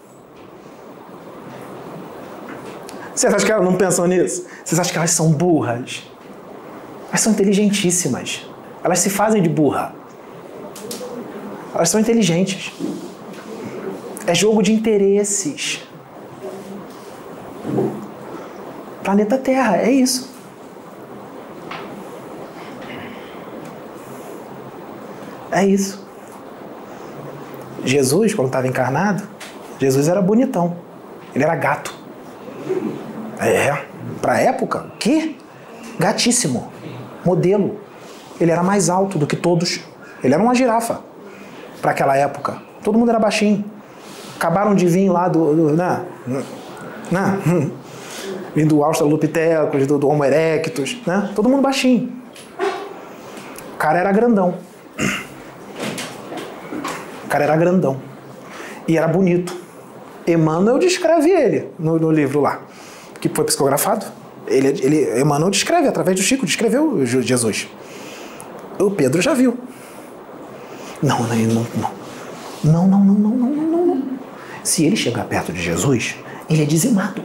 Vocês acham que elas não pensam nisso? Vocês acham que elas são burras? Elas são inteligentíssimas. Elas se fazem de burra. Elas são inteligentes. É jogo de interesses. Planeta Terra, é isso. É isso. Jesus, quando estava encarnado, Jesus era bonitão. Ele era gato. É, pra época, que? Gatíssimo. Modelo. Ele era mais alto do que todos. Ele era uma girafa para aquela época. Todo mundo era baixinho. Acabaram de vir lá do. do né? Né? Vindo do Australopithecus, do, do Homo erectus, né? Todo mundo baixinho. O cara era grandão. O cara era grandão. E era bonito. Emmanuel descreve ele no, no livro lá, que foi psicografado. Ele, ele, Emmanuel descreve, através do Chico, descreveu Jesus. O Pedro já viu. Não, não, não, não. Não, não, não, não, não, não, não. Se ele chegar perto de Jesus, ele é dizimado.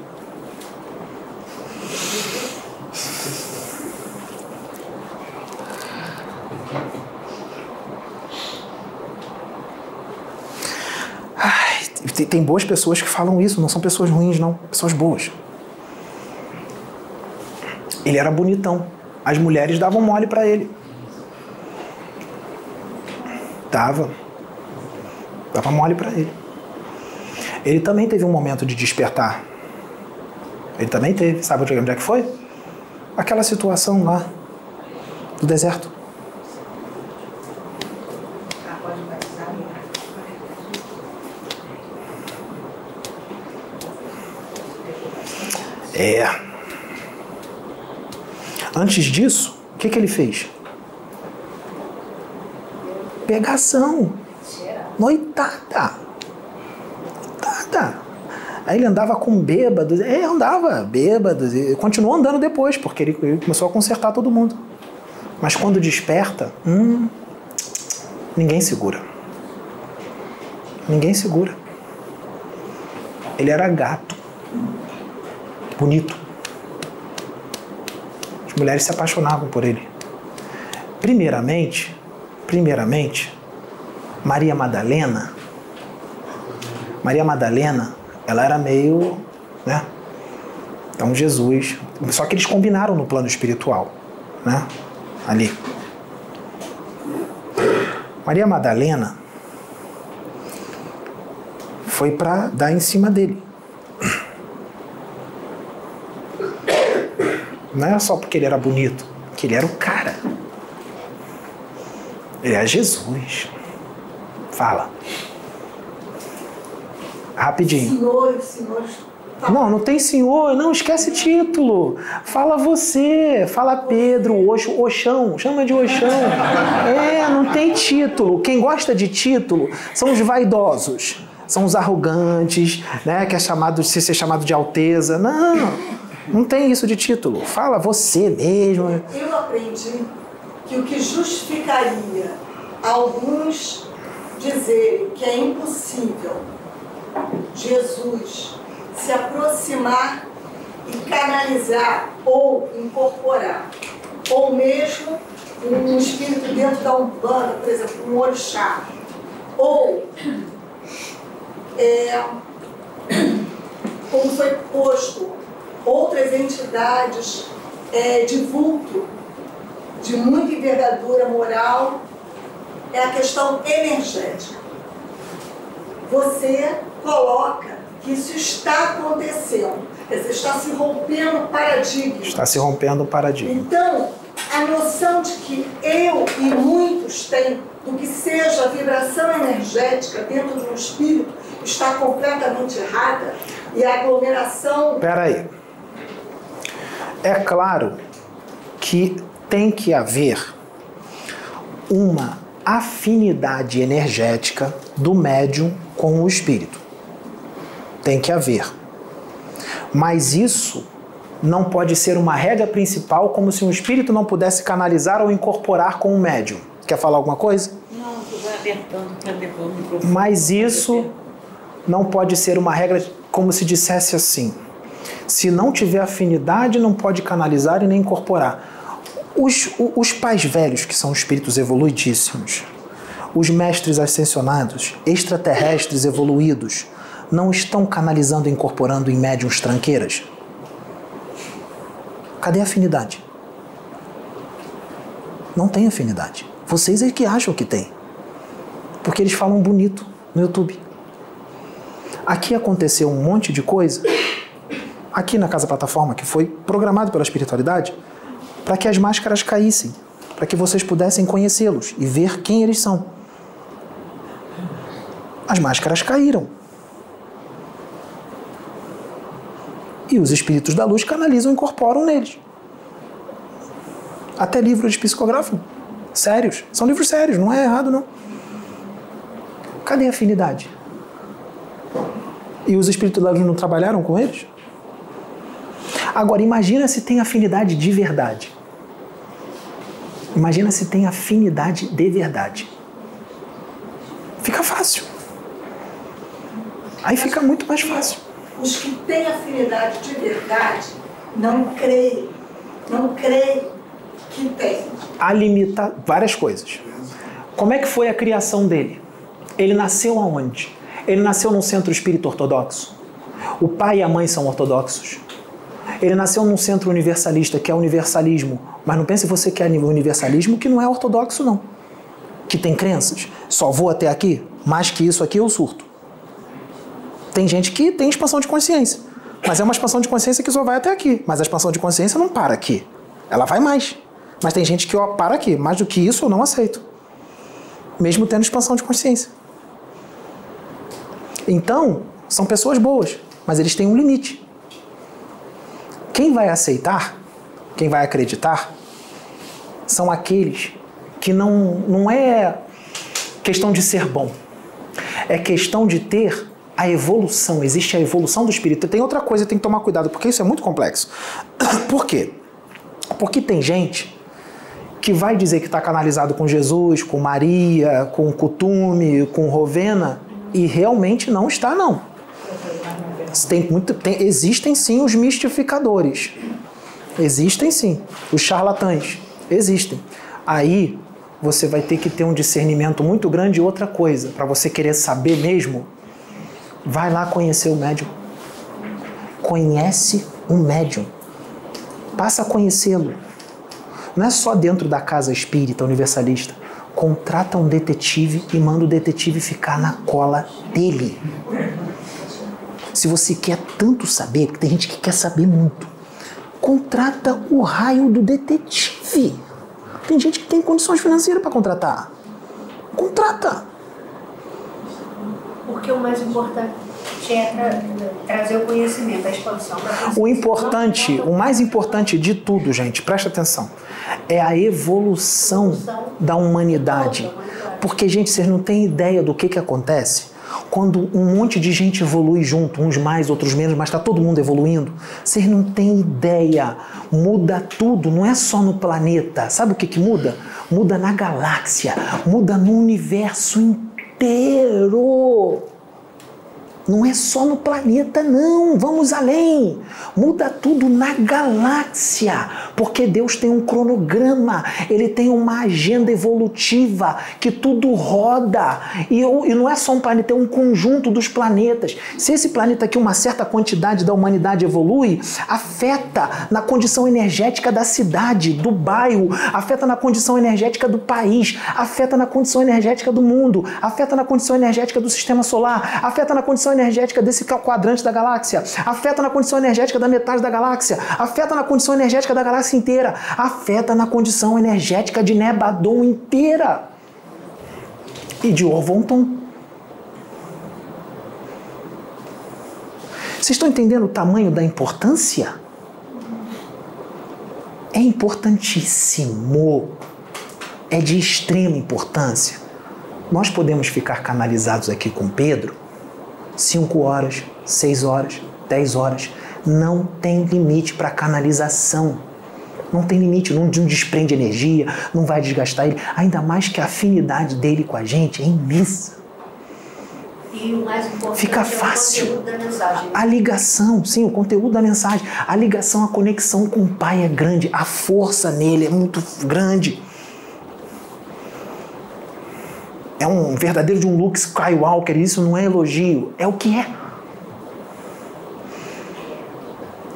Tem boas pessoas que falam isso, não são pessoas ruins, não. Pessoas boas. Ele era bonitão. As mulheres davam mole para ele. Dava. Dava mole para ele. Ele também teve um momento de despertar. Ele também teve. Sabe onde é que foi? Aquela situação lá do deserto. É. Antes disso, o que, que ele fez? Pegação. Noitada. Aí ele andava com bêbados. É, andava bêbados. E continuou andando depois, porque ele, ele começou a consertar todo mundo. Mas quando desperta, hum, ninguém segura. Ninguém segura. Ele era gato. Bonito. As mulheres se apaixonavam por ele. Primeiramente, primeiramente, Maria Madalena. Maria Madalena, ela era meio, né? Então Jesus, só que eles combinaram no plano espiritual, né? Ali. Maria Madalena foi para dar em cima dele. Não é só porque ele era bonito, que ele era o cara. Ele é Jesus. Fala. Rapidinho. Senhor, senhor. Não, não tem senhor, não, esquece título. Fala você, fala Pedro, Oxo, Oxão, chama de Oxão. É, não tem título. Quem gosta de título são os vaidosos, são os arrogantes, né, que é chamado de ser chamado de alteza. Não, não tem isso de título. Fala você mesmo. Eu aprendi que o que justificaria alguns dizerem que é impossível Jesus se aproximar e canalizar ou incorporar, ou mesmo um espírito dentro da Umbanda, por exemplo, um orixá, ou é, como foi posto, outras entidades é, de vulto, de muita envergadura moral, é a questão energética. Você coloca que isso está acontecendo, dizer, está se rompendo o paradigma. Está se rompendo o paradigma. Então, a noção de que eu e muitos têm do que seja a vibração energética dentro de um espírito está completamente errada e a aglomeração. Peraí. É claro que tem que haver uma afinidade energética do médium com o espírito. Tem que haver. Mas isso não pode ser uma regra principal, como se um espírito não pudesse canalizar ou incorporar com o médium. quer falar alguma coisa? Não, vai apertando para depois o microfone. Mas isso não pode ser uma regra como se dissesse assim. Se não tiver afinidade, não pode canalizar e nem incorporar. Os, os pais velhos, que são espíritos evoluidíssimos, os mestres ascensionados, extraterrestres evoluídos, não estão canalizando e incorporando em médiums tranqueiras? Cadê a afinidade? Não tem afinidade. Vocês é que acham que tem. Porque eles falam bonito no YouTube. Aqui aconteceu um monte de coisa, aqui na Casa Plataforma, que foi programado pela espiritualidade, para que as máscaras caíssem, para que vocês pudessem conhecê-los e ver quem eles são. As máscaras caíram. E os espíritos da luz canalizam e incorporam neles. Até livros de psicografam. Sérios. São livros sérios, não é errado, não. Cadê a afinidade? E os espíritos da luz não trabalharam com eles? Agora, imagina se tem afinidade de verdade. Imagina se tem afinidade de verdade. Fica fácil. Aí fica muito mais fácil. Os que têm afinidade de verdade não creem, não creem que tem. a limitar várias coisas. Como é que foi a criação dele? Ele nasceu aonde? Ele nasceu num centro espírita ortodoxo. O pai e a mãe são ortodoxos. Ele nasceu num centro universalista, que é universalismo. Mas não pense você que é universalismo que não é ortodoxo, não. Que tem crenças. Só vou até aqui, mais que isso aqui eu surto. Tem gente que tem expansão de consciência. Mas é uma expansão de consciência que só vai até aqui. Mas a expansão de consciência não para aqui. Ela vai mais. Mas tem gente que ó, para aqui. Mais do que isso eu não aceito. Mesmo tendo expansão de consciência. Então, são pessoas boas, mas eles têm um limite. Quem vai aceitar, quem vai acreditar, são aqueles que não, não é questão de ser bom, é questão de ter a evolução. Existe a evolução do espírito. Tem outra coisa, tem que tomar cuidado, porque isso é muito complexo. Por quê? Porque tem gente que vai dizer que está canalizado com Jesus, com Maria, com Cutume, com Rovena, e realmente não está, não. Tem muito, tem- existem sim os mistificadores. Existem sim. Os charlatães. Existem. Aí você vai ter que ter um discernimento muito grande e outra coisa. Para você querer saber mesmo, vai lá conhecer o médium. Conhece o médium. Passa a conhecê-lo. Não é só dentro da casa espírita universalista. Contrata um detetive e manda o detetive ficar na cola dele. Se você quer tanto saber, porque tem gente que quer saber muito, contrata o raio do detetive. Tem gente que tem condições financeiras para contratar. Contrata. Porque o mais importante é tra- trazer o conhecimento, a expansão. O importante, o mais importante de tudo, gente, presta atenção, é a evolução da humanidade. Porque, gente, vocês não têm ideia do que, que acontece quando um monte de gente evolui junto, uns mais, outros menos, mas está todo mundo evoluindo. Vocês não têm ideia. Muda tudo, não é só no planeta. Sabe o que, que muda? Muda na galáxia, muda no universo inteiro. Não é só no planeta, não. Vamos além. Muda tudo na galáxia. Porque Deus tem um cronograma, ele tem uma agenda evolutiva que tudo roda. E, o- e não é só um planeta, é um conjunto dos planetas. Se esse planeta aqui, uma certa quantidade da humanidade evolui, afeta na condição energética da cidade, do bairro, afeta na condição energética do país, afeta na condição energética do mundo, afeta na condição energética do sistema solar, afeta na condição energética desse quadrante da galáxia, afeta na condição energética da metade da galáxia, afeta na condição energética da galáxia inteira, afeta na condição energética de Nebadon inteira e de Orvonton. Vocês estão entendendo o tamanho da importância? É importantíssimo. É de extrema importância. Nós podemos ficar canalizados aqui com Pedro 5 horas, 6 horas, 10 horas. Não tem limite para canalização. Não tem limite, não, não desprende energia, não vai desgastar ele. Ainda mais que a afinidade dele com a gente é imensa. E o mais importante Fica é o fácil. conteúdo da mensagem. A ligação, sim, o conteúdo da mensagem. A ligação, a conexão com o Pai é grande. A força nele é muito grande. É um verdadeiro de um Luke Skywalker. Isso não é elogio, é o que é.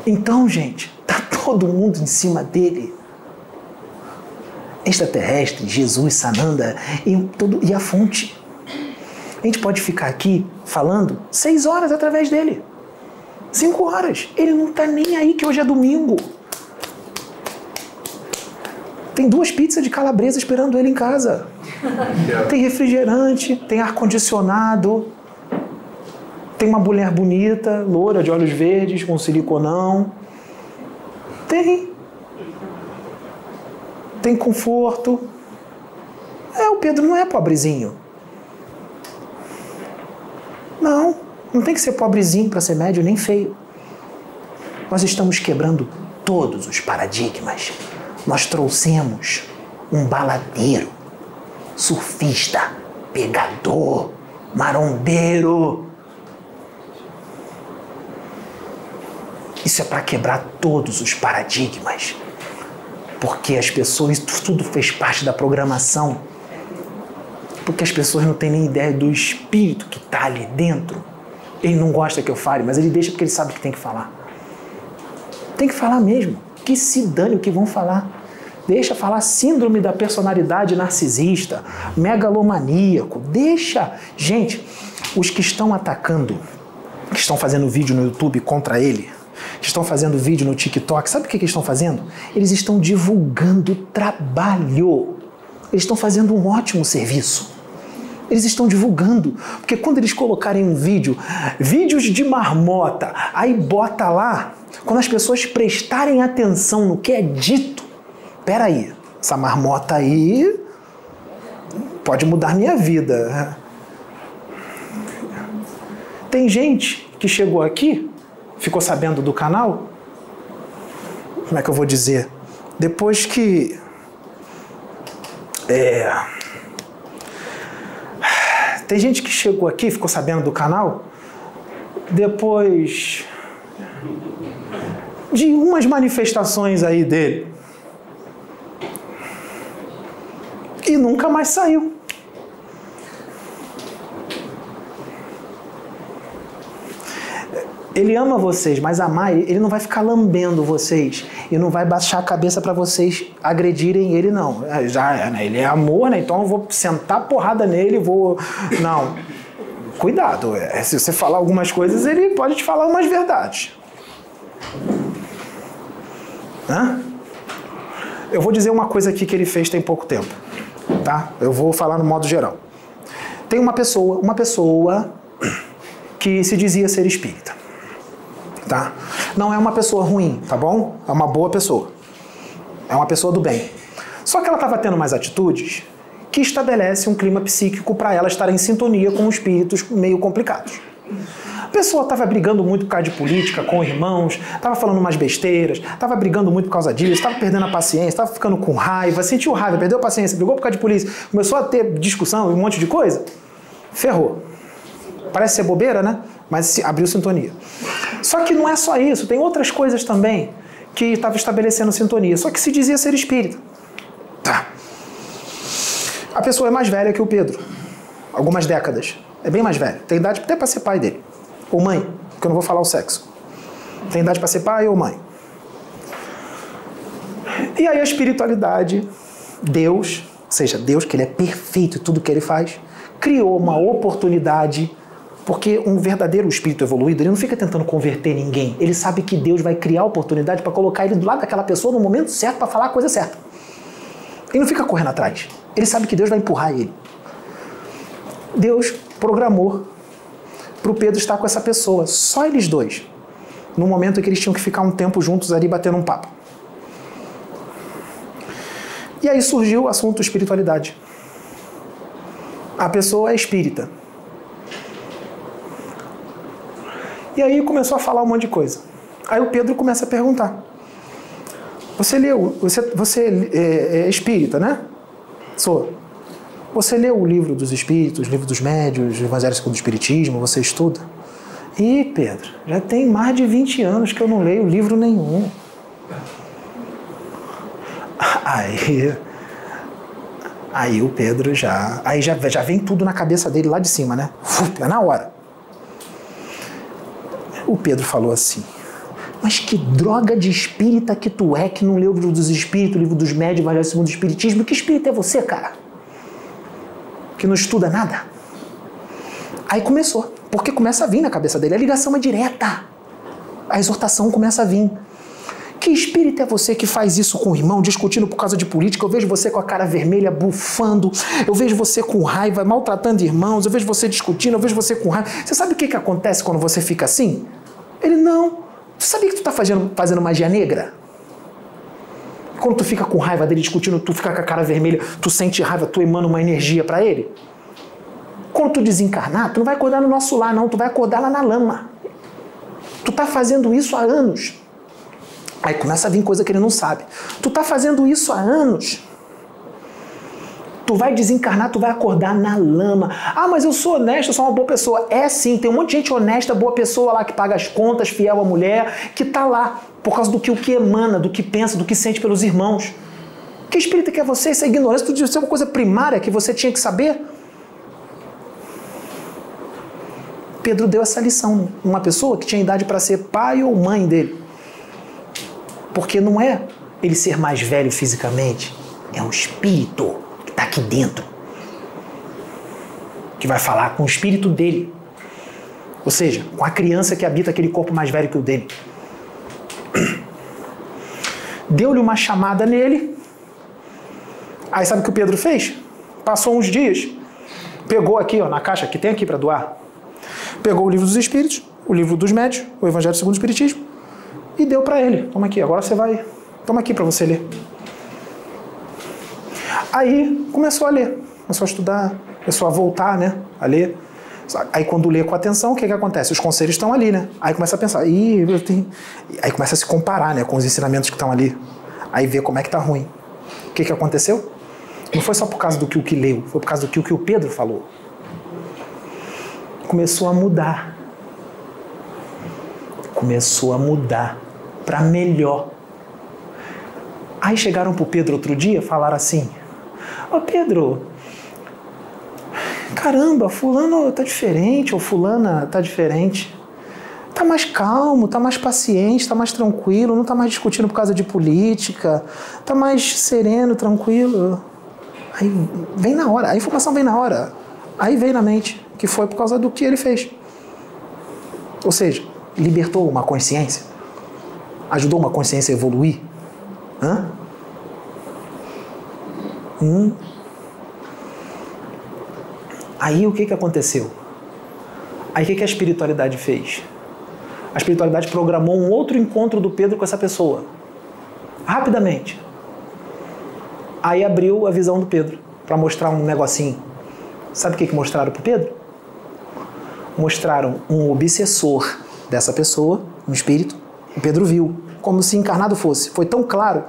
Então, gente, tá todo mundo em cima dele. Extraterrestre, Jesus, Sananda e, todo, e a fonte. A gente pode ficar aqui falando seis horas através dele. Cinco horas. Ele não tá nem aí que hoje é domingo. Tem duas pizzas de calabresa esperando ele em casa. Tem refrigerante, tem ar-condicionado, tem uma mulher bonita, loura, de olhos verdes, com siliconão. Tem. Tem conforto. É, o Pedro não é pobrezinho. Não, não tem que ser pobrezinho para ser médio, nem feio. Nós estamos quebrando todos os paradigmas. Nós trouxemos um baladeiro, surfista, pegador, marombeiro. Isso é para quebrar todos os paradigmas. Porque as pessoas, tudo fez parte da programação porque as pessoas não têm nem ideia do espírito que está ali dentro. Ele não gosta que eu fale, mas ele deixa porque ele sabe que tem que falar. Tem que falar mesmo. Que se dane o que vão falar. Deixa falar síndrome da personalidade narcisista, megalomaníaco. Deixa. Gente, os que estão atacando, que estão fazendo vídeo no YouTube contra ele, que estão fazendo vídeo no TikTok, sabe o que, que estão fazendo? Eles estão divulgando trabalho. Eles estão fazendo um ótimo serviço. Eles estão divulgando. Porque quando eles colocarem um vídeo, vídeos de marmota, aí bota lá, quando as pessoas prestarem atenção no que é dito, peraí, essa marmota aí pode mudar minha vida. Tem gente que chegou aqui, ficou sabendo do canal, como é que eu vou dizer? Depois que. É, tem gente que chegou aqui, ficou sabendo do canal, depois de umas manifestações aí dele. E nunca mais saiu. Ele ama vocês, mas amar, ele não vai ficar lambendo vocês e não vai baixar a cabeça para vocês agredirem ele, não. É, já, né? Ele é amor, né? Então eu vou sentar porrada nele, vou. Não. Cuidado, é, se você falar algumas coisas, ele pode te falar umas verdades. Hã? Eu vou dizer uma coisa aqui que ele fez tem pouco tempo, tá? Eu vou falar no modo geral. Tem uma pessoa, uma pessoa que se dizia ser espírita tá? Não é uma pessoa ruim, tá bom? É uma boa pessoa. É uma pessoa do bem. Só que ela estava tendo mais atitudes que estabelece um clima psíquico para ela estar em sintonia com espíritos meio complicados. A pessoa estava brigando muito por causa de política com irmãos, estava falando umas besteiras, estava brigando muito por causa disso, estava perdendo a paciência, estava ficando com raiva, sentiu raiva, perdeu a paciência, brigou por causa de polícia, começou a ter discussão e um monte de coisa. Ferrou. Parece ser bobeira, né? Mas abriu sintonia. Só que não é só isso, tem outras coisas também que estava estabelecendo sintonia. Só que se dizia ser espírita. Tá. A pessoa é mais velha que o Pedro. Algumas décadas. É bem mais velha. Tem idade até para ser pai dele. Ou mãe, porque eu não vou falar o sexo. Tem idade para ser pai ou mãe. E aí a espiritualidade, Deus, ou seja, Deus, que ele é perfeito em tudo que ele faz, criou uma oportunidade porque um verdadeiro espírito evoluído, ele não fica tentando converter ninguém. Ele sabe que Deus vai criar oportunidade para colocar ele do lado daquela pessoa no momento certo para falar a coisa certa. Ele não fica correndo atrás. Ele sabe que Deus vai empurrar ele. Deus programou para o Pedro estar com essa pessoa, só eles dois, no momento em que eles tinham que ficar um tempo juntos ali batendo um papo. E aí surgiu o assunto espiritualidade. A pessoa é espírita. E aí começou a falar um monte de coisa. Aí o Pedro começa a perguntar: Você leu, você, você é, é espírita, né? Sou. Você leu o livro dos espíritos, o livro dos médios, o Evangelho segundo o Espiritismo, você estuda? Ih, Pedro, já tem mais de 20 anos que eu não leio livro nenhum. Aí, aí o Pedro já. Aí já, já vem tudo na cabeça dele lá de cima, né? É na hora. O Pedro falou assim: Mas que droga de espírita que tu é que não leu o livro dos espíritos, o livro dos médios, Evangelho segundo o Espiritismo? Que espírito é você, cara? Que não estuda nada? Aí começou. Porque começa a vir na cabeça dele. A ligação é direta. A exortação começa a vir. Que espírito é você que faz isso com o irmão, discutindo por causa de política? Eu vejo você com a cara vermelha, bufando. Eu vejo você com raiva, maltratando irmãos. Eu vejo você discutindo. Eu vejo você com raiva. Você sabe o que, que acontece quando você fica assim? Ele, não. Tu sabia que tu tá fazendo, fazendo magia negra? Quando tu fica com raiva dele discutindo, tu fica com a cara vermelha, tu sente raiva, tu emana uma energia para ele? Quando tu desencarnar, tu não vai acordar no nosso lar, não, tu vai acordar lá na lama. Tu tá fazendo isso há anos. Aí começa a vir coisa que ele não sabe. Tu tá fazendo isso há anos. Tu vai desencarnar, tu vai acordar na lama. Ah, mas eu sou honesto, eu sou uma boa pessoa. É sim, tem um monte de gente honesta, boa pessoa lá que paga as contas, fiel à mulher, que tá lá por causa do que o que emana, do que pensa, do que sente pelos irmãos. Que espírito que é você? Isso é ignorância. Tu disse uma coisa primária que você tinha que saber. Pedro deu essa lição. Uma pessoa que tinha idade para ser pai ou mãe dele. Porque não é ele ser mais velho fisicamente, é o espírito está aqui dentro. Que vai falar com o espírito dele. Ou seja, com a criança que habita aquele corpo mais velho que o dele. Deu-lhe uma chamada nele. Aí sabe o que o Pedro fez? Passou uns dias, pegou aqui, ó, na caixa que tem aqui para doar, pegou o livro dos Espíritos, o livro dos Médios, o Evangelho segundo o Espiritismo, e deu para ele. Toma aqui, agora você vai. Toma aqui para você ler. Aí começou a ler, começou a estudar, começou a voltar, né, a ler. Aí quando lê com atenção, o que, que acontece? Os conselhos estão ali, né? Aí começa a pensar, Ih, eu tenho... aí começa a se comparar, né, com os ensinamentos que estão ali. Aí vê como é que tá ruim. O que, que aconteceu? Não foi só por causa do que o que leu, foi por causa do que o que o Pedro falou. Começou a mudar. Começou a mudar para melhor. Aí chegaram pro Pedro outro dia, falaram assim: Ô Pedro, caramba, fulano tá diferente, ou fulana tá diferente. Tá mais calmo, tá mais paciente, tá mais tranquilo, não tá mais discutindo por causa de política, tá mais sereno, tranquilo. Aí vem na hora, a informação vem na hora. Aí vem na mente que foi por causa do que ele fez. Ou seja, libertou uma consciência, ajudou uma consciência a evoluir. Hã? Hum. Aí o que, que aconteceu? Aí o que, que a espiritualidade fez? A espiritualidade programou um outro encontro do Pedro com essa pessoa. Rapidamente. Aí abriu a visão do Pedro para mostrar um negocinho. Sabe o que, que mostraram para Pedro? Mostraram um obsessor dessa pessoa, um espírito. O Pedro viu, como se encarnado fosse. Foi tão claro,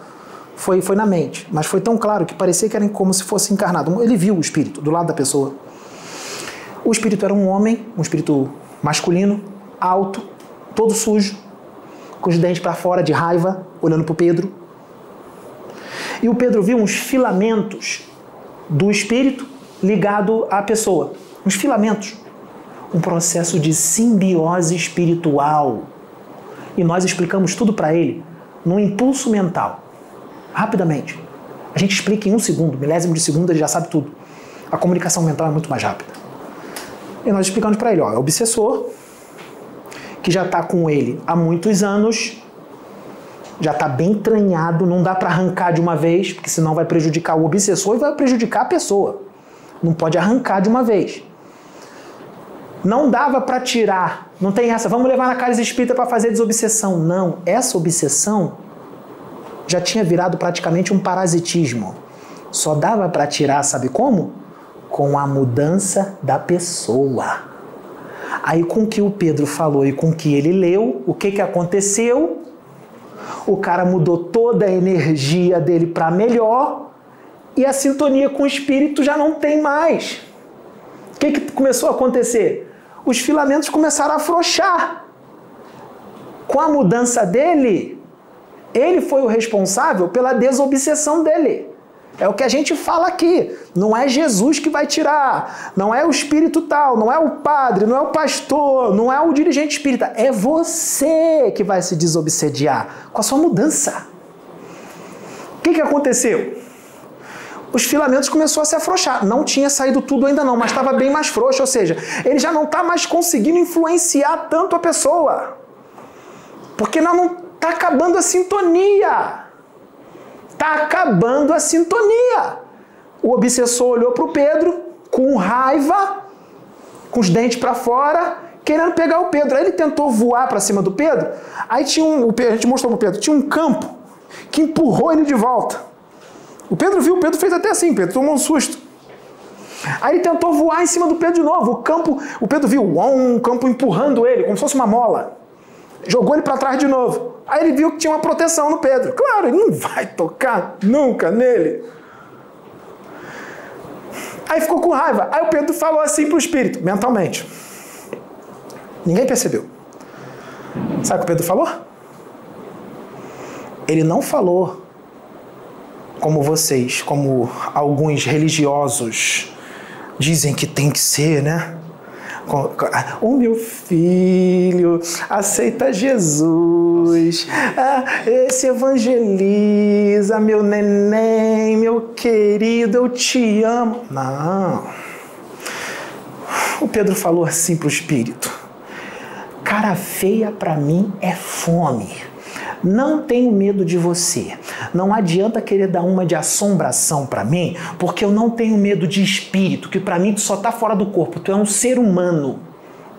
foi, foi na mente, mas foi tão claro que parecia que era como se fosse encarnado. Ele viu o espírito do lado da pessoa. O espírito era um homem, um espírito masculino, alto, todo sujo, com os dentes para fora de raiva, olhando para o Pedro. E o Pedro viu uns filamentos do espírito ligado à pessoa. Uns filamentos. Um processo de simbiose espiritual. E nós explicamos tudo para ele num impulso mental. Rapidamente. A gente explica em um segundo, milésimo de segundo, ele já sabe tudo. A comunicação mental é muito mais rápida. E nós explicamos para ele, ó, é obsessor, que já está com ele há muitos anos, já está bem entranhado, não dá para arrancar de uma vez, porque senão vai prejudicar o obsessor e vai prejudicar a pessoa. Não pode arrancar de uma vez. Não dava para tirar, não tem essa, vamos levar na casa espírita para fazer desobsessão. Não, essa obsessão já tinha virado praticamente um parasitismo. Só dava para tirar, sabe como? Com a mudança da pessoa. Aí com o que o Pedro falou e com o que ele leu, o que, que aconteceu? o cara mudou toda a energia dele para melhor e a sintonia com o espírito já não tem mais. O que, que começou a acontecer? Os filamentos começaram a afrouxar. Com a mudança dele, ele foi o responsável pela desobsessão dele. É o que a gente fala aqui. Não é Jesus que vai tirar, não é o espírito tal, não é o padre, não é o pastor, não é o dirigente espírita. É você que vai se desobsediar com a sua mudança. O que, que aconteceu? Os filamentos começou a se afrouxar. Não tinha saído tudo ainda não, mas estava bem mais frouxo. Ou seja, ele já não está mais conseguindo influenciar tanto a pessoa. Porque não está acabando a sintonia. Está acabando a sintonia. O obsessor olhou para o Pedro com raiva, com os dentes para fora, querendo pegar o Pedro. Aí ele tentou voar para cima do Pedro. Aí tinha um, a gente mostrou para o Pedro, tinha um campo que empurrou ele de volta. O Pedro viu, o Pedro fez até assim, Pedro tomou um susto. Aí ele tentou voar em cima do Pedro de novo. O campo, o Pedro viu um campo empurrando ele, como se fosse uma mola. Jogou ele para trás de novo. Aí ele viu que tinha uma proteção no Pedro. Claro, ele não vai tocar nunca nele. Aí ficou com raiva. Aí o Pedro falou assim para o espírito, mentalmente. Ninguém percebeu. Sabe o que o Pedro falou? Ele não falou como vocês, como alguns religiosos dizem que tem que ser, né? O meu filho aceita Jesus, ah, se evangeliza, meu neném, meu querido, eu te amo. Não. O Pedro falou assim para o Espírito: cara feia para mim é fome. Não tenho medo de você. Não adianta querer dar uma de assombração para mim, porque eu não tenho medo de espírito, que para mim tu só tá fora do corpo, tu é um ser humano.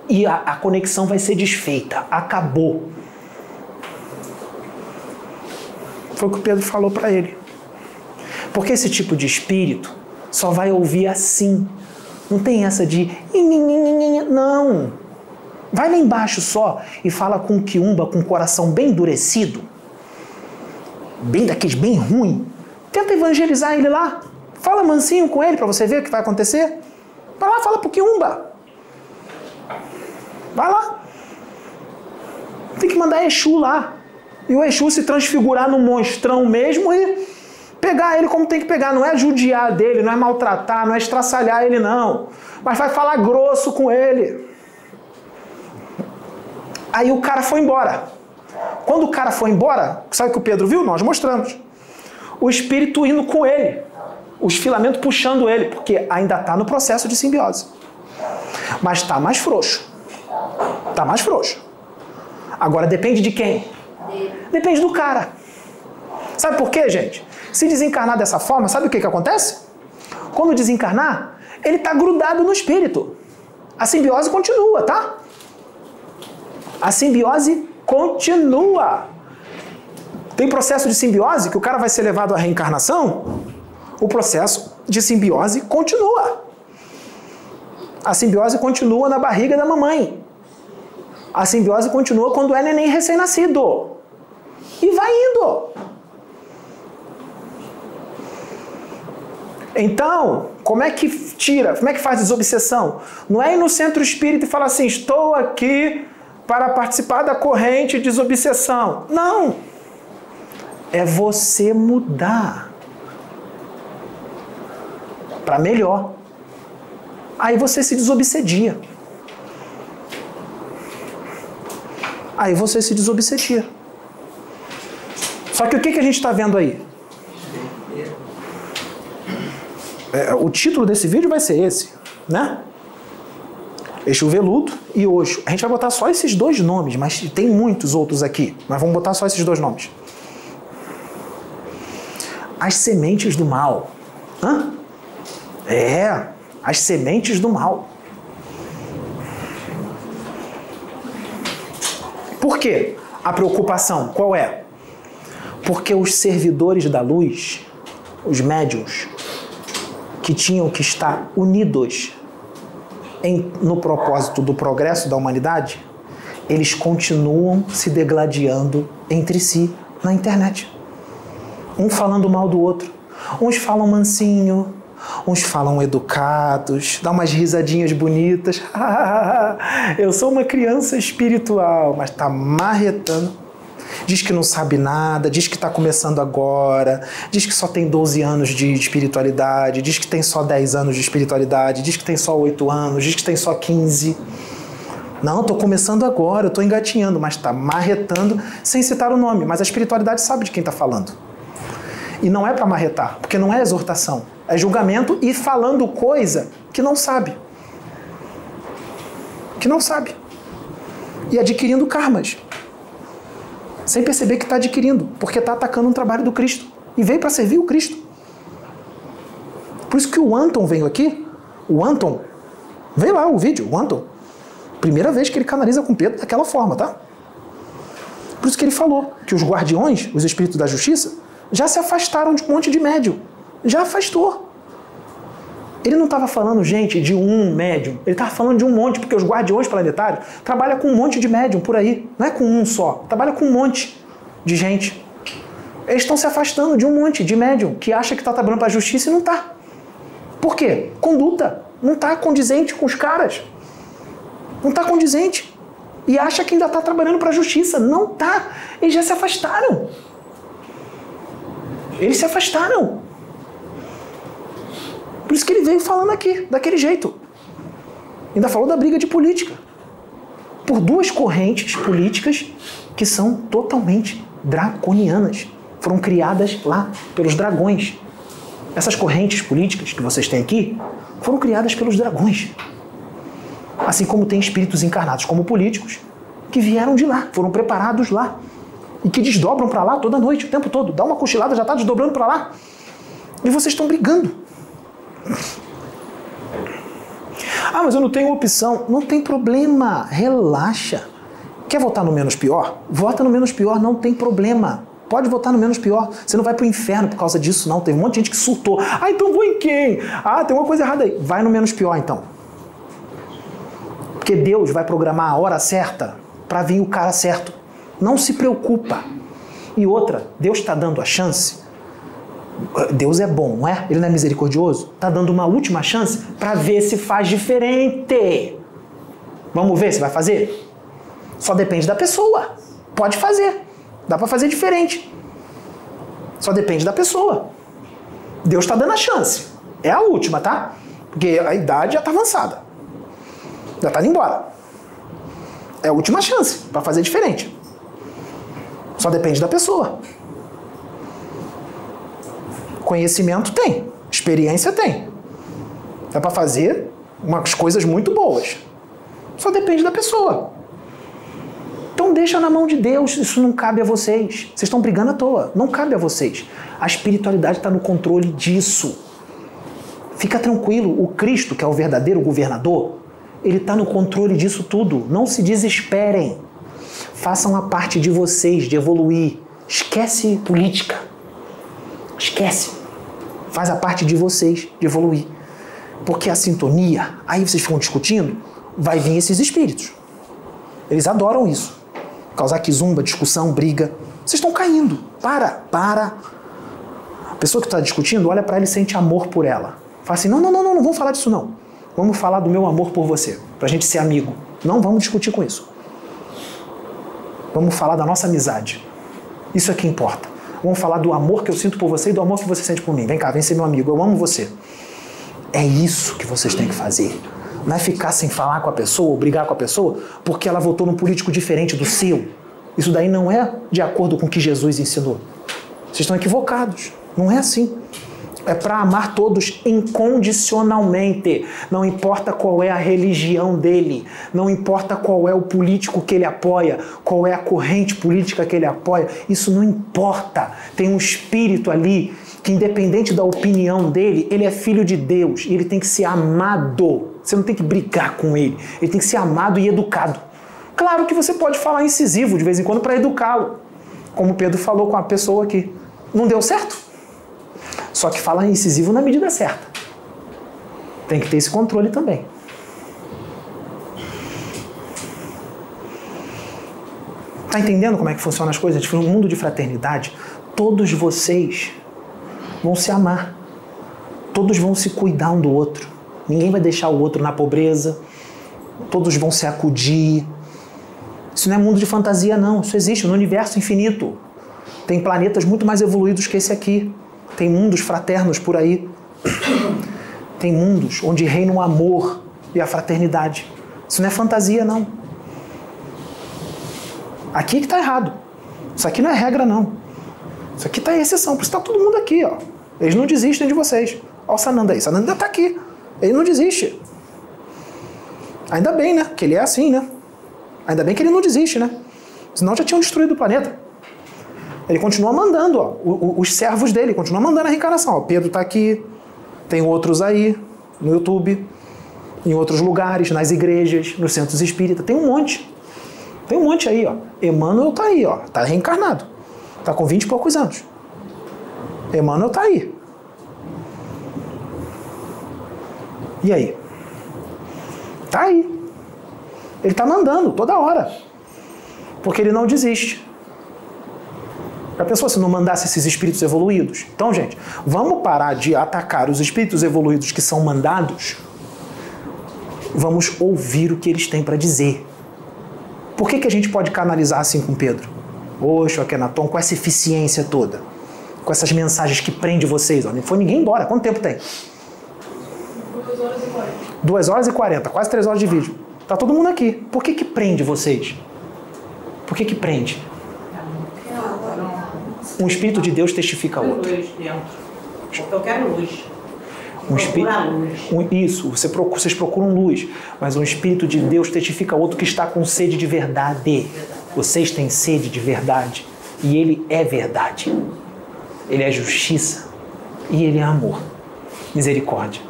E a, a conexão vai ser desfeita. Acabou. Foi o que o Pedro falou para ele. Porque esse tipo de espírito só vai ouvir assim. Não tem essa de. Não. Vai lá embaixo só e fala com o quiumba com o coração bem endurecido, bem daqueles bem ruim. Tenta evangelizar ele lá. Fala mansinho com ele para você ver o que vai acontecer. Vai lá, fala pro quiumba. Vai lá. Tem que mandar Exu lá. E o Exu se transfigurar no monstrão mesmo e pegar ele como tem que pegar. Não é judiar dele, não é maltratar, não é estraçalhar ele, não. Mas vai falar grosso com ele. Aí o cara foi embora. Quando o cara foi embora, sabe o que o Pedro viu? Nós mostramos. O espírito indo com ele. Os filamentos puxando ele, porque ainda está no processo de simbiose. Mas está mais frouxo. Está mais frouxo. Agora depende de quem? Depende do cara. Sabe por quê, gente? Se desencarnar dessa forma, sabe o que, que acontece? Quando desencarnar, ele está grudado no espírito. A simbiose continua, tá? A simbiose continua. Tem processo de simbiose que o cara vai ser levado à reencarnação, o processo de simbiose continua. A simbiose continua na barriga da mamãe. A simbiose continua quando é neném recém-nascido. E vai indo. Então, como é que tira, como é que faz desobsessão? Não é ir no centro espírita e falar assim: estou aqui para participar da corrente de desobsessão. Não. É você mudar para melhor. Aí você se desobsedia. Aí você se desobsedia. Só que o que, que a gente está vendo aí? É, o título desse vídeo vai ser esse, né? Exu Veludo e Oxo. A gente vai botar só esses dois nomes, mas tem muitos outros aqui. Mas vamos botar só esses dois nomes. As sementes do mal. Hã? É, as sementes do mal. Por quê? A preocupação qual é? Porque os servidores da luz, os médiums, que tinham que estar unidos em, no propósito do progresso da humanidade, eles continuam se degladiando entre si na internet. Um falando mal do outro. Uns falam mansinho, uns falam educados, dá umas risadinhas bonitas. Eu sou uma criança espiritual, mas tá marretando. Diz que não sabe nada, diz que está começando agora, diz que só tem 12 anos de espiritualidade, diz que tem só 10 anos de espiritualidade, diz que tem só 8 anos, diz que tem só 15. Não, estou começando agora, estou engatinhando, mas está marretando sem citar o nome. Mas a espiritualidade sabe de quem está falando. E não é para marretar, porque não é exortação, é julgamento e falando coisa que não sabe. Que não sabe. E adquirindo karmas. Sem perceber que está adquirindo, porque está atacando um trabalho do Cristo. E veio para servir o Cristo. Por isso que o Anton veio aqui. O Anton, vem lá o vídeo, o Anton. Primeira vez que ele canaliza com Pedro daquela forma, tá? Por isso que ele falou que os guardiões, os espíritos da justiça, já se afastaram de um monte de médium. Já afastou. Ele não estava falando, gente, de um médium. Ele estava falando de um monte, porque os guardiões planetários trabalham com um monte de médium por aí. Não é com um só. Trabalha com um monte de gente. Eles estão se afastando de um monte de médium que acha que está trabalhando para a justiça e não está. Por quê? Conduta. Não está condizente com os caras. Não está condizente. E acha que ainda está trabalhando para a justiça. Não está. Eles já se afastaram. Eles se afastaram. Por isso que ele veio falando aqui, daquele jeito. Ainda falou da briga de política. Por duas correntes políticas que são totalmente draconianas. Foram criadas lá pelos dragões. Essas correntes políticas que vocês têm aqui foram criadas pelos dragões. Assim como tem espíritos encarnados como políticos que vieram de lá, foram preparados lá e que desdobram para lá toda noite, o tempo todo. Dá uma cochilada, já está desdobrando para lá. E vocês estão brigando. Ah, mas eu não tenho opção. Não tem problema, relaxa. Quer votar no menos pior? Vota no menos pior, não tem problema. Pode votar no menos pior. Você não vai pro inferno por causa disso, não. Teve um monte de gente que surtou. Ah, então vou em quem? Ah, tem uma coisa errada aí. Vai no menos pior, então. Porque Deus vai programar a hora certa para vir o cara certo. Não se preocupa. E outra, Deus está dando a chance Deus é bom, não é? Ele não é misericordioso? Está dando uma última chance para ver se faz diferente. Vamos ver se vai fazer? Só depende da pessoa. Pode fazer. Dá para fazer diferente. Só depende da pessoa. Deus está dando a chance. É a última, tá? Porque a idade já está avançada. Já está indo embora. É a última chance para fazer diferente. Só depende da pessoa. Conhecimento tem, experiência tem. É para fazer umas coisas muito boas. Só depende da pessoa. Então deixa na mão de Deus, isso não cabe a vocês. Vocês estão brigando à toa, não cabe a vocês. A espiritualidade está no controle disso. Fica tranquilo, o Cristo, que é o verdadeiro governador, ele está no controle disso tudo. Não se desesperem. Façam a parte de vocês, de evoluir. Esquece política. Esquece. Faz a parte de vocês de evoluir. Porque a sintonia, aí vocês ficam discutindo, vai vir esses espíritos. Eles adoram isso. Causar quizumba, discussão, briga. Vocês estão caindo. Para, para. A pessoa que está discutindo, olha para ela e sente amor por ela. Fala assim: não, não, não, não, não vamos falar disso não. Vamos falar do meu amor por você, para a gente ser amigo. Não vamos discutir com isso. Vamos falar da nossa amizade. Isso é que importa. Vamos falar do amor que eu sinto por você e do amor que você sente por mim. Vem cá, vem ser meu amigo, eu amo você. É isso que vocês têm que fazer. Não é ficar sem falar com a pessoa ou brigar com a pessoa porque ela votou num político diferente do seu. Isso daí não é de acordo com o que Jesus ensinou. Vocês estão equivocados. Não é assim é para amar todos incondicionalmente. Não importa qual é a religião dele, não importa qual é o político que ele apoia, qual é a corrente política que ele apoia, isso não importa. Tem um espírito ali que, independente da opinião dele, ele é filho de Deus e ele tem que ser amado. Você não tem que brigar com ele, ele tem que ser amado e educado. Claro que você pode falar incisivo de vez em quando para educá-lo, como Pedro falou com a pessoa aqui. Não deu certo? Só que fala incisivo na medida certa. Tem que ter esse controle Tá entendendo como é que funcionam as coisas? Tipo, No mundo de fraternidade, todos vocês vão se amar. Todos vão se cuidar um do outro. Ninguém vai deixar o outro na pobreza. Todos vão se acudir. Isso não é mundo de fantasia, não. Isso existe no universo infinito. Tem planetas muito mais evoluídos que esse aqui. Tem mundos fraternos por aí. Tem mundos onde reina o amor e a fraternidade. Isso não é fantasia, não. Aqui que está errado. Isso aqui não é regra, não. Isso aqui está exceção. Por isso está todo mundo aqui, ó. Eles não desistem de vocês. Olha o Sananda aí. Sananda está aqui. Ele não desiste. Ainda bem, né? Que ele é assim, né? Ainda bem que ele não desiste, né? Senão já tinham destruído o planeta. Ele continua mandando, ó. Os servos dele continuam mandando a reencarnação. Ó, Pedro está aqui. Tem outros aí no YouTube, em outros lugares, nas igrejas, nos centros espíritas. Tem um monte. Tem um monte aí, ó. Emmanuel tá aí, ó. Tá reencarnado. Tá com 20 e poucos anos. Emmanuel tá aí. E aí? Tá aí. Ele tá mandando toda hora. Porque ele não desiste. Já pensou se não mandasse esses espíritos evoluídos? Então, gente, vamos parar de atacar os espíritos evoluídos que são mandados. Vamos ouvir o que eles têm para dizer. Por que, que a gente pode canalizar assim com Pedro? Oxo, Akenaton, com essa eficiência toda. Com essas mensagens que prende vocês. Ó. Não foi ninguém embora. Quanto tempo tem? Duas horas e quarenta. Quase três horas de vídeo. Tá todo mundo aqui. Por que que prende vocês? Por que que prende? Um espírito de Deus testifica Quero outro. eu quero luz. Um espírito, um- isso, você procu- vocês procuram luz, mas um espírito de Deus testifica outro que está com sede de verdade. Vocês têm sede de verdade e ele é verdade. Ele é justiça e ele é amor, misericórdia.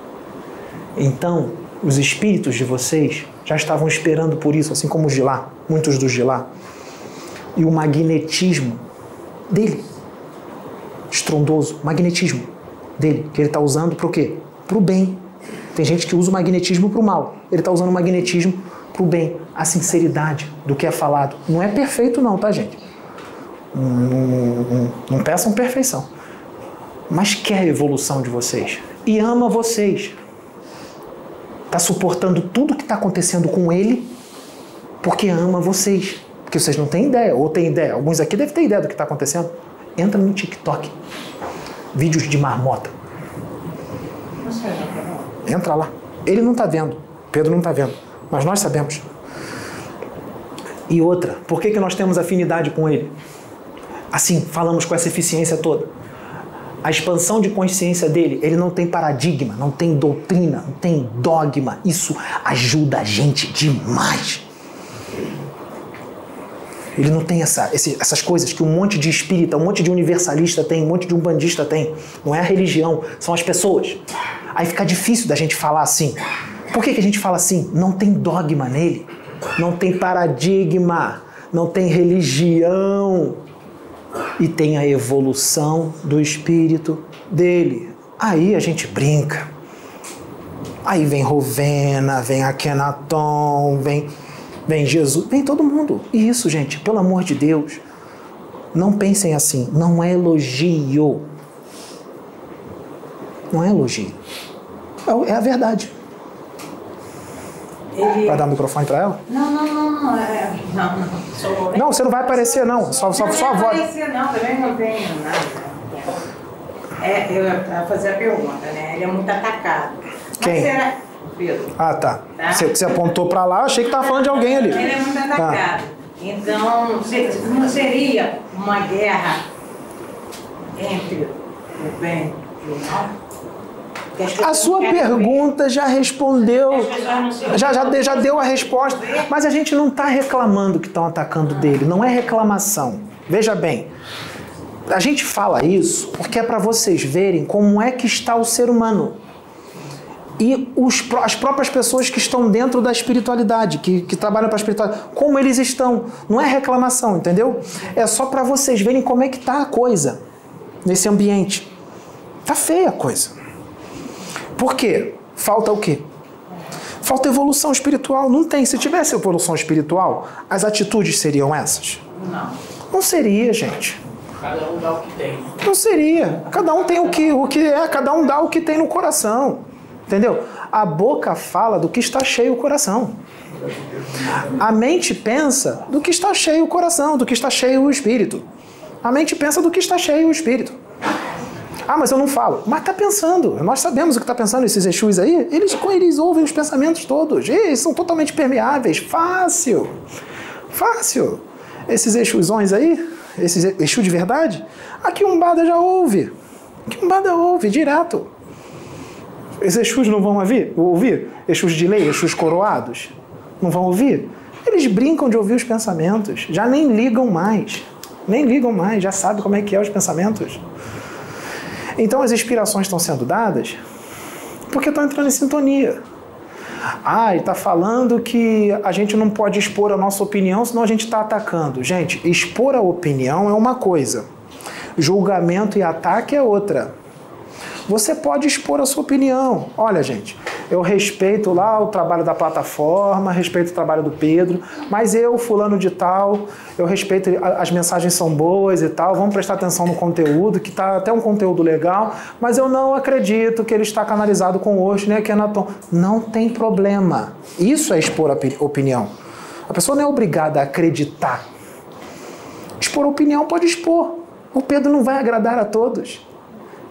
Então, os espíritos de vocês já estavam esperando por isso, assim como os de lá, muitos dos de lá. E o magnetismo dele, estrondoso, magnetismo dele, que ele está usando para o quê? Para o bem. Tem gente que usa o magnetismo para o mal. Ele está usando o magnetismo para o bem. A sinceridade do que é falado. Não é perfeito, não, tá, gente? Não, não- não- não peçam perfeição. Mas quer a evolução de vocês. E ama vocês. Está suportando tudo que está acontecendo com ele porque ama vocês. Porque vocês não têm ideia, ou têm ideia. Alguns aqui devem ter ideia do que está acontecendo. Entra no TikTok. Vídeos de marmota. Entra lá. Ele não está vendo. Pedro não está vendo. Mas nós sabemos. E outra, por que, que nós temos afinidade com ele? Assim, falamos com essa eficiência toda. A expansão de consciência dele, ele não tem paradigma, não tem doutrina, não tem dogma. Isso ajuda a gente demais. Ele não tem essa, esse- essas coisas que um monte de espírita, um monte de universalista tem, um monte de umbandista tem. Não é a religião, são as pessoas. Aí fica difícil da gente falar assim. Por que, que a gente fala assim? Não tem dogma nele, não tem paradigma, não tem religião. E tem a evolução do espírito dele. Aí a gente brinca. Aí vem Rovena, vem Akenaton, vem, vem Jesus, vem todo mundo. E isso, gente, pelo amor de Deus, não pensem assim. Não é elogio. Não é elogio. É É a verdade. Ele... Vai dar o microfone para ela? Não, não, não, não. É... Não, não. Sou... Não, você não vai aparecer, não. Só, só, só a não voz. aparecer, não, também não tenho nada. É, eu ia fazer a pergunta, né? Ele é muito atacado. Quem? Mas será... Pedro. Ah, tá. Tá. Você, você apontou para lá, achei que tava falando de alguém ali. Ele é muito Ah. atacado. Então, não seria uma guerra entre o bem e o mal? A sua pergunta já respondeu. Já, já, já deu a resposta. Mas a gente não está reclamando que estão atacando dele. Não é reclamação. Veja bem. A gente fala isso porque é para vocês verem como é que está o ser humano. E os as próprias pessoas que estão dentro da espiritualidade, que, que trabalham para a espiritualidade, como eles estão. Não é reclamação, entendeu? É só para vocês verem como é que está a coisa nesse ambiente. Tá feia a coisa. Por quê? Falta o quê? Falta evolução espiritual. Não tem. Se tivesse evolução espiritual, as atitudes seriam essas? Não. Não seria, gente. Cada um dá o que tem. Não seria. Cada um tem o que, o que é, cada um dá o que tem no coração. Entendeu? A boca fala do que está cheio o coração. A mente pensa do que está cheio o coração, do que está cheio o espírito. A mente pensa do que está cheio o espírito. Ah, mas eu não falo. Mas está pensando. Nós sabemos o que está pensando esses Exus aí. Eles, eles ouvem os pensamentos todos. Eles são totalmente permeáveis. Fácil. Fácil. Esses Exusões aí, esses Exu de verdade, aqui Umbada já ouve. Aqui Umbada ouve direto. Esses Exus não vão ouvir? ouvir? Exus de lei, Exus coroados? Não vão ouvir? Eles brincam de ouvir os pensamentos. Já nem ligam mais. Nem ligam mais. Já sabem como é que é os pensamentos. Então as inspirações estão sendo dadas porque estão entrando em sintonia. Ah, ele está falando que a gente não pode expor a nossa opinião, senão a gente está atacando. Gente, expor a opinião é uma coisa, julgamento e ataque é outra. Você pode expor a sua opinião. Olha, gente, eu respeito lá o trabalho da plataforma, respeito o trabalho do Pedro, mas eu, fulano de tal, eu respeito, as mensagens são boas e tal, vamos prestar atenção no conteúdo, que está até um conteúdo legal, mas eu não acredito que ele está canalizado com o nem aqui Anatom. Não tem problema. Isso é expor a opinião. A pessoa não é obrigada a acreditar. Expor opinião pode expor. O Pedro não vai agradar a todos.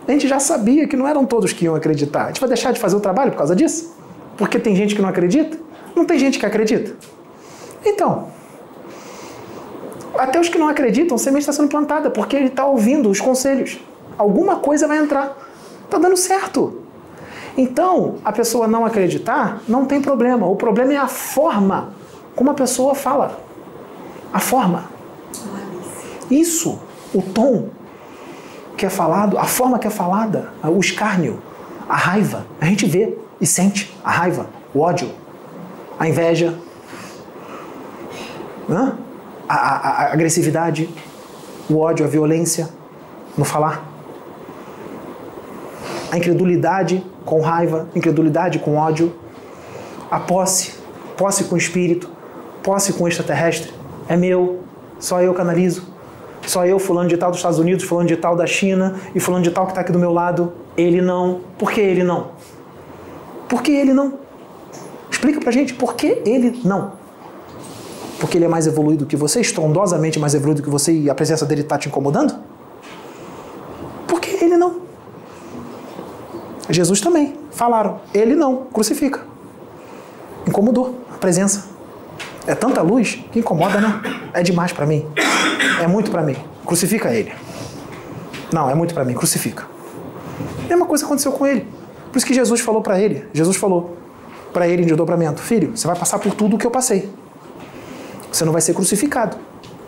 A gente já sabia que não eram todos que iam acreditar. A gente vai deixar de fazer o trabalho por causa disso? Porque tem gente que não acredita? Não tem gente que acredita. Então, até os que não acreditam, a semente está sendo plantada, porque ele está ouvindo os conselhos. Alguma coisa vai entrar. Está dando certo. Então, a pessoa não acreditar, não tem problema. O problema é a forma como a pessoa fala. A forma. Isso, o tom, que é falado, a forma que é falada, o escárnio, a raiva. A gente vê e sente a raiva, o ódio, a inveja, a, a, a agressividade, o ódio, a violência no falar. A incredulidade com raiva, incredulidade com ódio, a posse, posse com espírito, posse com extraterrestre. É meu, só eu canalizo. Só eu, fulano de tal dos Estados Unidos, fulano de tal da China e fulano de tal que está aqui do meu lado. Ele não. Por que ele não? Por que ele não? Explica pra gente por que ele não. Porque ele é mais evoluído que você, estrondosamente mais evoluído que você e a presença dele está te incomodando? Por que ele não? Jesus também. Falaram. Ele não. Crucifica. Incomodou a presença. É tanta luz que incomoda, né? É demais para mim. É muito para mim. Crucifica ele. Não, é muito para mim. Crucifica. A mesma coisa aconteceu com ele. Por isso que Jesus falou para ele. Jesus falou para ele em desdobramento: Filho, você vai passar por tudo o que eu passei. Você não vai ser crucificado.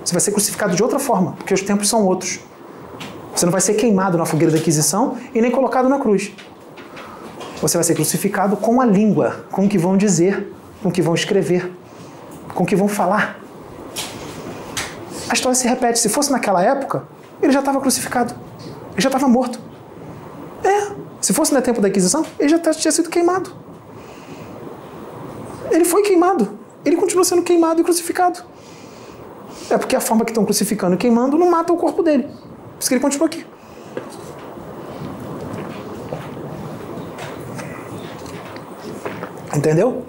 Você vai ser crucificado de outra forma, porque os tempos são outros. Você não vai ser queimado na fogueira da Inquisição e nem colocado na cruz. Você vai ser crucificado com a língua, com o que vão dizer, com o que vão escrever com que vão falar. A história se repete. Se fosse naquela época, ele já estava crucificado. Ele já estava morto. É. Se fosse no tempo da Inquisição, ele já tinha sido queimado. Ele foi queimado. Ele continua sendo queimado e crucificado. É porque a forma que estão crucificando e queimando não mata o corpo dele. Por isso que ele continua aqui. Entendeu?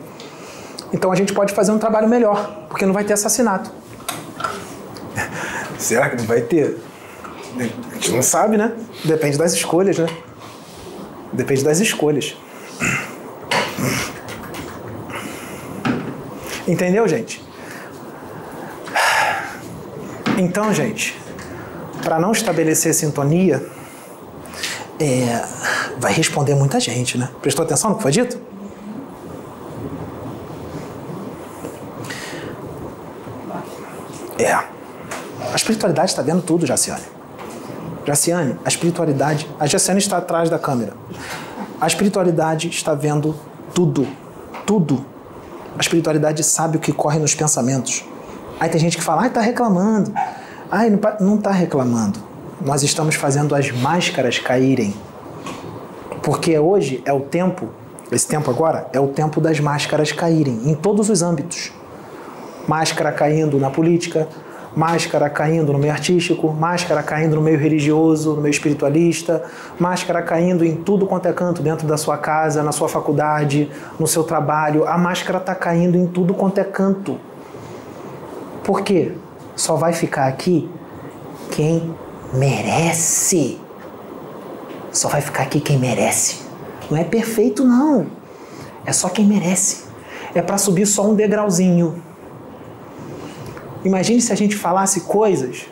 Então a gente pode fazer um trabalho melhor, porque não vai ter assassinato. Será que não vai ter? A gente não sabe, né? Depende das escolhas, né? Depende das escolhas. Entendeu, gente? Então, gente, para não estabelecer sintonia, é, vai responder muita gente, né? Prestou atenção no que foi dito? É. A espiritualidade está vendo tudo, Jaciane. Jaciane, a espiritualidade. A Jaciane está atrás da câmera. A espiritualidade está vendo tudo. Tudo. A espiritualidade sabe o que corre nos pensamentos. Aí tem gente que fala, ai, está reclamando. Ai, não está reclamando. Nós estamos fazendo as máscaras caírem. Porque hoje é o tempo, esse tempo agora, é o tempo das máscaras caírem, em todos os âmbitos máscara caindo na política, Máscara caindo no meio artístico, máscara caindo no meio religioso, no meio espiritualista, máscara caindo em tudo quanto é canto, dentro da sua casa, na sua faculdade, no seu trabalho. A máscara está caindo em tudo quanto é canto. Por quê? Só vai ficar aqui quem merece. Só vai ficar aqui quem merece. Não é perfeito, não. É só quem merece. É para subir só um degrauzinho. Imagine se a gente falasse coisas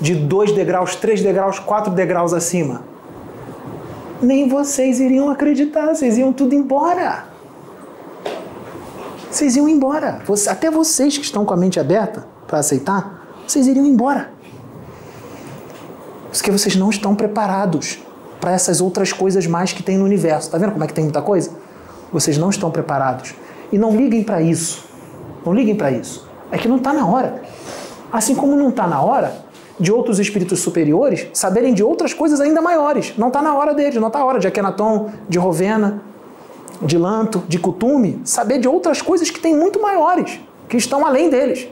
de dois degraus, três degraus, quatro degraus acima. Nem vocês iriam acreditar, vocês iam tudo embora. Vocês iam embora. Até vocês que estão com a mente aberta para aceitar, vocês iriam embora. Porque vocês não estão preparados para essas outras coisas mais que tem no universo. Tá vendo como é que tem muita coisa? Vocês não estão preparados. E não liguem para isso. Não liguem para isso. É que não está na hora. Assim como não está na hora de outros espíritos superiores saberem de outras coisas ainda maiores. Não está na hora deles, não está na hora de Akenaton, de Rovena, de Lanto, de Kutume, saber de outras coisas que têm muito maiores, que estão além deles.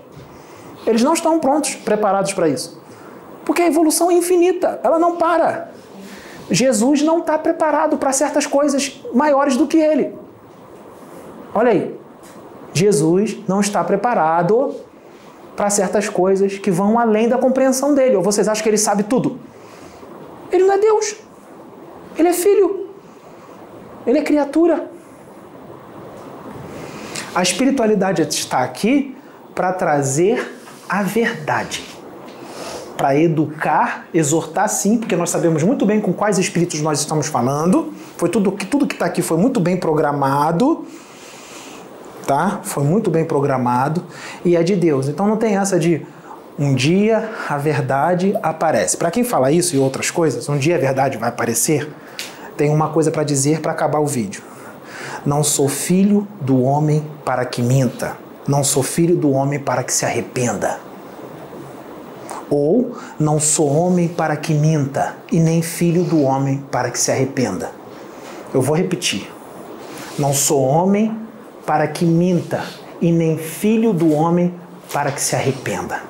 Eles não estão prontos, preparados para isso. Porque a evolução é infinita, ela não para. Jesus não está preparado para certas coisas maiores do que ele. Olha aí. Jesus não está preparado para certas coisas que vão além da compreensão dele. Ou vocês acham que ele sabe tudo? Ele não é Deus. Ele é filho. Ele é criatura. A espiritualidade está aqui para trazer a verdade. Para educar, exortar sim, porque nós sabemos muito bem com quais espíritos nós estamos falando. Foi tudo que tudo que está aqui foi muito bem programado tá? Foi muito bem programado e é de Deus. Então não tem essa de um dia a verdade aparece. Para quem fala isso e outras coisas, um dia a verdade vai aparecer, tem uma coisa para dizer para acabar o vídeo. Não sou filho do homem para que minta. Não sou filho do homem para que se arrependa. Ou não sou homem para que minta, e nem filho do homem para que se arrependa. Eu vou repetir. Não sou homem para que minta, e nem filho do homem para que se arrependa.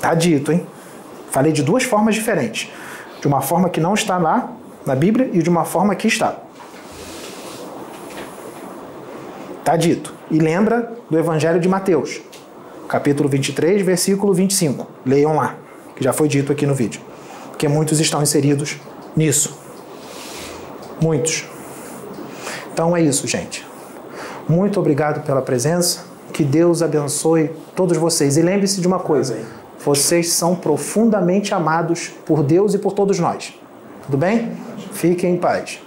Tá dito, hein? Falei de duas formas diferentes. De uma forma que não está lá na Bíblia e de uma forma que está. Tá dito. E lembra do Evangelho de Mateus, capítulo 23, versículo 25. Leiam lá, que já foi dito aqui no vídeo. Porque muitos estão inseridos nisso. Muitos. Então é isso, gente. Muito obrigado pela presença. Que Deus abençoe todos vocês. E lembre-se de uma coisa: Amém. vocês são profundamente amados por Deus e por todos nós. Tudo bem? Fiquem em paz.